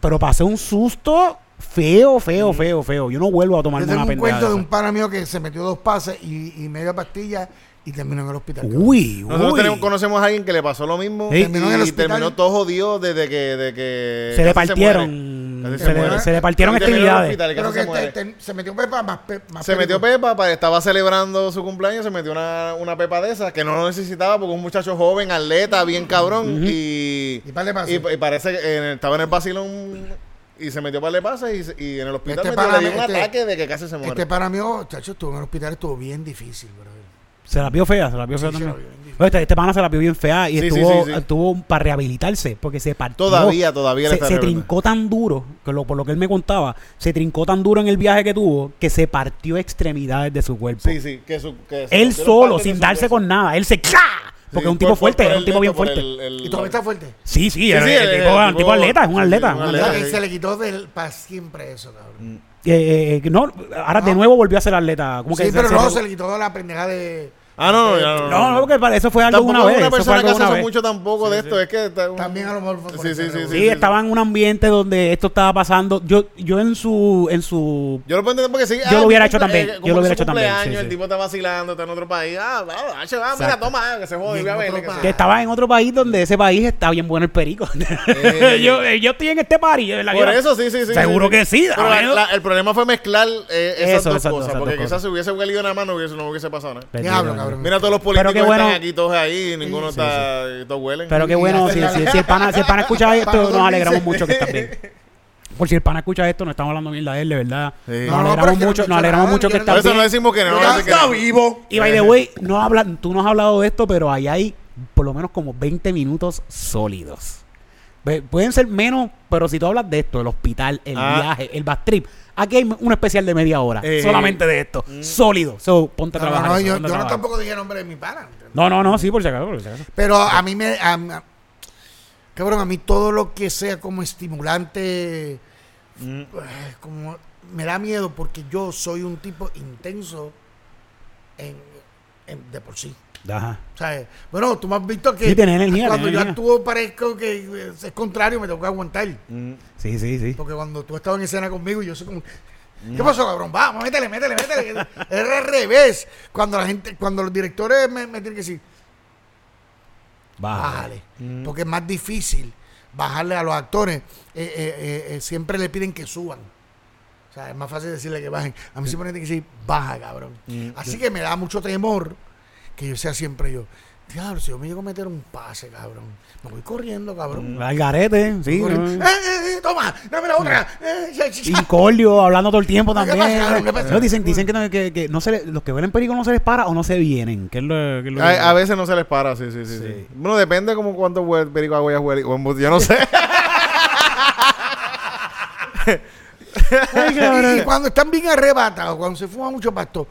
Pero pasé un susto feo, feo, feo, feo. Yo no vuelvo a Yo tomarme tengo una un cuento de un pana mío que se metió dos pases y, y media pastilla y terminó en el hospital. Uy, Nosotros uy. tenemos- conocemos a alguien que le pasó lo mismo Sí. y Terminó en el hospital. terminó todo jodido desde que, de que se le partieron. Casi se, le, se le partieron extremidades. hospital y Pero que se muere. te- te- se metió Pepa más, pe- más Se metió. Pepa, pa- estaba celebrando su cumpleaños, se metió una, una Pepa de esas que no lo necesitaba porque un muchacho joven, atleta, bien cabrón y, Y par de pases. y, y parece que en el- estaba en el vacilón y se metió para de pases y, se- y en el hospital Este metió- le pana- dio un este- ataque de que casi se muere. Este pana mío, chacho, estuvo en el hospital, estuvo bien difícil, brother. Se la vio fea, se la vio fea Sí, también. vio Este, este pana se la vio bien fea y Sí, estuvo, sí, sí. estuvo para rehabilitarse porque se partió. Todavía, todavía le se, está se trincó tan duro, que lo, por lo que él me contaba, se trincó tan duro en el viaje que tuvo que se partió extremidades de su cuerpo. Sí, sí, que su, que se él solo, sin darse con nada. Él se ¡ca! Porque Sí, es un tipo por- fuerte, por era un tipo bien fuerte. el- el- Y todavía está fuerte. Sí, sí, el, el- tipo, atleta, es un atleta. sí, un un atleta. atleta. Que sí. se le quitó del, para siempre eso, cabrón. Eh, eh, no, ahora de nuevo volvió a ser atleta. ¿Cómo que Sí, se- pero se- no, se le quitó la pendeja de. Ah, no, no, ya no, No, no, porque para eso fue algo Tampoco una vez. una eso fue persona que hace mucho tampoco de esto. Es que está un- También a lo mejor Sí, sí, sí, Sí, estaba en un ambiente donde esto estaba pasando. Yo, yo en su, en su Yo lo puedo entender porque sí. Yo lo hubiera el hecho también, eh, yo lo hubiera hecho también, El sí. tipo está vacilando, está en otro país. Ah, ah, mira, toma, que se jode, Y en voy a ver. otro que estaba en otro país donde ese país está bien bueno el perico. Eh. yo, eh, yo estoy en este party. Por eso sí, sí, sí. Seguro que sí, el problema fue mezclar eh, esas dos cosas. porque quizás si hubiese huelido nada más no hubiese, no hubiese pasado nada. Cabrón. Mira todos los Pero políticos qué que bueno. están aquí, todos ahí, ninguno Sí, está, todos huelen. Pero qué bueno, si, si, si el pana, si el pana escucha esto, no nos alegramos mucho que está bien. Por si el pana escucha esto, no estamos hablando mierda de él, de verdad. Sí. Nos No, no, pero alegramos mucho, nos alegramos nada, mucho que yo está Por eso bien. no decimos que no. está vivo. Y by the way, no habla, tú no has hablado de esto, pero ahí hay por lo menos como 20 minutos sólidos. Pueden ser menos, pero si tú hablas de esto, el hospital, el Ah. viaje, el bad trip, aquí hay un especial de media hora Eh. solamente de esto, sólido. So, ponte a No, no, trabajar. no, eso, yo, no tampoco dije nombre de mi pana. No, no, no, sí, por si acaso. por si acaso. Pero a mí me. a- a- cabrón, a mí todo lo que sea como estimulante. Mm. eh, como me da miedo porque yo soy un tipo intenso en, en- de por sí. Ajá. O sea, bueno, tú me has visto que Sí, tiene energía, cuando tiene yo energía. actúo parezco que es contrario, me tengo que aguantar. Mm. Sí, sí, sí. Porque cuando tú estabas en escena conmigo, yo soy como. Mm. ¿Qué pasó, cabrón? Vamos, métele, métele, métele. Era al revés. Cuando la gente, cuando los directores me, me tienen que decir, Baja. bájale. Porque es más difícil bajarle a los actores. eh, eh, eh, eh, siempre le piden que suban. O sea, es más fácil decirle que bajen. A mí siempre me tienen que decir, baja, cabrón. Así que me da mucho temor que yo sea siempre yo. Diablo, si yo me llego a meter un pase, cabrón. Me voy corriendo, cabrón. Al garete, sí. Corriendo. ¿no? Eh, eh, eh, toma, dame la otra. Eh, ya, ya, ya. Incordio, hablando todo el tiempo ¿Qué también. pasa, cabrón? ¿Qué pasa? No, dicen dicen que, no, que, que no se le- los que huelen perico no se les para o no se vienen. Que es lo, que es lo A, a veces no se les para, sí, sí, sí. sí. Sí. Bueno, depende como cuánto perico agua huele. o- Yo no sé. Y, y cuando están bien arrebatados, cuando se fuma mucho pasto,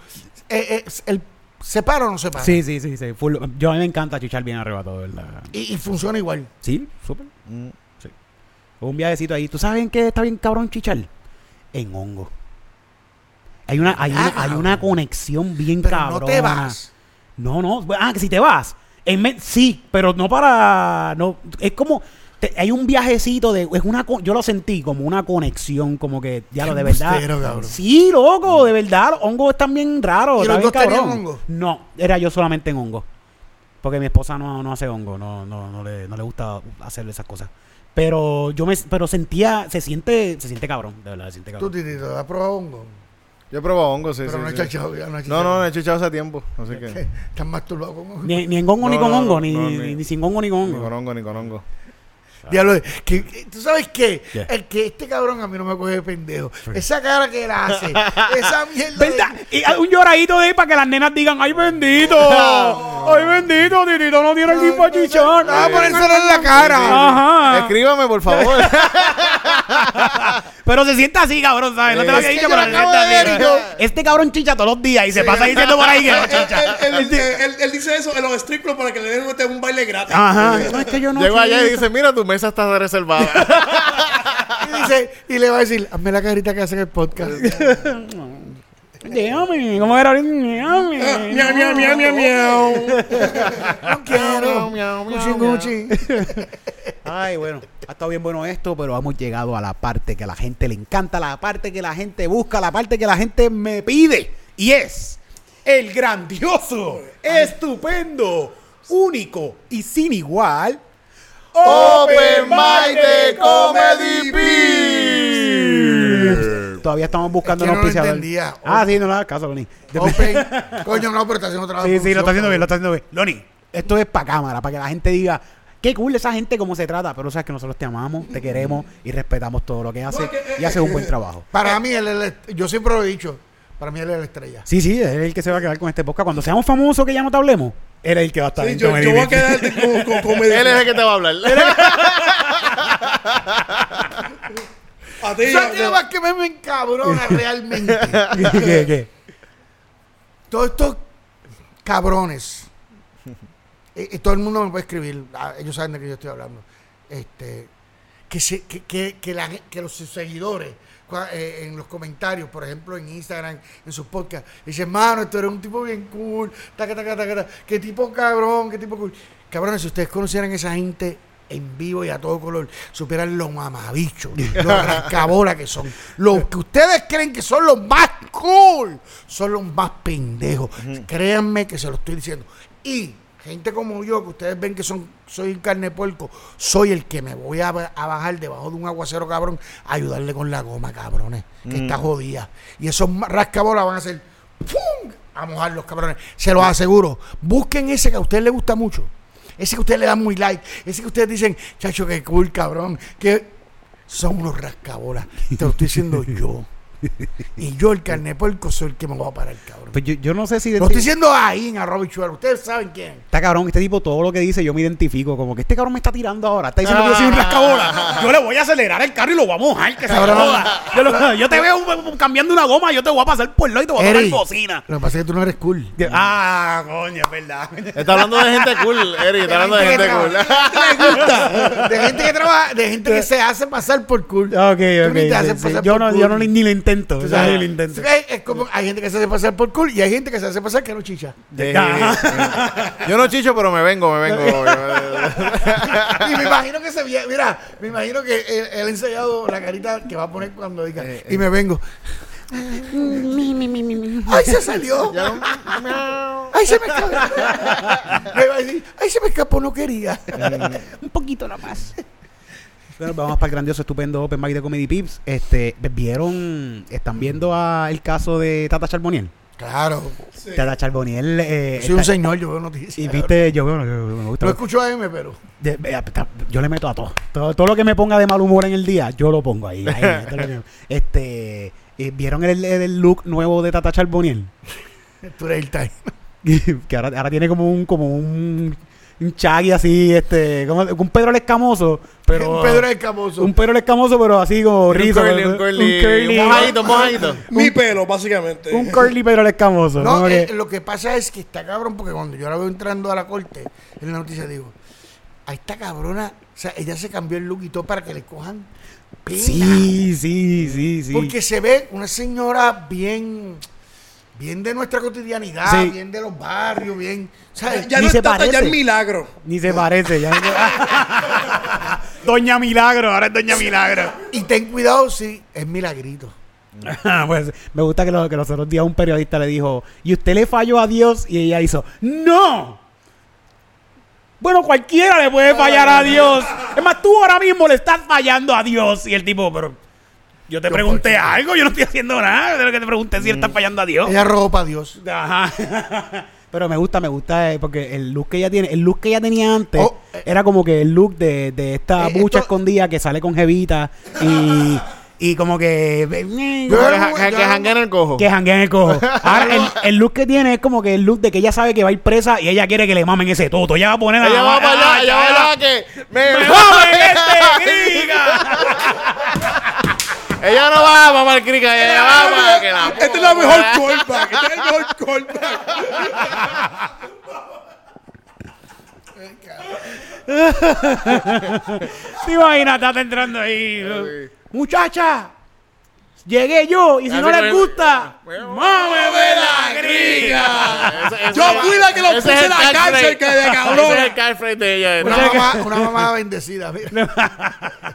eh, eh, el, ¿se para o no se para? Sí, sí, sí. sí. Full- yo a mí me encanta chichar bien arrebatado, ¿verdad? Y, y funciona igual. Sí, súper. Sí. Un viajecito ahí. ¿Tú sabes en qué está bien cabrón chichar? En hongo. Hay una, hay una, hay una conexión bien Pero cabrona. no te vas. No, no. Ah, que si te vas. En me- sí, pero no para. No, es como. Te- hay un viajecito de. Es una, co- yo lo sentí como una conexión, como que ya lo de verdad. cabrón. Sí, loco, de verdad. Los hongos están bien raros. ¿Y los dos tenían hongo? No, era yo solamente en hongo. Porque mi esposa no, no hace hongo, no, no, no, le, no le gusta hacer esas cosas. Pero yo me pero sentía, se siente, se siente cabrón, de verdad, se siente Tú, cabrón. Titito, ¿has probado hongo? Yo he probado hongo, sí, Pero sí, no he sí. chachado, ya no he No, chachado. no, no he chichado hace tiempo. Así que. Estás masturbado con hongo. Ni, ni en hongo ni No, con no, hongo, no, ni, no, ni, ni- ni sin hongo ni con Ni hongo. con hongo, ni con hongo. Diablo, que, ¿tú sabes qué? ¿Qué? El que este cabrón a mí no me coge de pendejo. Esa cara que él hace, esa mierda. Y un lloradito de ahí para que las nenas digan, ¡ay bendito! ¡Ay bendito! Titito no tiene el para a ponérselo en la cara. Ajá. Escríbame, por favor. Pero se sienta así, cabrón, ¿sabes? No te lo había dicho, pero se sienta de así. ver y yo- Este cabrón chicha todos los días y se pasa diciendo por ahí que no chicha. Él, él- él- él dice eso en los strip clubs para que le den un baile gratis. Ajá. No, es que yo no Llego allá y dice, mira, tu mesa está reservada. Y, dice, y le va a decir, hazme la carita que hace en el podcast. Déjame, ¿cómo era ahorita? Déjame. Ah, Miau, miau, miau, miau, miau. No quiero. Miau, miau, Gucci, miau, Gucci. Ay, bueno, ha estado bien bueno esto, pero hemos llegado a la parte que a la gente le encanta, la parte que la gente busca, la parte que la gente me pide. Y es el grandioso, estupendo, único y sin igual. Open Mic de Comedy Beer. Todavía estamos buscando Es que un no lo auspiciador. Ah, sí, no le hagas caso, Loni. Open. Coño, no, pero está haciendo otra Sí, sí, lo está haciendo bien, lo está haciendo bien. Loni, esto es para cámara, para que la gente diga, qué cool esa gente, cómo se trata. Pero sabes que nosotros te amamos, te queremos y respetamos todo lo que haces y haces un buen trabajo. Para mí, él es el- yo siempre lo he dicho, para mí él es la estrella. Sí, sí, es el que se va a quedar con este podcast. Cuando seamos famosos, que ya no te hablemos, él es el que va a estar Sí, yo, yo voy a quedar con, con comedia. Él es el que te va a hablar. A ti, ¿Sabes qué es ya- lo más que me, me encabrona realmente? ¿Qué, qué? Todos estos cabrones. y, y todo el mundo me puede escribir. ah, Ellos saben de qué yo estoy hablando. Este, que, se, que, que, que, la- que los seguidores eh, en los comentarios, por ejemplo en Instagram, en sus podcasts, dicen, mano, tú eres un tipo bien cool, taca, taca, taca, qué tipo cabrón, qué tipo cool. Cabrones, si ustedes conocieran a esa gente en vivo y a todo color, supieran los mamabichos, los rascabolas que son. Los que ustedes creen que son los más cool, son los más pendejos. Créanme que se lo estoy diciendo. Y gente como yo, que ustedes ven que son soy carne de puerco, soy el que me voy a, ba- a bajar debajo de un aguacero cabrón a ayudarle con la goma, cabrones, que está jodida. Y esos rascabolas van a hacer ¡pum! a mojar los cabrones. Se los aseguro. Busquen ese que a ustedes les gusta mucho. Ese que ustedes le dan muy like. Ese que ustedes dicen, chacho, qué cool, cabrón. Que son unos rascabolas. Te lo estoy diciendo yo. Y yo, el carne de puerco, soy el que me voy a parar, cabrón. Pues yo, yo no sé si... Lo estoy diciendo ahí en chuelo. Ustedes saben quién. Está cabrón, este tipo, todo lo que dice, yo me identifico. Como que este cabrón me está tirando ahora. Está diciendo que yo soy un rascabola. Yo le voy a acelerar el carro y lo voy a mojar, que se Cabrón. joda. Yo, lo- yo te veo cambiando una goma, yo te voy a pasar por lo y te voy a poner Eri, bocina. Lo que pasa es que tú no eres cool. Ah, coño, es verdad. Está hablando de gente cool, Eri. Está hablando de gente cool. De gente que trabaja, de gente que se hace pasar por cool. Ok, ok. Tú ni te haces sí, sí. pasar Yo, por no, cool. yo no ni, ni lo intento. O sea, intento. es, es como hay gente que se hace pasar por cool y hay gente que se hace pasar que no chicha. Yo no chicho, pero me vengo, me vengo. y me imagino que se mira, me imagino que él, él ha ensayado la carita que va a poner cuando diga Eh, y me vengo. ¡Ay, se salió! ¡Ay, se me escapó! ¡ay, se me escapó! No quería. Un poquito nomás. Pero vamos para el grandioso, estupendo Open Mic de Comedy Pips. Este, ¿vieron? ¿Están viendo a el caso de Tata Charboniel? Claro. Tata Charboniel. Eh, Soy un señor, yo veo noticias. y viste, yo, bueno, yo- yo- me gusta. No escucho a M, pero. De- de- ta- yo le meto a todo. todo. todo lo que me ponga de mal humor en el día, yo lo pongo ahí. ahí, esto lo este, eh, ¿Vieron el, el look nuevo de Tata Charboniel? Tú eres el time. que ahora, ahora tiene como un como un, un chagui así, este, como un Pedro el Escamoso, pero un Pedro Escamoso. un Pedro el Escamoso, pero así como Un rizo, curly, ¿no? un curly. curly, Mojadito, mojadito. Mi pelo, básicamente. un curly Pedro el Escamoso. No, eh, que- lo que pasa es que está cabrón, porque cuando yo la veo entrando a la corte, en la noticia digo, a esta cabrona, o sea, ella se cambió el look y todo para que le cojan pena. sí, sí, sí, sí. Porque se ve una señora bien, bien de nuestra cotidianidad, Sí. bien de los barrios, bien, ¿sabes? Ya Ni no se es Tata, ya parece. es milagro. Ni se parece. Ya Doña Milagro, ahora es Doña Milagro. Y ten cuidado si es milagrito. pues me gusta que, lo- que los otros días un periodista le dijo, ¿y usted le falló a Dios? Y ella hizo, ¡No! Bueno, cualquiera le puede fallar a Dios. Es más, tú ahora mismo le estás fallando a Dios. Y el tipo, pero yo te Yo, pregunté algo, yo no estoy haciendo nada de lo que te pregunté si le estás fallando a Dios. Ella robó para Dios. Ajá. Pero me gusta, me gusta eh, porque el look que ella tiene, el look que ella tenía antes Oh, eh. era como que el look de, de esta Eh, bucha esto- escondida que sale con jevita y, y como que eh, Que, que, janguea en el cojo. que janguea en el cojo. Ahora, el, el look que tiene es como que el look de que ella sabe que va a ir presa y ella quiere que le mamen ese toto. Ella va a poner a Ella va para allá, ella va allá que me, ¡Me me mamen este griga! Ella no va a mamar crica, ella va para que la Esta es la mejor callback. Este es el mejor callback. ¿Te imaginas? Estás entrando ahí. Muchacha, llegué yo y si no les gusta, mámeme la ese- Yo fui la que lo puse en la cárcel, que de cabrona. Ese es el de ella. Una mamá, una mamá bendecida. mira.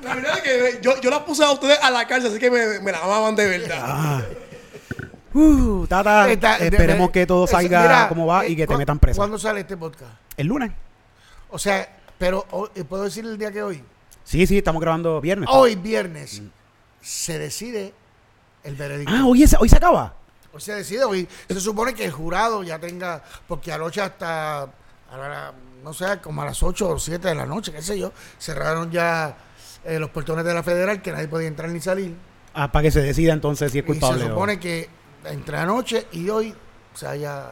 La verdad es que yo, yo la puse a ustedes a la cárcel, así que me, me la amaban de verdad. Uh, tata, esperemos de- que todo salga mira, como va y que te ¿cu- metan preso. ¿Cuándo sale este podcast? El lunes. O sea, pero eh, ¿puedo decir el día que hoy? Sí, sí, estamos grabando viernes. Hoy, viernes, se decide el veredicto. Ah, hoy, es- hoy se acaba. Hoy se decide, hoy se supone que el jurado ya tenga, porque anoche hasta, a la- no sé, como a las 8 o 7 de la noche, qué sé yo, cerraron ya eh, los portones de la federal, que nadie podía entrar ni salir. Ah, para que se decida entonces si es Y culpable. se o- supone que entre anoche y hoy se haya...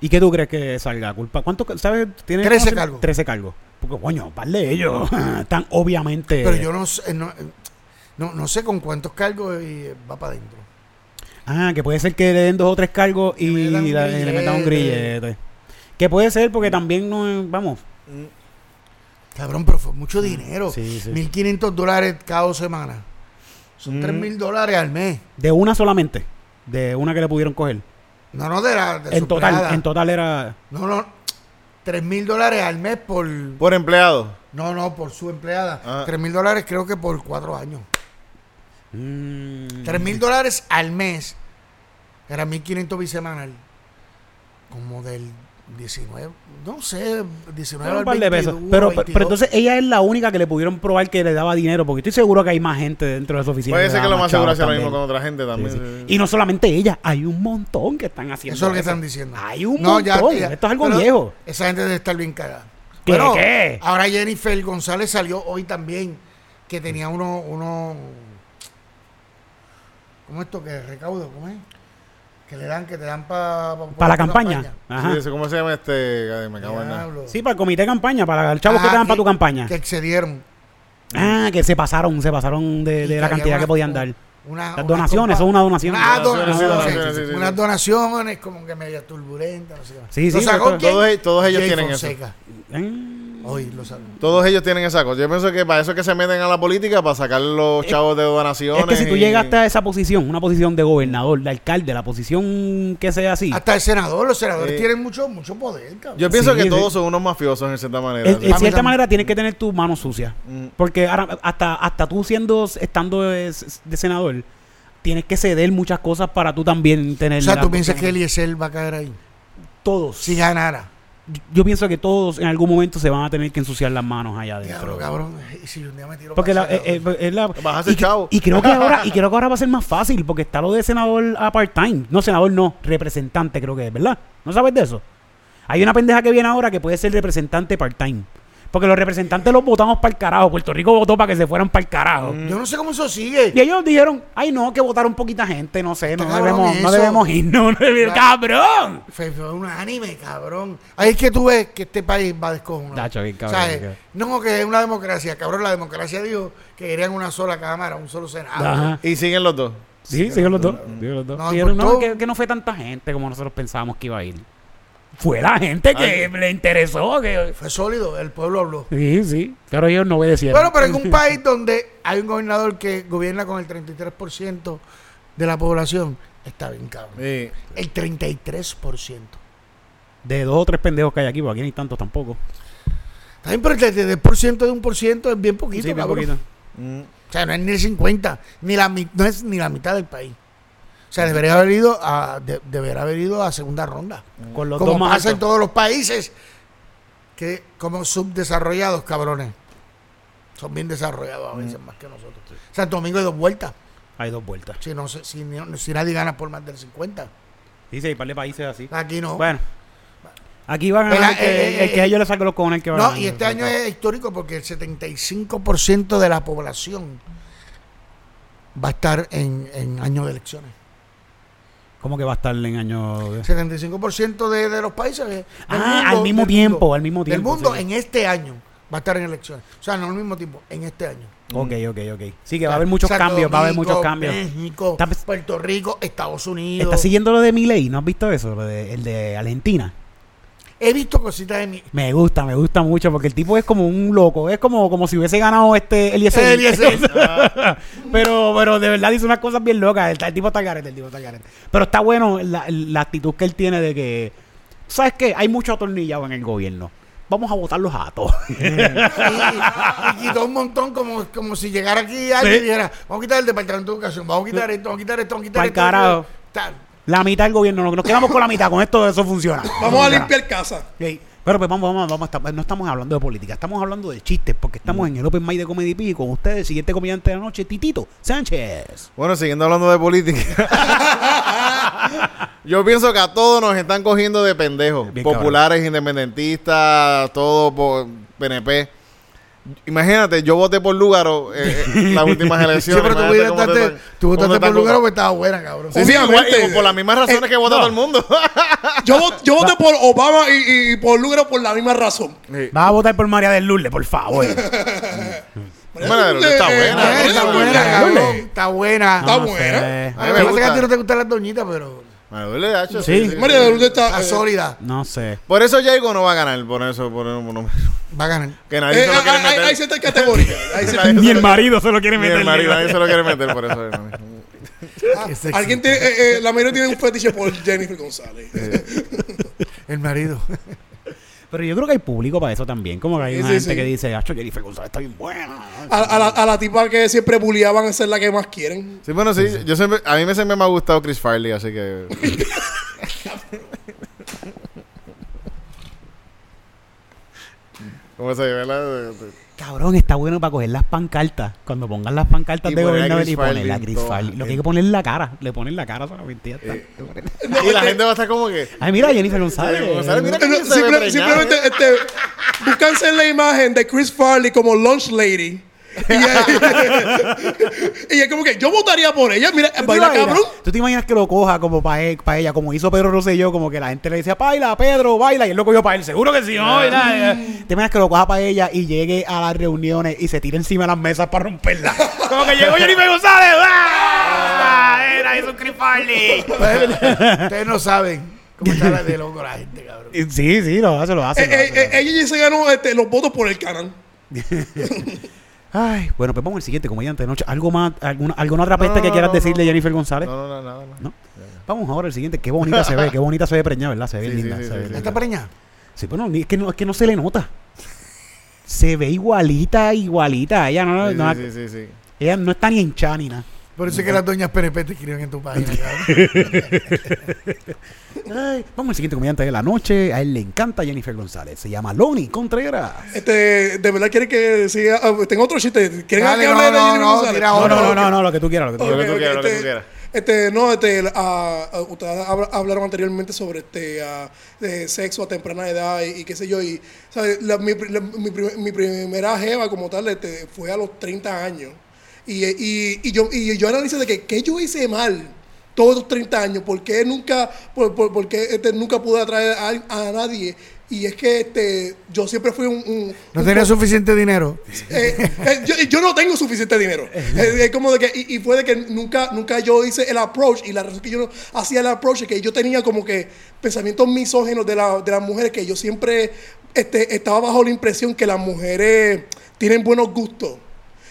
¿Y qué tú crees que salga? ¿Culpa? ¿Cuánto, sabes? ¿Tiene 13 conocimiento? cargos. 13 cargos. Porque, coño, par de ellos están obviamente... Pero yo no sé, no, no, no sé con cuántos cargos y va para adentro. Ah, que puede ser que le den dos o tres cargos y, le metan un la- y le metan un grillete. grillete. Que puede ser porque también no es- vamos. Cabrón, pero fue mucho dinero. Sí, sí. 1.500 dólares cada dos semanas. Son Mm. 3.000 dólares al mes. De una solamente. De una que le pudieron coger. No, no, de la de En total, en total era. No, no. 3.000 dólares al mes por... Por empleado. No, no, por su empleada. Ah. 3.000 dólares creo que por cuatro años. Mm, 3.000 dólares al mes. Era 1.500 bisemanal. Como del 19, no sé, 19 un al par de 22, pesos. Pero, pero, 22. entonces ella es la única que le pudieron probar que le daba dinero. Porque estoy seguro que hay más gente dentro de su oficina. Puede ser que lo más seguro sea lo mismo con otra gente Sí, también. sí. Y no solamente ella, hay un montón que están haciendo. Eso es lo que están diciendo. Hay un No, montón. ya- Esto es algo pero viejo. Esa gente debe estar bien cagada. ¿Qué, Bueno, qué? Ahora Jennifer González salió hoy también que tenía uno, uno ¿cómo es esto que recaudo? ¿Cómo es? Que le dan, que te dan para Para la campaña. Ajá. Sí, eso, ¿Cómo se llama este? Ay, me cago en nada. Sí, para el comité de campaña, para el chavo que Ah, te dan para tu campaña. Que excedieron. Ah, que se pasaron, se pasaron de, Y la había cantidad una- que podían dar. una- Las unas donaciones, compa- son una donación. Unas Donaciones, sí, donaciones, donaciones, sí, sí. unas donaciones como que media turbulentas. No sé qué. Sí, ¿Lo sí, sacó pero quién? todos ellos- todos ellos Jay tienen eso. Fonseca. Eh, Hoy lo sacó. Todos ellos tienen esa cosa. Yo pienso que para eso es que se meten a la política, para sacar los chavos de donaciones. Es que si tú y- llegaste a esa posición, una posición de gobernador, de alcalde, la posición que sea así, Hasta el senador, los senadores tienen mucho, mucho poder, cabrón. Yo pienso Sí, que sí. todos son unos mafiosos en cierta manera. en, sí. cierta también. manera tienes que tener tu mano sucia. Mm. Porque ahora, hasta, hasta tú siendo, estando de, de senador, tienes que ceder muchas cosas para tú también tener... o sea, la- tú piensas que Eliezer va a caer ahí. Todos. Si ganara. Yo pienso que todos en algún momento se van a tener que ensuciar las manos allá adentro. cabrón. Y si un día me tiro Porque la, allá, eh, eh, es la- Vas a ser y, chavo. y creo que ahora y creo que ahora va a ser más fácil porque está lo de senador a part-time. No, senador no, representante creo que es, ¿verdad? ¿No sabes de eso? Hay una pendeja que viene ahora que puede ser representante part-time. Porque los representantes los votamos para el carajo. Puerto Rico votó para que se fueran para el carajo. Yo no sé cómo eso sigue. Y ellos dijeron, ay no, que votaron poquita gente, no sé, no debemos, no debemos irnos. no debemos- ¡Cabrón! Fue, fue un anime, cabrón. Ahí es que tú ves que este país va descojonado. Tacho, bien cabrón, ¿Sabes? bien No, que es una democracia. Cabrón, la democracia dijo que querían una sola cámara, un solo senado. Ajá. Y siguen los dos. Sí, siguen los dos. siguen los dos. No, que, que no fue tanta gente como nosotros pensábamos que iba a ir. Fue la gente que le interesó. Que... Fue sólido, el pueblo habló. Sí, sí. Pero ellos no obedecieron. Bueno, pero en un país donde hay un gobernador que gobierna con el 33% de la población, está bien cabrón. Sí. El 33%. De dos o tres pendejos que hay aquí, porque aquí no hay tantos tampoco. Está bien, pero el 33% de un por ciento es bien poquito, Sí, bien cabrón. poquito. Mm. O sea, no es ni el 50, ni la, no es ni la mitad del país. O sea, debería haber ido a, de- debería haber ido a segunda ronda. Con los como pasa en todos los países que como subdesarrollados, cabrones. Son bien desarrollados a Mm. veces más que nosotros. Santo Domingo hay dos vueltas. Hay dos vueltas. Si, no, si, nadie gana por más del 50. Dice, hay un par de países así. Aquí no. Bueno. Aquí van a ganar el que, eh, el que ellos les saque los cojones que va a no, y este año es histórico porque el 75% de la población va a estar en, en año de elecciones. ¿Cómo que va a estar en año de... 75% de, de los países. eh, del Ah, mundo- al mismo del tiempo, mundo- al mismo tiempo, mundo sí. en este año va a estar en elecciones. O sea, no al mismo tiempo, en este año. Ok, ok, ok. Sí, que va a haber muchos Santo cambios, va a haber muchos cambios. México, Puerto Rico, Estados Unidos. ¿Estás siguiendo lo de Milei? ¿No has visto eso? Lo de, el de Argentina. He visto cositas de mi. Me gusta, me gusta mucho porque el tipo es como un loco. Es como, como si hubiese ganado este Eliezer. Eliezer. pero, pero de verdad dice unas cosas bien locas. El, el tipo está garete, el tipo está garete. Pero está bueno la, la actitud que él tiene de que, ¿sabes qué? Hay mucho atornillado en el gobierno. Vamos a votarlos a todos. y, y quitó un montón como, como si llegara aquí alguien Sí. y dijera, vamos a quitar el departamento de educación, vamos a quitar esto, vamos a quitar esto, vamos a quitar Pa'l esto. carajo. Tal. La mitad del gobierno, nos quedamos con la mitad. Con esto eso funciona. Vamos a limpiar casa. Sí. Pero pues vamos, vamos, vamos, estar- no estamos hablando de política, estamos hablando de chistes, porque estamos en el Open Mic de Comedy P con ustedes, el siguiente comediante de la noche, Titito Sánchez. Bueno, siguiendo hablando de política. Yo pienso que a todos nos están cogiendo de pendejos. Bien Populares, independentistas, todo por PNP. Imagínate, yo voté por Lugaro eh, en las últimas Sí, elecciones. pero tú votaste, te- tú votaste por lugar co- porque estaba buena, cabrón. Sí, sí, y por las mismas razones que vota no. todo el mundo. Yo, yo voté por Obama y, y por Lugaro por la misma razón. Sí. Vas a votar por María del Lourdes, por favor. Bueno, pero está Eh, buena. Eh, está buena, Lourdes. cabrón. Está buena. Está No buena. sé. A mí me es que a gusta. ti no te gustan las doñitas, pero. María de Lourdes, hacho, Sí. María de Lourdes está. Está eh, sólida. No sé. Por eso Jago no va a ganar, por eso, por eso, por eso- Va a ganar. que nadie eh, se lo quiere hay, hay- meter. hay ciertas categorías. Hay ciertas- Nadie se Ni lo- el marido se lo quiere Ni meter. el marido, nadie se lo quiere meter, por eso. Qué sexy. Alguien tiene, eh, eh, la mayoría tiene un fetiche por Jennifer González. El marido. Pero yo creo que hay público para eso también. Como que hay Sí, una sí, gente sí. que dice, Acho, Jennifer González está bien buena. A, a la, a la tipa que siempre bulliaban a ser la que más quieren. Sí, bueno, sí, yo siempre, a mí me siempre me ha gustado Chris Farley, así que... ¿Cómo se llama? la- Cabrón, está bueno para coger las pancartas. Cuando pongan las pancartas Y de poner a gobernador y ponerle a Farley Chris en todo. Farley. Lo que hay que ponerle la cara. Le ponen la cara solamente y ya está. Y la gente va a estar como que... Ay, mira, Jennifer González. Jennifer González, mira Eh, no, simple- simplemente ¿eh? este, búscanse la imagen de Chris Farley como Lunch Lady. Y, y es como que yo votaría por ella. Mira, ¿Tú te baila imaginas- cabrón. ¿Tú te imaginas que lo coja como para ella, como hizo Pedro Rosselló, como que la gente le decía, baila, Pedro, baila, y él lo cogió para él? Seguro que sí, ¿no? Nada, eh. ¿Te imaginas que lo coja para ella y llegue a las reuniones y se tire encima de las mesas para romperlas? como que llegó Jennifer González, ¡ah! Era Chris Farley. Ustedes no saben cómo está la de loco la gente, cabrón. Sí, sí, lo hace, lo hace. Eh, lo eh, hace, lo eh, hace. ella ya se ganó este, los votos por el canal. Ay, bueno, pues vamos al siguiente comediante de noche. ¿Algo más, alguna, alguna otra peste No, que no, quieras no, decirle no. Jennifer González? No, no, no, no. Vamos ahora al siguiente. Qué bonita se ve, qué bonita se ve preñada, ¿verdad? Se ve Sí, linda. sí, se sí, ve sí, linda. ¿Está preñada? Sí, bueno, es que no, es que no se le nota. Se ve igualita, igualita. Ella no, Sí, no- sí, sí, sí. ella no está ni hinchada ni nada. Por eso es que las doñas PNP te escriben en tu página. Ay, vamos al siguiente comediante de la noche. A él le encanta Jennifer González. Se llama Loni Contreras. Este, de verdad quieren que siga. ah, tengo otro chiste. ¿Quieren Dale, que no, hable de no, Jennifer no, González? No, no, no, no, no, lo que tú quieras, lo que tú quieras, lo que tú este, quieras. Este, no, este, ah, ah, ustedes habla- hablaron anteriormente sobre este de sexo a temprana edad y, y qué sé yo. Y, ¿sabes? La- mi, la- mi primera jeva como tal este, fue a los 30 años. Y, y, y yo, y yo analicé de que qué yo hice mal todos los 30 años, por qué nunca, por, por- por qué, este, nunca pude atraer a, a nadie. Y es que este, yo siempre fui un... un- No tenía suficiente dinero. eh, eh, yo, yo no tengo suficiente dinero. Es como de que, y, y fue de que nunca, nunca yo hice el approach. Y la razón que yo no hacía el approach es que yo tenía como que pensamientos misógenos de, la- de las mujeres, que yo siempre este, estaba bajo la impresión que las mujeres tienen buenos gustos.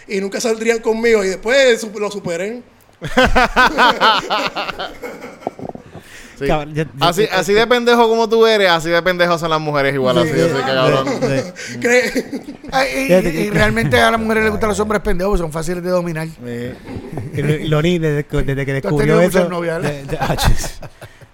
Y nunca saldrían conmigo. Y después lo superé. Sí. Cabrón, yo- yo- Así, así de pendejo como tú eres, así de pendejos son las mujeres igual así, así que cabrón. Sí. Cre- Ay, y, realmente a las mujeres les gustan los hombres pendejos, son fáciles de dominar. Loni, desde, que- desde que descubrió eso. ah,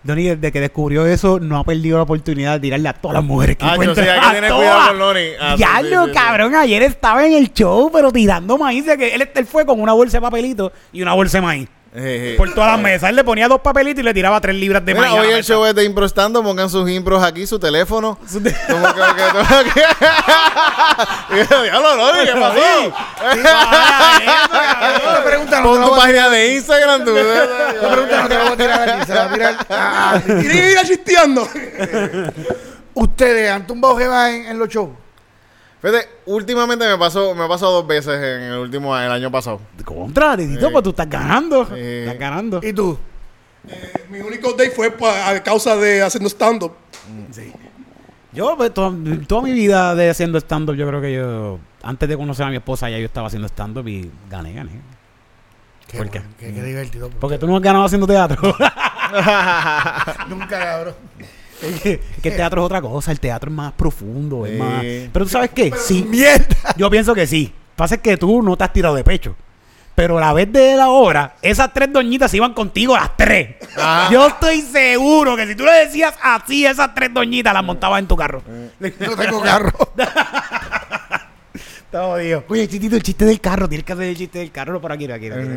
Loni, desde que descubrió eso, no ha perdido la oportunidad de tirarle a todas las mujeres que Ah, yo encuentre. sí, hay que cuidado con. Ah, sí, Ya sí, lo sí, sí. cabrón, ayer estaba en el show, pero tirando maíz. de que él, él fue con una bolsa de papelito y una bolsa de maíz. Jeje. Por todas las mesas. Él le ponía dos papelitos y le tiraba tres libras de Mira, maíz. hoy el show es de improstando, pongan sus impros aquí, su teléfono. Como que, que, que, Y yo, Diablo, Loni, ¿qué pasó? No te Pon la tu página de Instagram, tú. esta pregunta no te la voy a tirar aquí, se la va a tirar y ir chisteando. Ustedes han tumbado jevas en, en los shows. Fíjate, últimamente me pasó, me pasó dos veces en el último el año pasado. Contra, Titito, pues tú estás ganando. Sí. Estás ganando. ¿Y tú? Mi único day fue pa- a causa de haciendo stand-up. Yo, pues, toda, toda mi vida de haciendo stand-up, yo creo que yo, antes de conocer a mi esposa, ya yo estaba haciendo stand-up y gané, gané. Qué ¿Por qué? bueno, Qué, qué divertido. Porque tú no has ganado haciendo teatro. Nunca, cabrón. Que, el teatro es otra cosa, el teatro es más profundo, es más... Pero tú sabes qué, sí, Mierda. yo pienso que sí. Pasa es que tú no te has tirado de pecho. Pero a la vez de la obra, esas tres doñitas iban contigo las tres. Ajá. Yo estoy seguro que si tú le decías así, esas tres doñitas las montabas en tu carro. No tengo carro. Está jodido. Oye, chistito, el chiste del carro. Tienes que hacer el chiste del carro. No, por aquí, por aquí. por aquí,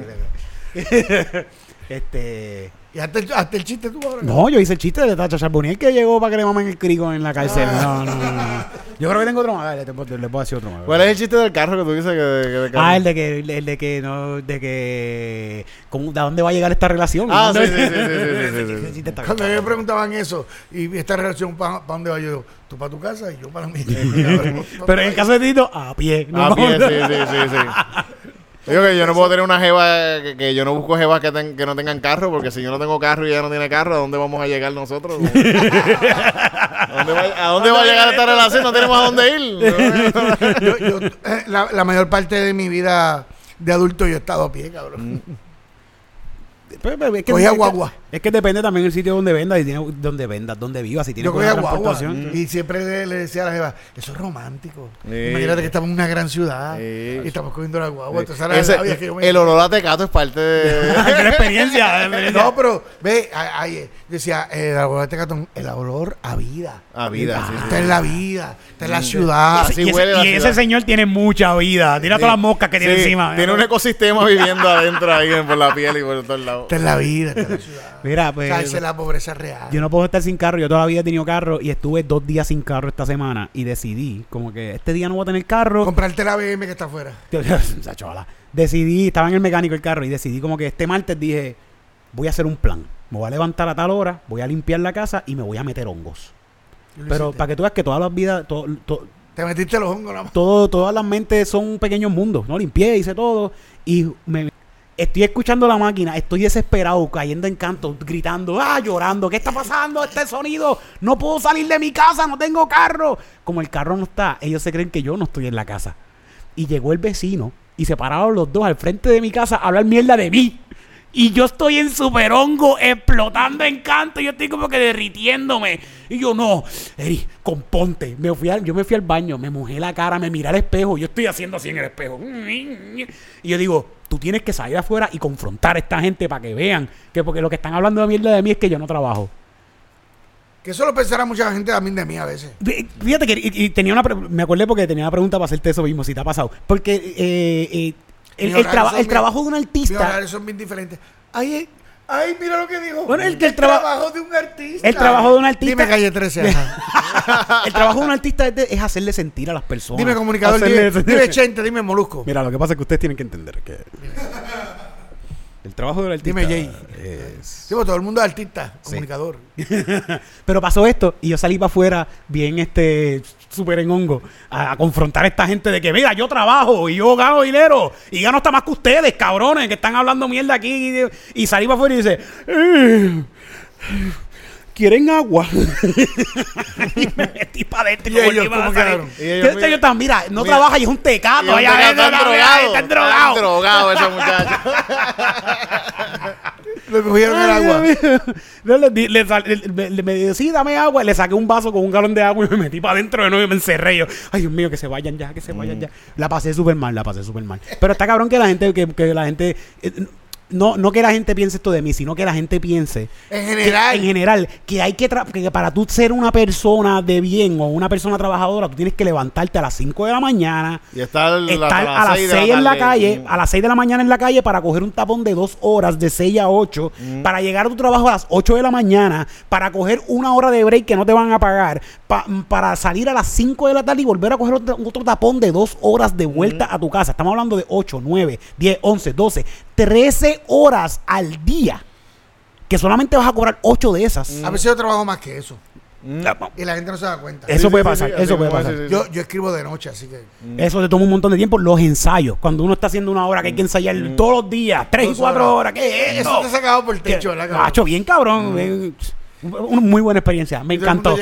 por aquí. este... Y hasta el, hasta el chiste tú ahora. No, yo hice el chiste de Tacha Charboniel que llegó para que le mamen el crico en la cárcel. No, no, no, no. Yo creo que tengo otro más. Dale, te le puedo decir otro más. ¿Cuál es el chiste del carro que tú dices que, que de carro? Ah, el de que, el de que no, de que, ¿cómo, ¿de dónde va a llegar esta relación? Ah, ¿Dónde- sí, sí, sí, sí, sí, Cuando me preguntaban eso, y esta relación, ¿para dónde va yo? Tú para tu casa y yo para mí. Pero en el caso de Tito, a pie. No. sí, sí, sí, sí. Digo que yo no puedo tener una jeva, que, que yo no busco jevas que, ten- que no tengan carro, porque si yo no tengo carro y ella no tiene carro, ¿a dónde vamos a llegar nosotros? ¿A dónde va, a dónde va a llegar esta relación? No tenemos a dónde ir. Yo- yo, eh, la, la mayor parte de mi vida de adulto yo he estado a pie, cabrón. Pues, es que, Cogía es que- guagua. Es que depende también del sitio donde vendas y tiene, donde vendas, donde vivas. Si tienes Yo cogía guagua transportación. y siempre le, le decía a la jeva, eso es romántico. Sí. Imagínate que estamos en una gran ciudad y estamos cogiendo la guagua. Entonces, ahora Ese- la rabia que yo me- el olor a tecato es parte de... Qué experiencia. No, pero ve, a- decía, eh, el olor a Tecatón, el olor a vida. A vida, sí, sí. Está en la vida, está en la ciudad. Así y ese, la y ese señor tiene mucha vida. Tira todas las moscas que tiene encima. Tiene un ecosistema viviendo adentro ahí por la piel y por todos lados. Está en la vida, está en la ciudad. Mira, pues. es la pobreza real. Yo no puedo estar sin carro. Yo todavía he tenido carro y estuve dos días sin carro esta semana y decidí, como que este día no voy a tener carro. Comprarte la BM que está afuera. Esa chavala. Decidí, estaba en el mecánico el carro y decidí como que este martes dije, voy a hacer un plan. Me voy a levantar a tal hora, voy a limpiar la casa y me voy a meter hongos. Pero para que tú veas que todas las vidas, to- to- Te metiste los hongos, ¿no? todo, todas las mentes son pequeños mundos, ¿no? Limpié, hice todo y me estoy escuchando la máquina, estoy desesperado, cayendo en canto, gritando, ah, llorando, ¿qué está pasando? Este sonido, no puedo salir de mi casa, no tengo carro. Como el carro no está, ellos se creen que yo no estoy en la casa. Y llegó el vecino y se pararon los dos al frente de mi casa a hablar mierda de mí. Y yo estoy en super hongo, explotando en canto. Yo estoy como que derritiéndome. Y yo, no, Eri, componte. Me fui al- yo me fui al baño, me mojé la cara, me miré al espejo. Yo estoy haciendo así en el espejo. Y yo digo, tú tienes que salir afuera y confrontar a esta gente para que vean que porque lo que están hablando de mierda de mí es que yo no trabajo. Que eso lo pensará mucha gente también de mí a veces. Fí- Fíjate que y- y tenía una me acordé porque tenía una pregunta para hacerte eso mismo, si te ha pasado. Porque eh, eh, el, Mis el traba- el bien- trabajo de un Mis artista. horarios son bien diferentes. Ay, eh, ay, mira lo que dijo. Bueno, el que el traba- trabajo de un artista. el trabajo de un artista- Dime calle 13. ajá. el trabajo de un artista es, de- es hacerle sentir a las personas. dime comunicador, Hacerle- dime, dime Chente, dime Molusco. Mira, lo que pasa es que ustedes tienen que entender que el trabajo del artista Dime, Jay. es- todo el mundo es artista, Sí. comunicador. Pero pasó esto y yo salí para afuera bien este súper en hongo a, a confrontar a esta gente de que mira, yo trabajo y yo gano dinero y gano hasta más que ustedes, cabrones, que están hablando mierda aquí y, y salí para afuera y dice "Eh, ¿Quieren agua? y me metí para adentro. ¿Y ellos cómo quedaron? Y ellos, mira- yo estaba, mira, no mira, trabaja y es un tecato. Allá adentro, están drogados. Están drogados. Están drogados esos muchachos. Lo cogieron el agua. Le, le le- le- me dame agua. Le saqué un vaso con un galón de agua y me metí para adentro de nuevo y me encerré. Yo, ay, Dios mío, que se vayan ya, que se vayan ya. La pasé súper mal, la pasé súper mal. Pero está cabrón que la gente, que, que la gente, eh, no, no que la gente piense esto de mí, sino que la gente piense En que- general. en general, que hay que, que para tú ser una persona de bien o una persona trabajadora, tú tienes que levantarte a las 5 de la mañana, Y estar, estar a las 6 en la calle, a las 6 de la mañana en la calle para coger un tapón de 2 horas de 6 a 8, para llegar a tu trabajo a las 8 de la mañana, para coger una hora de break que no te van a pagar, pa- para salir a las 5 de la tarde y volver a coger otro, otro tapón de 2 horas de vuelta a tu casa. Estamos hablando de 8, 9, 10, 11, 12, 13 horas al día. Que solamente vas a cobrar 8 de esas. A veces yo trabajo más que eso. Mm. Y la gente no se da cuenta. Eso puede pasar, eso puede pasar. Yo, yo escribo de noche, así que. Eso te toma un montón de tiempo. Los ensayos. Cuando uno está haciendo una hora que hay que ensayar todos los días, 3 y Dos 4 horas. horas. ¿Qué es Eso eso? te ha sacado por el techo, ¿verdad? cabrón? Macho, bien cabrón. Una muy buena experiencia. Me encantó.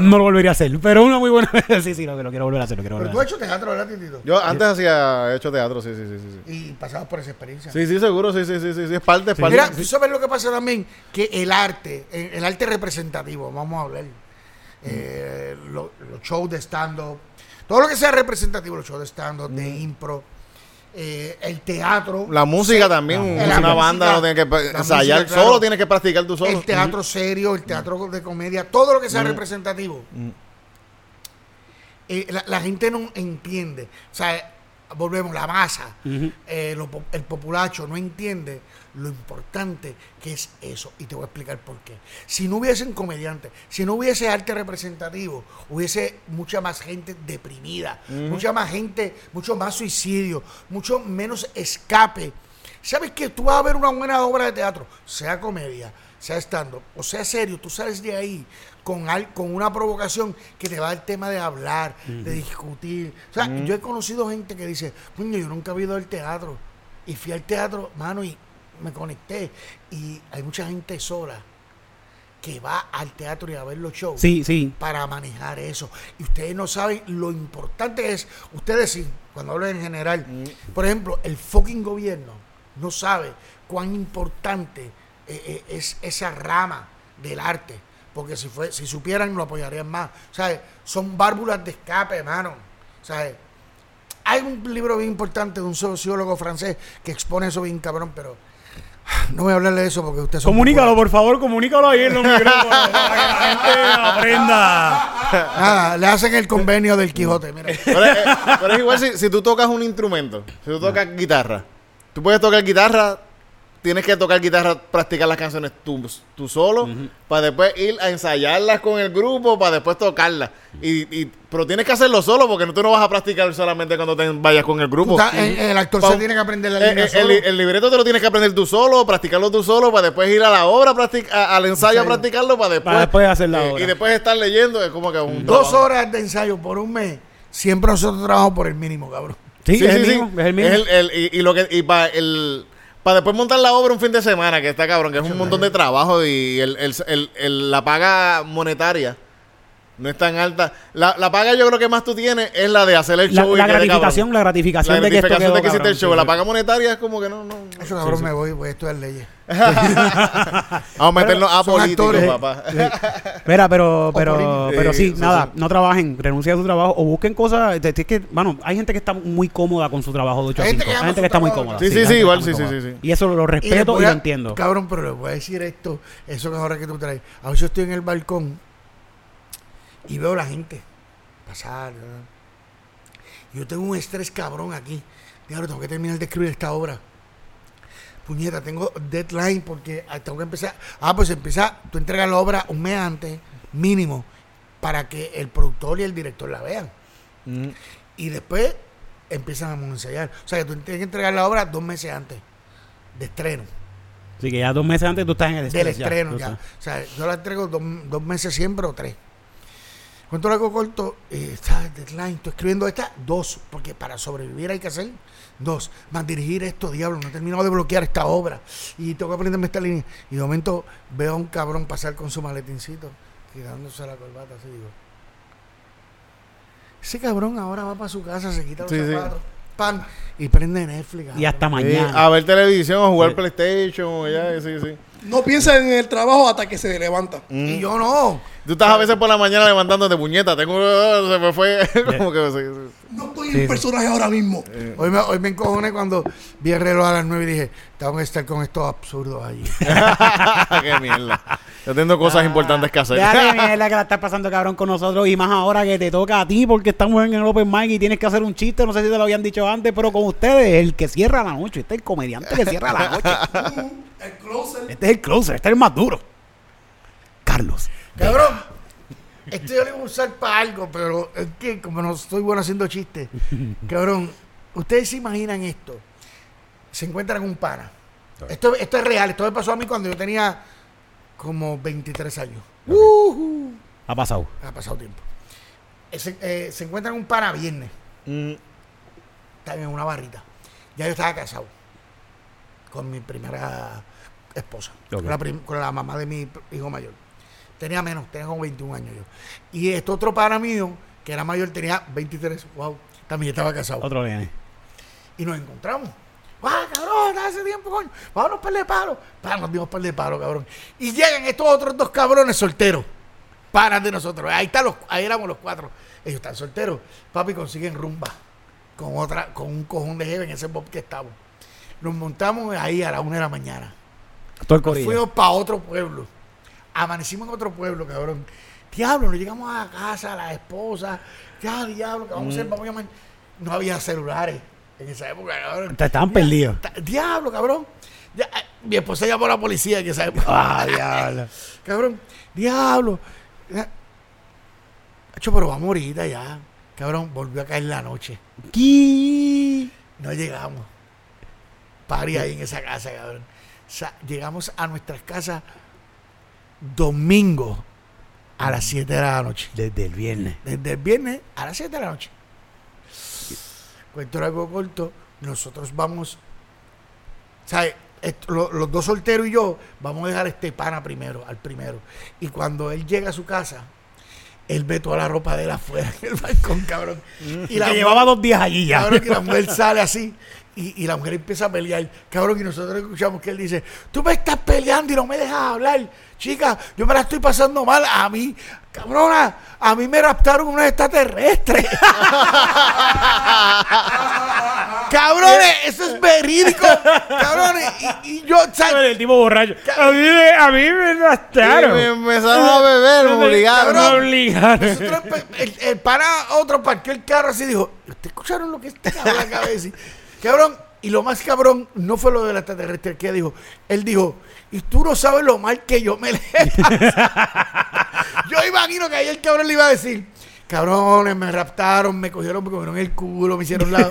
No lo volvería a hacer. Pero una muy buena. sí, sí, lo, lo quiero volver a hacer. Lo quiero Pero tú has hecho teatro, ¿verdad, Titito? Yo antes hacía, he hecho teatro, sí, sí, sí, sí. Y pasabas por esa experiencia. Sí, sí, seguro, sí, sí, sí, sí, es parte, es parte. Mira, tú sabes lo que pasa también, que el arte, el arte representativo, vamos a hablar, eh, lo- los shows de stand-up, todo lo que sea representativo, los shows de stand-up, de impro, eh, el teatro, La música también, La una música, banda no tiene que ensayar, música, claro. solo tienes que practicar tú solo. el teatro serio, el teatro de comedia, todo lo que sea representativo. Eh, la, la gente no entiende. O sea, volvemos, la masa, eh, lo el populacho no entiende lo importante que es eso. Y te voy a explicar por qué. Si no hubiesen comediantes, si no hubiese arte representativo, hubiese mucha más gente deprimida, mucha más gente, mucho más suicidio, mucho menos escape. ¿Sabes que Tú vas a ver una buena obra de teatro, sea comedia, sea stand o sea serio, tú sales de ahí con, al- con una provocación que te va al tema de hablar, de discutir. O sea, yo he conocido gente que dice, coño, yo nunca he ido al teatro. Y fui al teatro, mano, y me conecté. Y hay mucha gente sola que va al teatro y a ver los shows Sí, sí. para manejar eso. Y ustedes no saben lo importante que es, ustedes sí, cuando hablan en general, por ejemplo, el fucking gobierno no sabe cuán importante eh, eh, es esa rama del arte. Porque si fue, si supieran lo apoyarían más. ¿Sabes? Son válvulas de escape, hermano. ¿Sabes? Hay un libro bien importante de un sociólogo francés que expone eso bien cabrón, pero no voy a hablarle de eso porque ustedes son Comunícalo, por favor, comunícalo ahí en los micrófonos para que la gente aprenda. Nada, le hacen el convenio del Quijote, mira. Pero, es- pero es igual si, si tú tocas un instrumento, si tú tocas guitarra, tú puedes tocar guitarra, tienes que tocar guitarra, practicar las canciones tú, tú solo, para después ir a ensayarlas con el grupo, para después tocarlas. Y, y- pero tienes que hacerlo solo porque no- tú no vas a practicar solamente cuando te vayas con el grupo. el, el actor Pa- se tiene que aprender la Eh, línea eh, solo. el, el libreto te lo tienes que aprender tú solo, practicarlo tú solo, para después ir a la obra, a- al ensayo a practicarlo, para después, Para después hacer la eh, obra. Y después estar leyendo, es como que un Dos trabajo. horas de ensayo por un mes. Siempre nosotros trabajamos por el mínimo, cabrón. Sí, es el mismo, es el mismo. el- el- y, y lo que y para el para después montar la obra un fin de semana, que está cabrón, que es un montón de trabajo y el, el- el- la paga monetaria no es tan alta. La, la paga yo creo que más tú tienes es la de hacer el La, show. y la quede cabrón. gratificación, la gratificación La de que esto gratificación quedó de que hiciste el show. sí, La paga monetaria es como que no, no. Eso cabrón me voy, voy a estudiar leyes. Vamos a meternos a políticos, actores. papá. Mira, pero, pero, pero sí, nada, sí. no trabajen, renuncien a su trabajo o busquen cosas. de- de- que, bueno, hay gente que está muy cómoda con su trabajo de 8 a Hay 5. gente que Hay ama gente su que está muy cómoda. Sí, sí, sí, igual, sí, sí, sí, sí. Y eso lo respeto y, lo entiendo. Cabrón, pero les voy a decir esto, eso que ahora que tú traes. A veces estoy en el balcón y veo la gente pasar. ¿verdad? Yo tengo un estrés cabrón aquí. Diablo, tengo que terminar de escribir esta obra. Puñeta, tengo deadline porque ah, tengo que empezar. Ah, pues empieza, tú entregas la obra un mes antes, mínimo, para que el productor y el director la vean. Mm. Y después empiezan a ensayar. O sea, que tú tienes que entregar la obra dos meses antes de estreno. Así que ya dos meses antes tú estás en el Del estrés, ya, estreno ya. O sea, yo la entrego dos, dos meses siempre o tres. Cuento largo corto, eh, está deadline, estoy escribiendo esta, dos, porque para sobrevivir hay que hacer dos. Más dirigir esto, diablo, no he terminado de bloquear esta obra. Y tengo que aprenderme esta línea. Y de momento veo a un cabrón pasar con su maletincito, quitándose la corbata, así digo. Ese cabrón ahora va para su casa, se quita los Sí, sí. zapatos, pan, y prende Netflix. Y hasta. Sí, mañana. a ver televisión, a jugar Sí. PlayStation, ya, sí, sí. No piensa en el trabajo hasta que se levanta. Y yo no. Tú estás a veces por la mañana levantándote puñeta. Tengo. Se me fue. como que. sí, sí. No estoy Sí, en sí. personaje ahora mismo. Hoy me, hoy me encojoné cuando vi el reloj a las 9 y dije, tengo que estar con estos absurdos allí. Qué mierda. Yo tengo cosas importantes que hacer. Dale, mierda que la estás pasando cabrón con nosotros y más ahora que te toca a ti porque estamos en el Open Mic y tienes que hacer un chiste, no sé si te lo habían dicho antes, pero con ustedes, el que cierra la noche, este es el comediante que cierra la noche. El closer. Este es el closer, este es el más duro. Carlos. Cabrón, esto yo lo iba a usar para algo, pero es que como no soy bueno haciendo chistes, cabrón, ustedes se imaginan esto. Se encuentran un pana. Esto, esto es real, esto me pasó a mí cuando yo tenía como 23 años. Ujú. Ha pasado. Ha pasado tiempo. Eh, Se, eh, se encuentran un pana viernes. Mm, Están en una barrita. Ya yo estaba casado con mi primera esposa, con, la prim- con la mamá de mi hijo mayor. Tenía menos, tenía como 21 años yo. Y este otro pana mío, que era mayor, tenía 23. Wow, también estaba casado. Otro nene. Y nos encontramos. ¡Ah, cabrón! Hace tiempo, coño. Vámonos par de palo. Pa, nos dimos par de palo, cabrón. Y llegan estos otros dos cabrones solteros. Paran de nosotros. Ahí están los, ahí éramos los cuatro. Ellos están solteros. Papi consiguen rumba. Con otra, con un cojón de jefe en ese bob que estamos. Nos montamos ahí a la una de la mañana. Todo el Nos fuimos para otro pueblo. Amanecimos en otro pueblo, cabrón. Diablo, nos llegamos a la casa, a la esposa. Ya, diablo, ¿qué vamos a hacer? Vamos a llamar. No había celulares en esa época, cabrón. Te estaban perdidos. Diablo, cabrón. Ya, eh, mi esposa llamó a la policía en esa época. Ah, diablo. cabrón, diablo. Hacho, pero vamos ahorita ya. Cabrón, volvió a caer la noche. ¿Qué? No llegamos. Pari ahí en esa casa, cabrón. Llegamos a nuestras casas domingo a las 7 de la noche. Desde el viernes. Desde el viernes a las 7 de la noche. Cuento algo corto. Nosotros vamos ¿sabes? Esto- lo- los dos solteros y yo vamos a dejar este pana primero, al primero. Y cuando él llega a su casa, él ve toda la ropa de él afuera en el balcón, cabrón. Y Que la llevaba dos días allí ya. Cabrón, que la mujer sale así y, y la mujer empieza a pelear. Cabrón, y nosotros escuchamos que él dice, tú me estás peleando y no me dejas hablar. Chica, yo me la estoy pasando mal. A mí, cabrona, a mí me raptaron unos extraterrestres. Cabrones, eso es verídico. Cabrones, y, y yo. El tipo borracho. A mí, me- a mí me Y me empezaron a beber, me obligaron. Me obligaron. Nosotros el, el pana otro parqueó el carro así y dijo, ¿ustedes escucharon lo que este cabrón acaba de decir? Cabrón, y lo más cabrón no fue lo del extraterrestre que dijo. Él dijo, y tú no sabes lo mal que yo me le he pasado". Yo imagino que ahí el cabrón le iba a decir, cabrones, me raptaron, me cogieron, me cogieron el culo, me hicieron, la-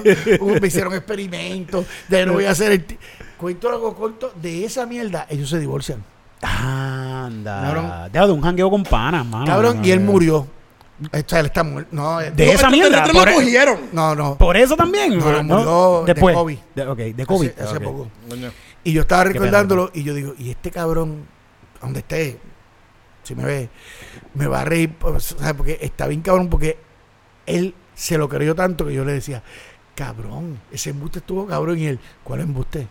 me hicieron experimentos, de no voy a hacer el... ti-". Cuento algo corto, de esa mierda ellos se divorcian. Anda. Cabrón. Deja de un jangueo con panas, mano. Cabrón, No, y él murió. O sea, él está muerto. No, De Los esa mierda. Por, lo cogieron. no, no. por eso también. No, ¿no? murió de Después. COVID. De, ok, de COVID. Hace, poco. Y yo estaba recordándolo y yo digo, y este cabrón, donde esté, si me ve, me va a reír, pues, ¿sabes? Porque está bien cabrón, porque él se lo creyó tanto que yo le decía, cabrón, ese embuste estuvo cabrón. Y él, ¿cuál embuste?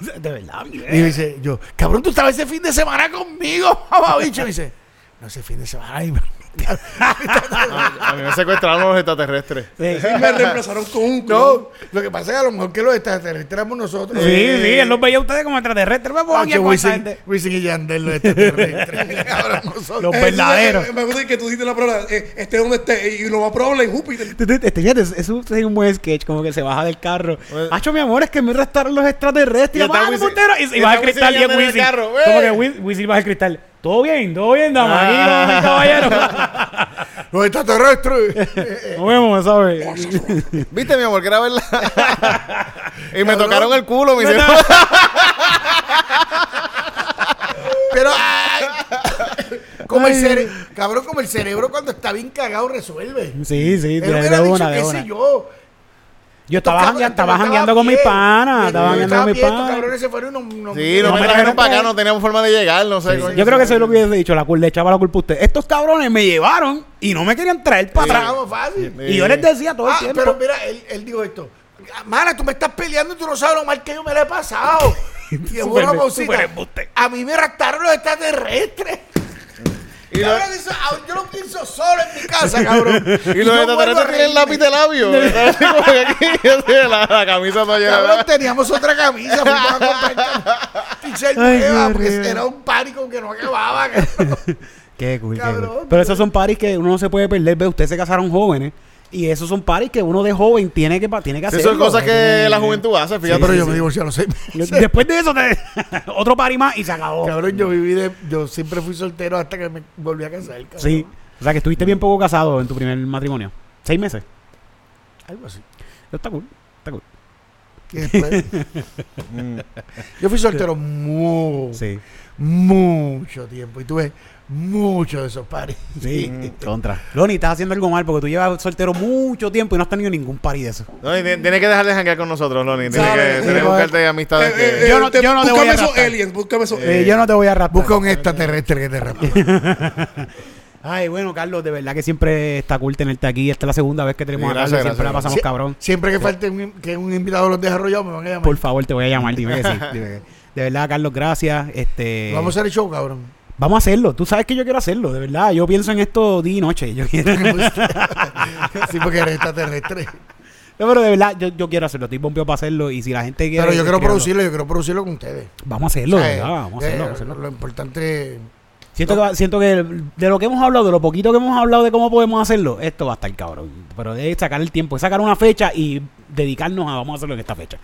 De verdad, mi Y dice, yo, cabrón, tú estabas ese fin de semana conmigo, mamá bicho. Y dice, no, ese fin de semana. ay, me- A mí me secuestraron los extraterrestres. Sí. Me reemplazaron con un clon. no, lo que pasa es que a lo mejor que los extraterrestres éramos nosotros. Sí, sí, él los veía a ustedes como extraterrestres. Pancho, aquí a Wisin, gente. Wisin y Yandel, los extraterrestres. Ahora nosotros. Los verdaderos. Me gusta que tú dijiste la palabra, eh, esté donde esté, y lo más probable en Júpiter. Este, fíjate, eso es un buen sketch, como que se baja del carro. Hacho, mi amor, es que me restaron los extraterrestres. Y ¡Ah, y, y baja el cristal y es Wisin. Como ¡eh! que Wisin baja el cristal. Todo bien, todo bien, dama. Aquí, Ah. mi caballero. Los extraterrestres. Nos vemos, ¿sabes? ¿Viste, mi amor? Que era verdad. y me tocaron el culo, me Me hicieron. Pero, ay, como el cerebro, cabrón, como el cerebro cuando está bien cagado resuelve. Sí, sí, de, hubiera dicho, qué sé yo. Yo estaba, janguea- cabrones- estaba estaba jangueando con mis bien. panas. Estaba jangueando con mis panas. cabrones se fueron y no, no- Sí, no No me trajeron para acá, no teníamos forma de llegar, no sé. coño. Yo creo que eso es lo que hubiese dicho. La, cul- le echaba la culpa a usted. Estos cabrones me llevaron y no me querían traer para atrás. Tragamos fácil. Y yo les decía todo el Ah, tiempo. pero mira, él, él dijo esto. Mana, tú me estás peleando y tú no sabes lo mal que yo me le he pasado. Y es Súper- una pausita. súper embuste. A mí me raptaron los extraterrestres. Y, lo- ah, yo lo pienso solo en mi casa, cabrón. y los extraterrestres tienen reírme. lápiz de labio. La, la camisa no llena Cabrón, teníamos otra camisa, fuimos a comprar t-shirt nueva, porque era un pánico que no acababa. cabrón. Qué cool, qué Cabrón, cool. Pero esos son paris que uno no se puede perder. Ve, ustedes se casaron jóvenes. Y esos son paris que uno de joven tiene que, tiene que hacer. Esas son cosas que la juventud hace, fíjate. pero yo me divorcié a los seis meses. Después de eso, te- otro pari más y se acabó. Cabrón, yo viví de. Yo siempre fui soltero hasta que me volví a casar. Cabrón. Sí. O sea, que estuviste bien poco casado en tu primer matrimonio. Seis meses. Algo así. Está cool. Está cool. Mm. yo fui soltero mu- Sí. mucho tiempo y tuve muchos de esos pares. Sí. Contra. Loni, estás haciendo algo mal porque tú llevas soltero mucho tiempo y no has tenido ningún pari de eso. Ti- tienes que dejar de janguear con nosotros, Loni. Tienes que, sí, tienes que buscarte amistades Eh, que... eh, Yo no- te- yo no te voy a esos raptar. aliens, búscame esos Eh, yo no te voy a raptar. Busca un extraterrestre que te rapte. Ay, bueno, Carlos, de verdad que siempre está cool tenerte aquí. Esta es la segunda vez que tenemos Sí, a Carlos. gracias, Siempre la gracias. pasamos Sie- cabrón. Siempre que falte un, que un invitado los desarrollados me van a llamar. Por favor, te voy a llamar. Dime que sí. Dime que- De verdad, Carlos, gracias. Este, Vamos a hacer el show, cabrón. Vamos a hacerlo. Tú sabes que yo quiero hacerlo, de verdad. Yo pienso en esto día y noche. Yo quiero... sí, porque eres extraterrestre. No, pero de verdad, yo, yo quiero hacerlo. Estoy pompeo para hacerlo. Y si la gente quiere. Pero yo quiero producirlo, yo quiero producirlo con ustedes. Vamos a hacerlo, O sea, verdad, Vamos a eh, hacerlo. vamos a hacerlo. Lo importante. Siento, que, siento que de lo que hemos hablado, de lo poquito que hemos hablado de cómo podemos hacerlo, esto va a estar cabrón. Pero es sacar el tiempo, es sacar una fecha y dedicarnos a vamos a hacerlo en esta fecha.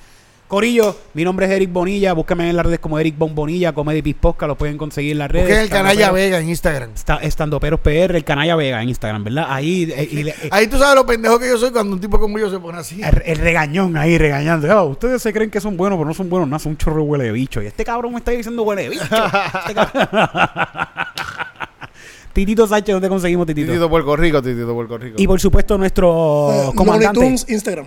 Corillo, mi nombre es Eric Bonilla, búscame en las redes como Eric Bon Bonilla, Comedy Piz Podcast, lo pueden conseguir en las redes. Busquen el Canalla Vega en Instagram. Esta- Estandoperos PR, el Canalla Vega en Instagram, ¿verdad? Ahí, eh, y le- eh, Ahí tú sabes lo pendejo que yo soy cuando un tipo como yo se pone así. el, el regañón ahí regañando. "Ah, ustedes se creen que son buenos, pero no son buenos, nada, son un chorro de huele de bicho. Y este cabrón me está diciendo huele de bicho. Este Titito Sánchez, ¿dónde conseguimos Titito? Titito Puerto Rico, Titito Puerto Rico. Y por supuesto nuestro Eh, comandante. Tunes, Instagram.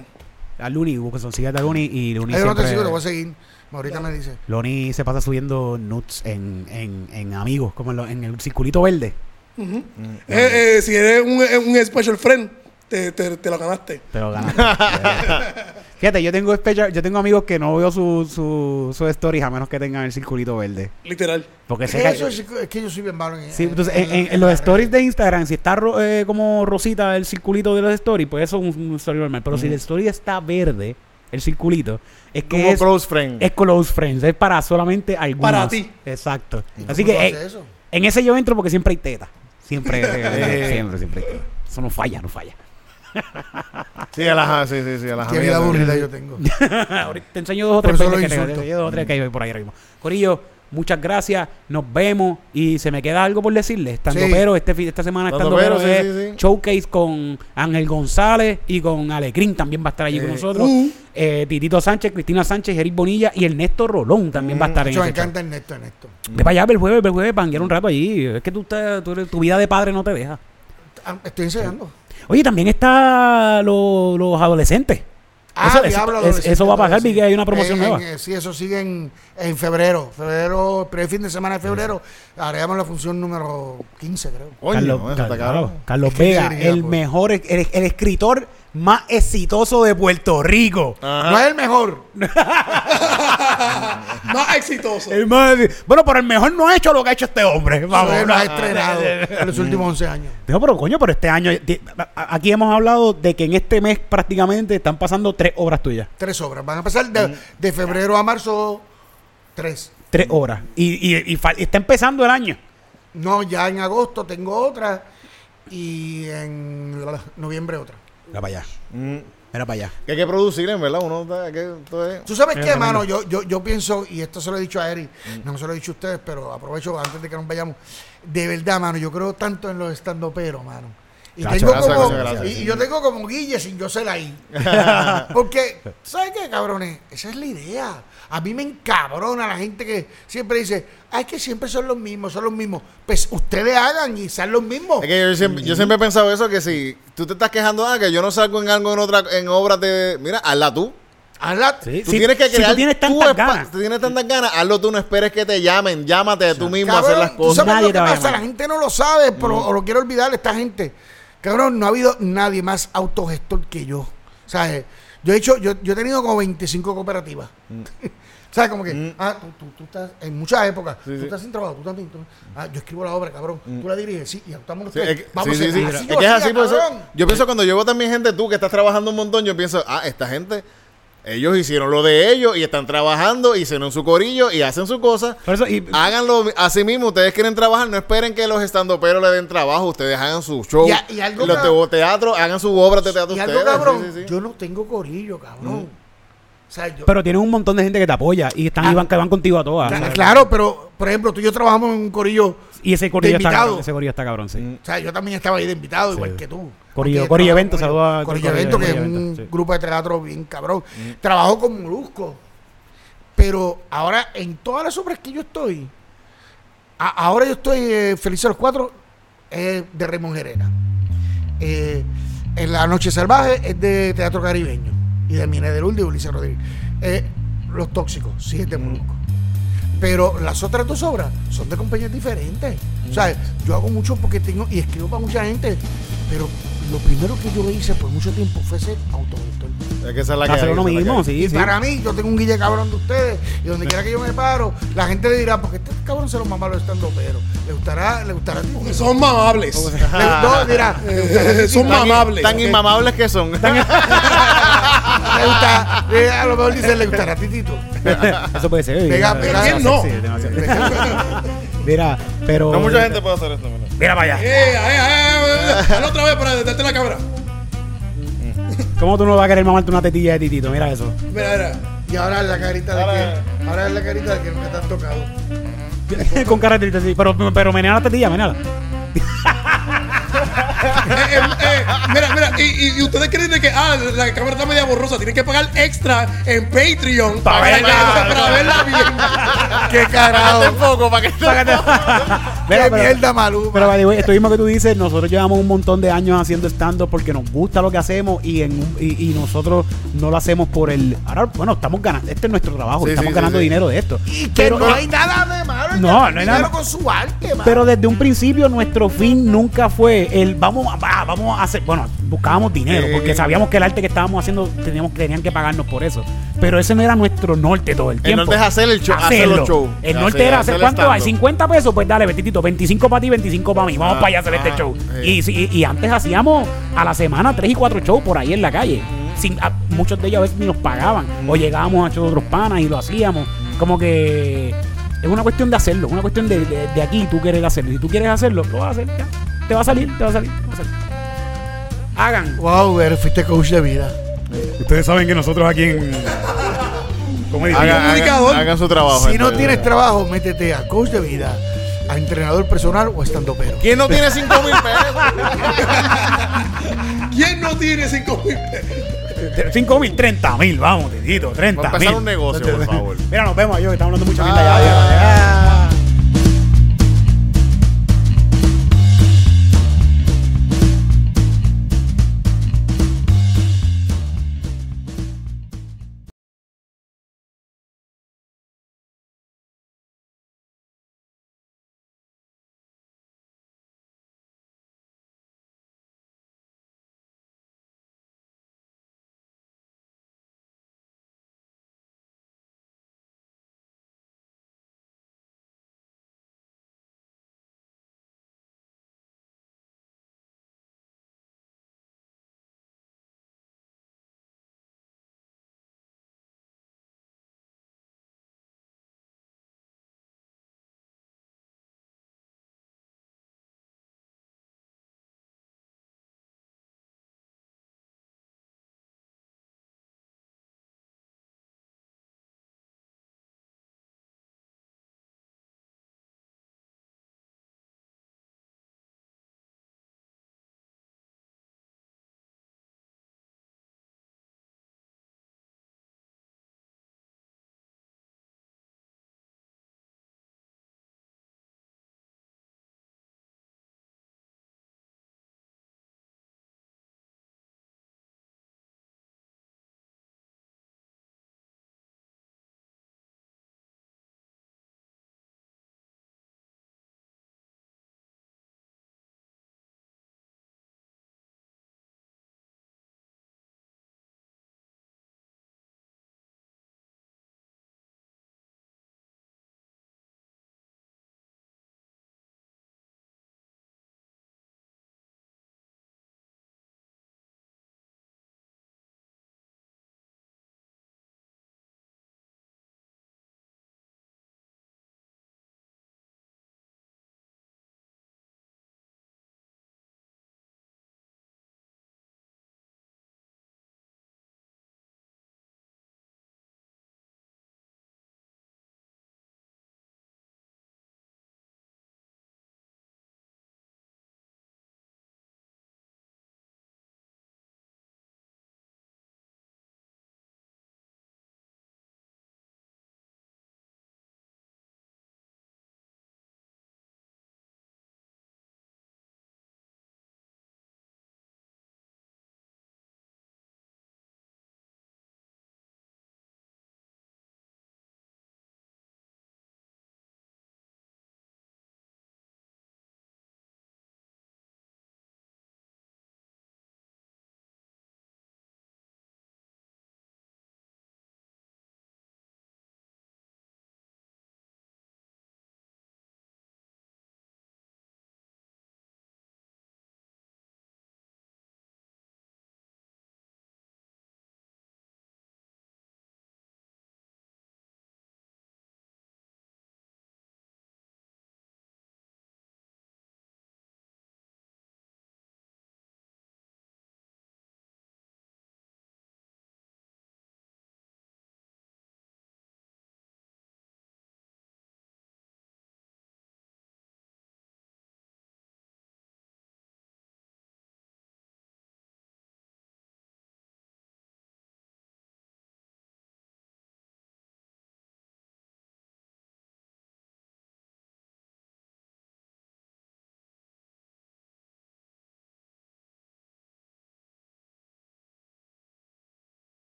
A Luni, son síguete a Luni y Luni Ay, yo no te sigo, lo voy a seguir. Ahorita me dice. Loni se pasa subiendo nuts en, en, en amigos, como en, lo- en el circulito verde. Eh, eh, si eres un, un special friend, te, te, te lo ganaste. Pero ganaste. Fíjate, yo tengo special- yo tengo amigos que no veo su, su, su stories a menos que tengan el circulito verde. Literal. Porque que Eso es, es que yo soy bien malo en Sí, entonces en, en- en los stories de Instagram, si está ro- eh, como rosita el circulito de los stories, pues eso es un, un story normal. Pero si el story está verde, el circulito, es que Como es, close friend. es close friends, es para solamente algunos. Para ti. Exacto. ¿Y Así que eh, en ese yo entro porque siempre hay teta. Siempre, eh, siempre, siempre hay teta. Eso no falla, no falla. Sí, a la, sí, sí, sí, a la Qué vida aburrida yo tengo. Ahorita te enseño dos o tres peines que, te- dos o tres que hay por ahí ahora mismo. Corillo, muchas gracias. Nos vemos. Y se me queda algo por decirles. Estando Sí. pero este, esta semana estando Estando pero pero, es sí, sí, sí. showcase con Ángel González y con Alecrín también va a estar allí con Eh, nosotros. uh. Eh, Titito Sánchez, Cristina Sánchez, Eric Bonilla y Ernesto Rolón también va a estar en Eso me ese show. encanta Ernesto, Ernesto. Ve para allá, ve el jueves, ve el jueves, panguear un rato allí. Es que tú, estás- tú eres- tu vida de padre no te deja. Ah, Estoy enseñando. Oye, también está lo- los adolescentes. Ah, Eso- diablo, eso va a pasar, sí. vi que hay una promoción En- nueva. eh, sí, eso sigue en, en febrero. Febrero, el primer fin de semana de febrero, haremos la función número 15, creo. Coño, Carlos, está Carlos-. Carlos Vega, el pues. mejor, el, el escritor más exitoso de Puerto Rico. Ajá. No es el mejor. Más exitoso. El más- bueno, pero el mejor no ha hecho lo que ha hecho este hombre. Vamos, no. más estrenado en los últimos 11 años. No, pero coño, pero este año, aquí hemos hablado de que en este mes prácticamente están pasando tres obras tuyas. Tres obras. Van a pasar de, de febrero a marzo, tres. Tres horas. Y, y- y está empezando el año. No, ya en agosto tengo otra y en noviembre otra. Mira para allá. Mm. Mira para allá. Que hay que producir, en verdad. Uno está- que es- ¿Tú sabes Mira, qué, tremendo. mano? Yo, yo, yo pienso, y esto se lo he dicho a Eric, no se lo he dicho a ustedes, pero aprovecho antes de que nos vayamos. De verdad, mano, yo creo tanto en los estandoperos, mano. Y Gracias, tengo gracias, como, gracias, gracias. y, y yo tengo como guille sin yo ser ahí. Porque, ¿sabes qué, cabrones? Esa es la idea. A mí me encabrona la gente que siempre dice, ay, que siempre son los mismos, son los mismos. Pues ustedes hagan y sean los mismos. Es que yo siempre, yo siempre he pensado eso, que si tú te estás quejando, ah, que yo no salgo en algo en otra, en obras de... Mira, hazla tú. Hazla- Sí, Tú si- tienes que si crear tú tienes tu tantas ganas. Tú tienes tantas ganas, hazlo tú, no esperes que te llamen, llámate tú mismo a hacer las ¿tú cosas. sabes Nadie lo que pasa? La gente no lo sabe, pero o lo quiere olvidar esta gente. Cabrón, no ha habido nadie más autogestor que yo. ¿Sabes? Yo he hecho, yo, yo he tenido como 25 cooperativas. ¿Sabes? Como que, ah, tú, tú, tú estás, en muchas épocas, tú sí. estás sin trabajo, tú también. tú- ah, yo escribo la obra, cabrón. Tú la diriges, sí, y estamos Sí, es que, Vamos sí, a sí, sí. Es así que es así, por eso. Yo pienso cuando veo también gente tú que estás trabajando un montón, yo pienso, ah, esta gente, ellos hicieron lo de ellos y están trabajando, hicieron su corillo y hacen su cosa. Por eso, y, Háganlo así mismo, ustedes quieren trabajar, no esperen que los estandoperos le den trabajo, ustedes hagan su show. Y a- y algo los teatro, hagan su obra de teatro Y ustedes. algo, cabrón, sí, sí, sí. yo no tengo corillo, cabrón. O sea, yo, pero tienes un montón de gente que te apoya y están Ah. y van, que van contigo a todas. Claro, pero, por ejemplo, tú y yo trabajamos en un corillo. Y ese corillo de está cabrón. Ese corillo está cabrón, sí. O sea, yo también estaba ahí de invitado, igual que tú. Corillo- Corillo Evento, saludos a- Corillo Evento, que es un sí. grupo de teatro bien cabrón. Trabajo con Molusco. Pero ahora, en todas las obras que yo estoy, a- ahora yo estoy eh, Feliz a los Cuatro, es de Raymond. Eh, en La Noche Salvaje es de Teatro Caribeño y de Mine de Lourdes y Ulises Rodríguez. Eh, los Tóxicos, sí es de Molusco. Pero las otras dos obras son de compañías diferentes. O sea, yo hago mucho porque tengo y escribo para mucha gente. Pero lo primero que yo hice por mucho tiempo fue ser autogestor. Es que esa es la que Hacer uno mismo, hay. sí, y sí. para mí, yo tengo un guille cabrón de ustedes. Y donde quiera que yo me paro, la gente le dirá, porque este cabrón se lo mamá lo estando pero. Le gustará, le gustará. Le, Son mamables. no, dirá, le gustará Son mamables. Tan inmamables que son. Le gusta- le- a lo mejor dice, le gustará a Titito. Eso puede ser. Pega, Mira, No. sexy. Mira, pero. no mucha gente puede hacer esto. mira. Mira para allá. Eh, eh, eh, eh, hazlo otra vez para darte la cámara. ¿Cómo tú no vas a querer mamarte una tetilla de titito? Mira eso. Mira, mira. Y ahora es la carita de que, ahora es la carita de que nunca te han tocado. Con cara de titito, sí. Pero, pero menea la tetilla, menea. Eh, eh, mira, mira, y, y- y ustedes creen de que ah, la cámara está media borrosa, tienen que pagar extra en Patreon Pa' verla. para verla bien. Qué carajo. Date foco para que Mira, Qué pero- mierda, Maluma. Pero, way, esto mismo que tú dices, nosotros llevamos un montón de años haciendo stand-up porque nos gusta lo que hacemos y, en, un- y, y nosotros no lo hacemos por el... Ahora, bueno, estamos ganando, este es nuestro trabajo, Sí, estamos sí, ganando sí, sí. dinero de esto. y que pero, no hay nada de malo en No, no hay nada- con su arte. Pero desde un principio nuestro fin nunca fue el vamos a, vamos a hacer, bueno, buscábamos dinero porque sabíamos que el arte que estábamos haciendo teníamos, tenían que pagarnos por eso. Pero ese no era nuestro norte todo el El tiempo. norte es hacer el show, hacer Hacerlo. los. El Hacer- norte era hacer hacer el cuánto hay, stand-up. 50 pesos, pues dale, Betitito, 25 para ti, 25 para mí. Vamos Ah, para allá a hacer ah, este show. sí. Y, si- y antes hacíamos a la semana 3 y 4 shows por ahí en la calle. Sin, a- muchos de ellos a veces ni nos pagaban. O llegábamos a de otros panas y lo hacíamos. Como que es una cuestión de hacerlo, una cuestión de, de, de aquí tú quieres hacerlo. Si tú quieres hacerlo, lo vas a hacer, ya. Te va a salir, te va a salir, te va a salir. Hagan. Wow, eres, fuiste coach de vida. Ustedes saben que nosotros aquí en. ¿Cómo Hagan, hagan- comunicador. hagan su trabajo. Si no tienes trabajo, métete a coach de vida, a entrenador personal o estando pero. ¿Quién no tiene 5 mil pesos? ¿Quién no tiene 5 mil pesos? 5 mil, 30 mil, vamos, Titito, 30 Va a mil. empezar un negocio, por favor. Mira, nos vemos, yo que estamos hablando mucha mierda Ah. ya, ya, ya.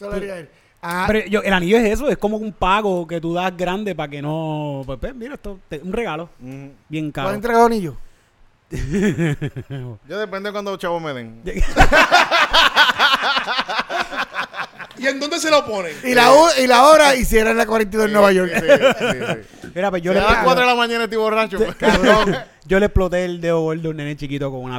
Eso le haría a él. Ah, Pero yo, el anillo es eso, es como un pago que tú das grande para que no. Pues, pues, mira, esto, te- un regalo bien ¿tú has caro. entregado anillo? Yo depende de cuando chavos me den. ¿Y en dónde se lo ponen? Y la, ho- y la hora hiciera en la 42 en Nueva York. Sí, sí, sí. Mira, pues yo Si le, a las 4 de la mañana estoy borracho. pues. Cabrón, yo le exploté el dedo gordo a un nene chiquito con una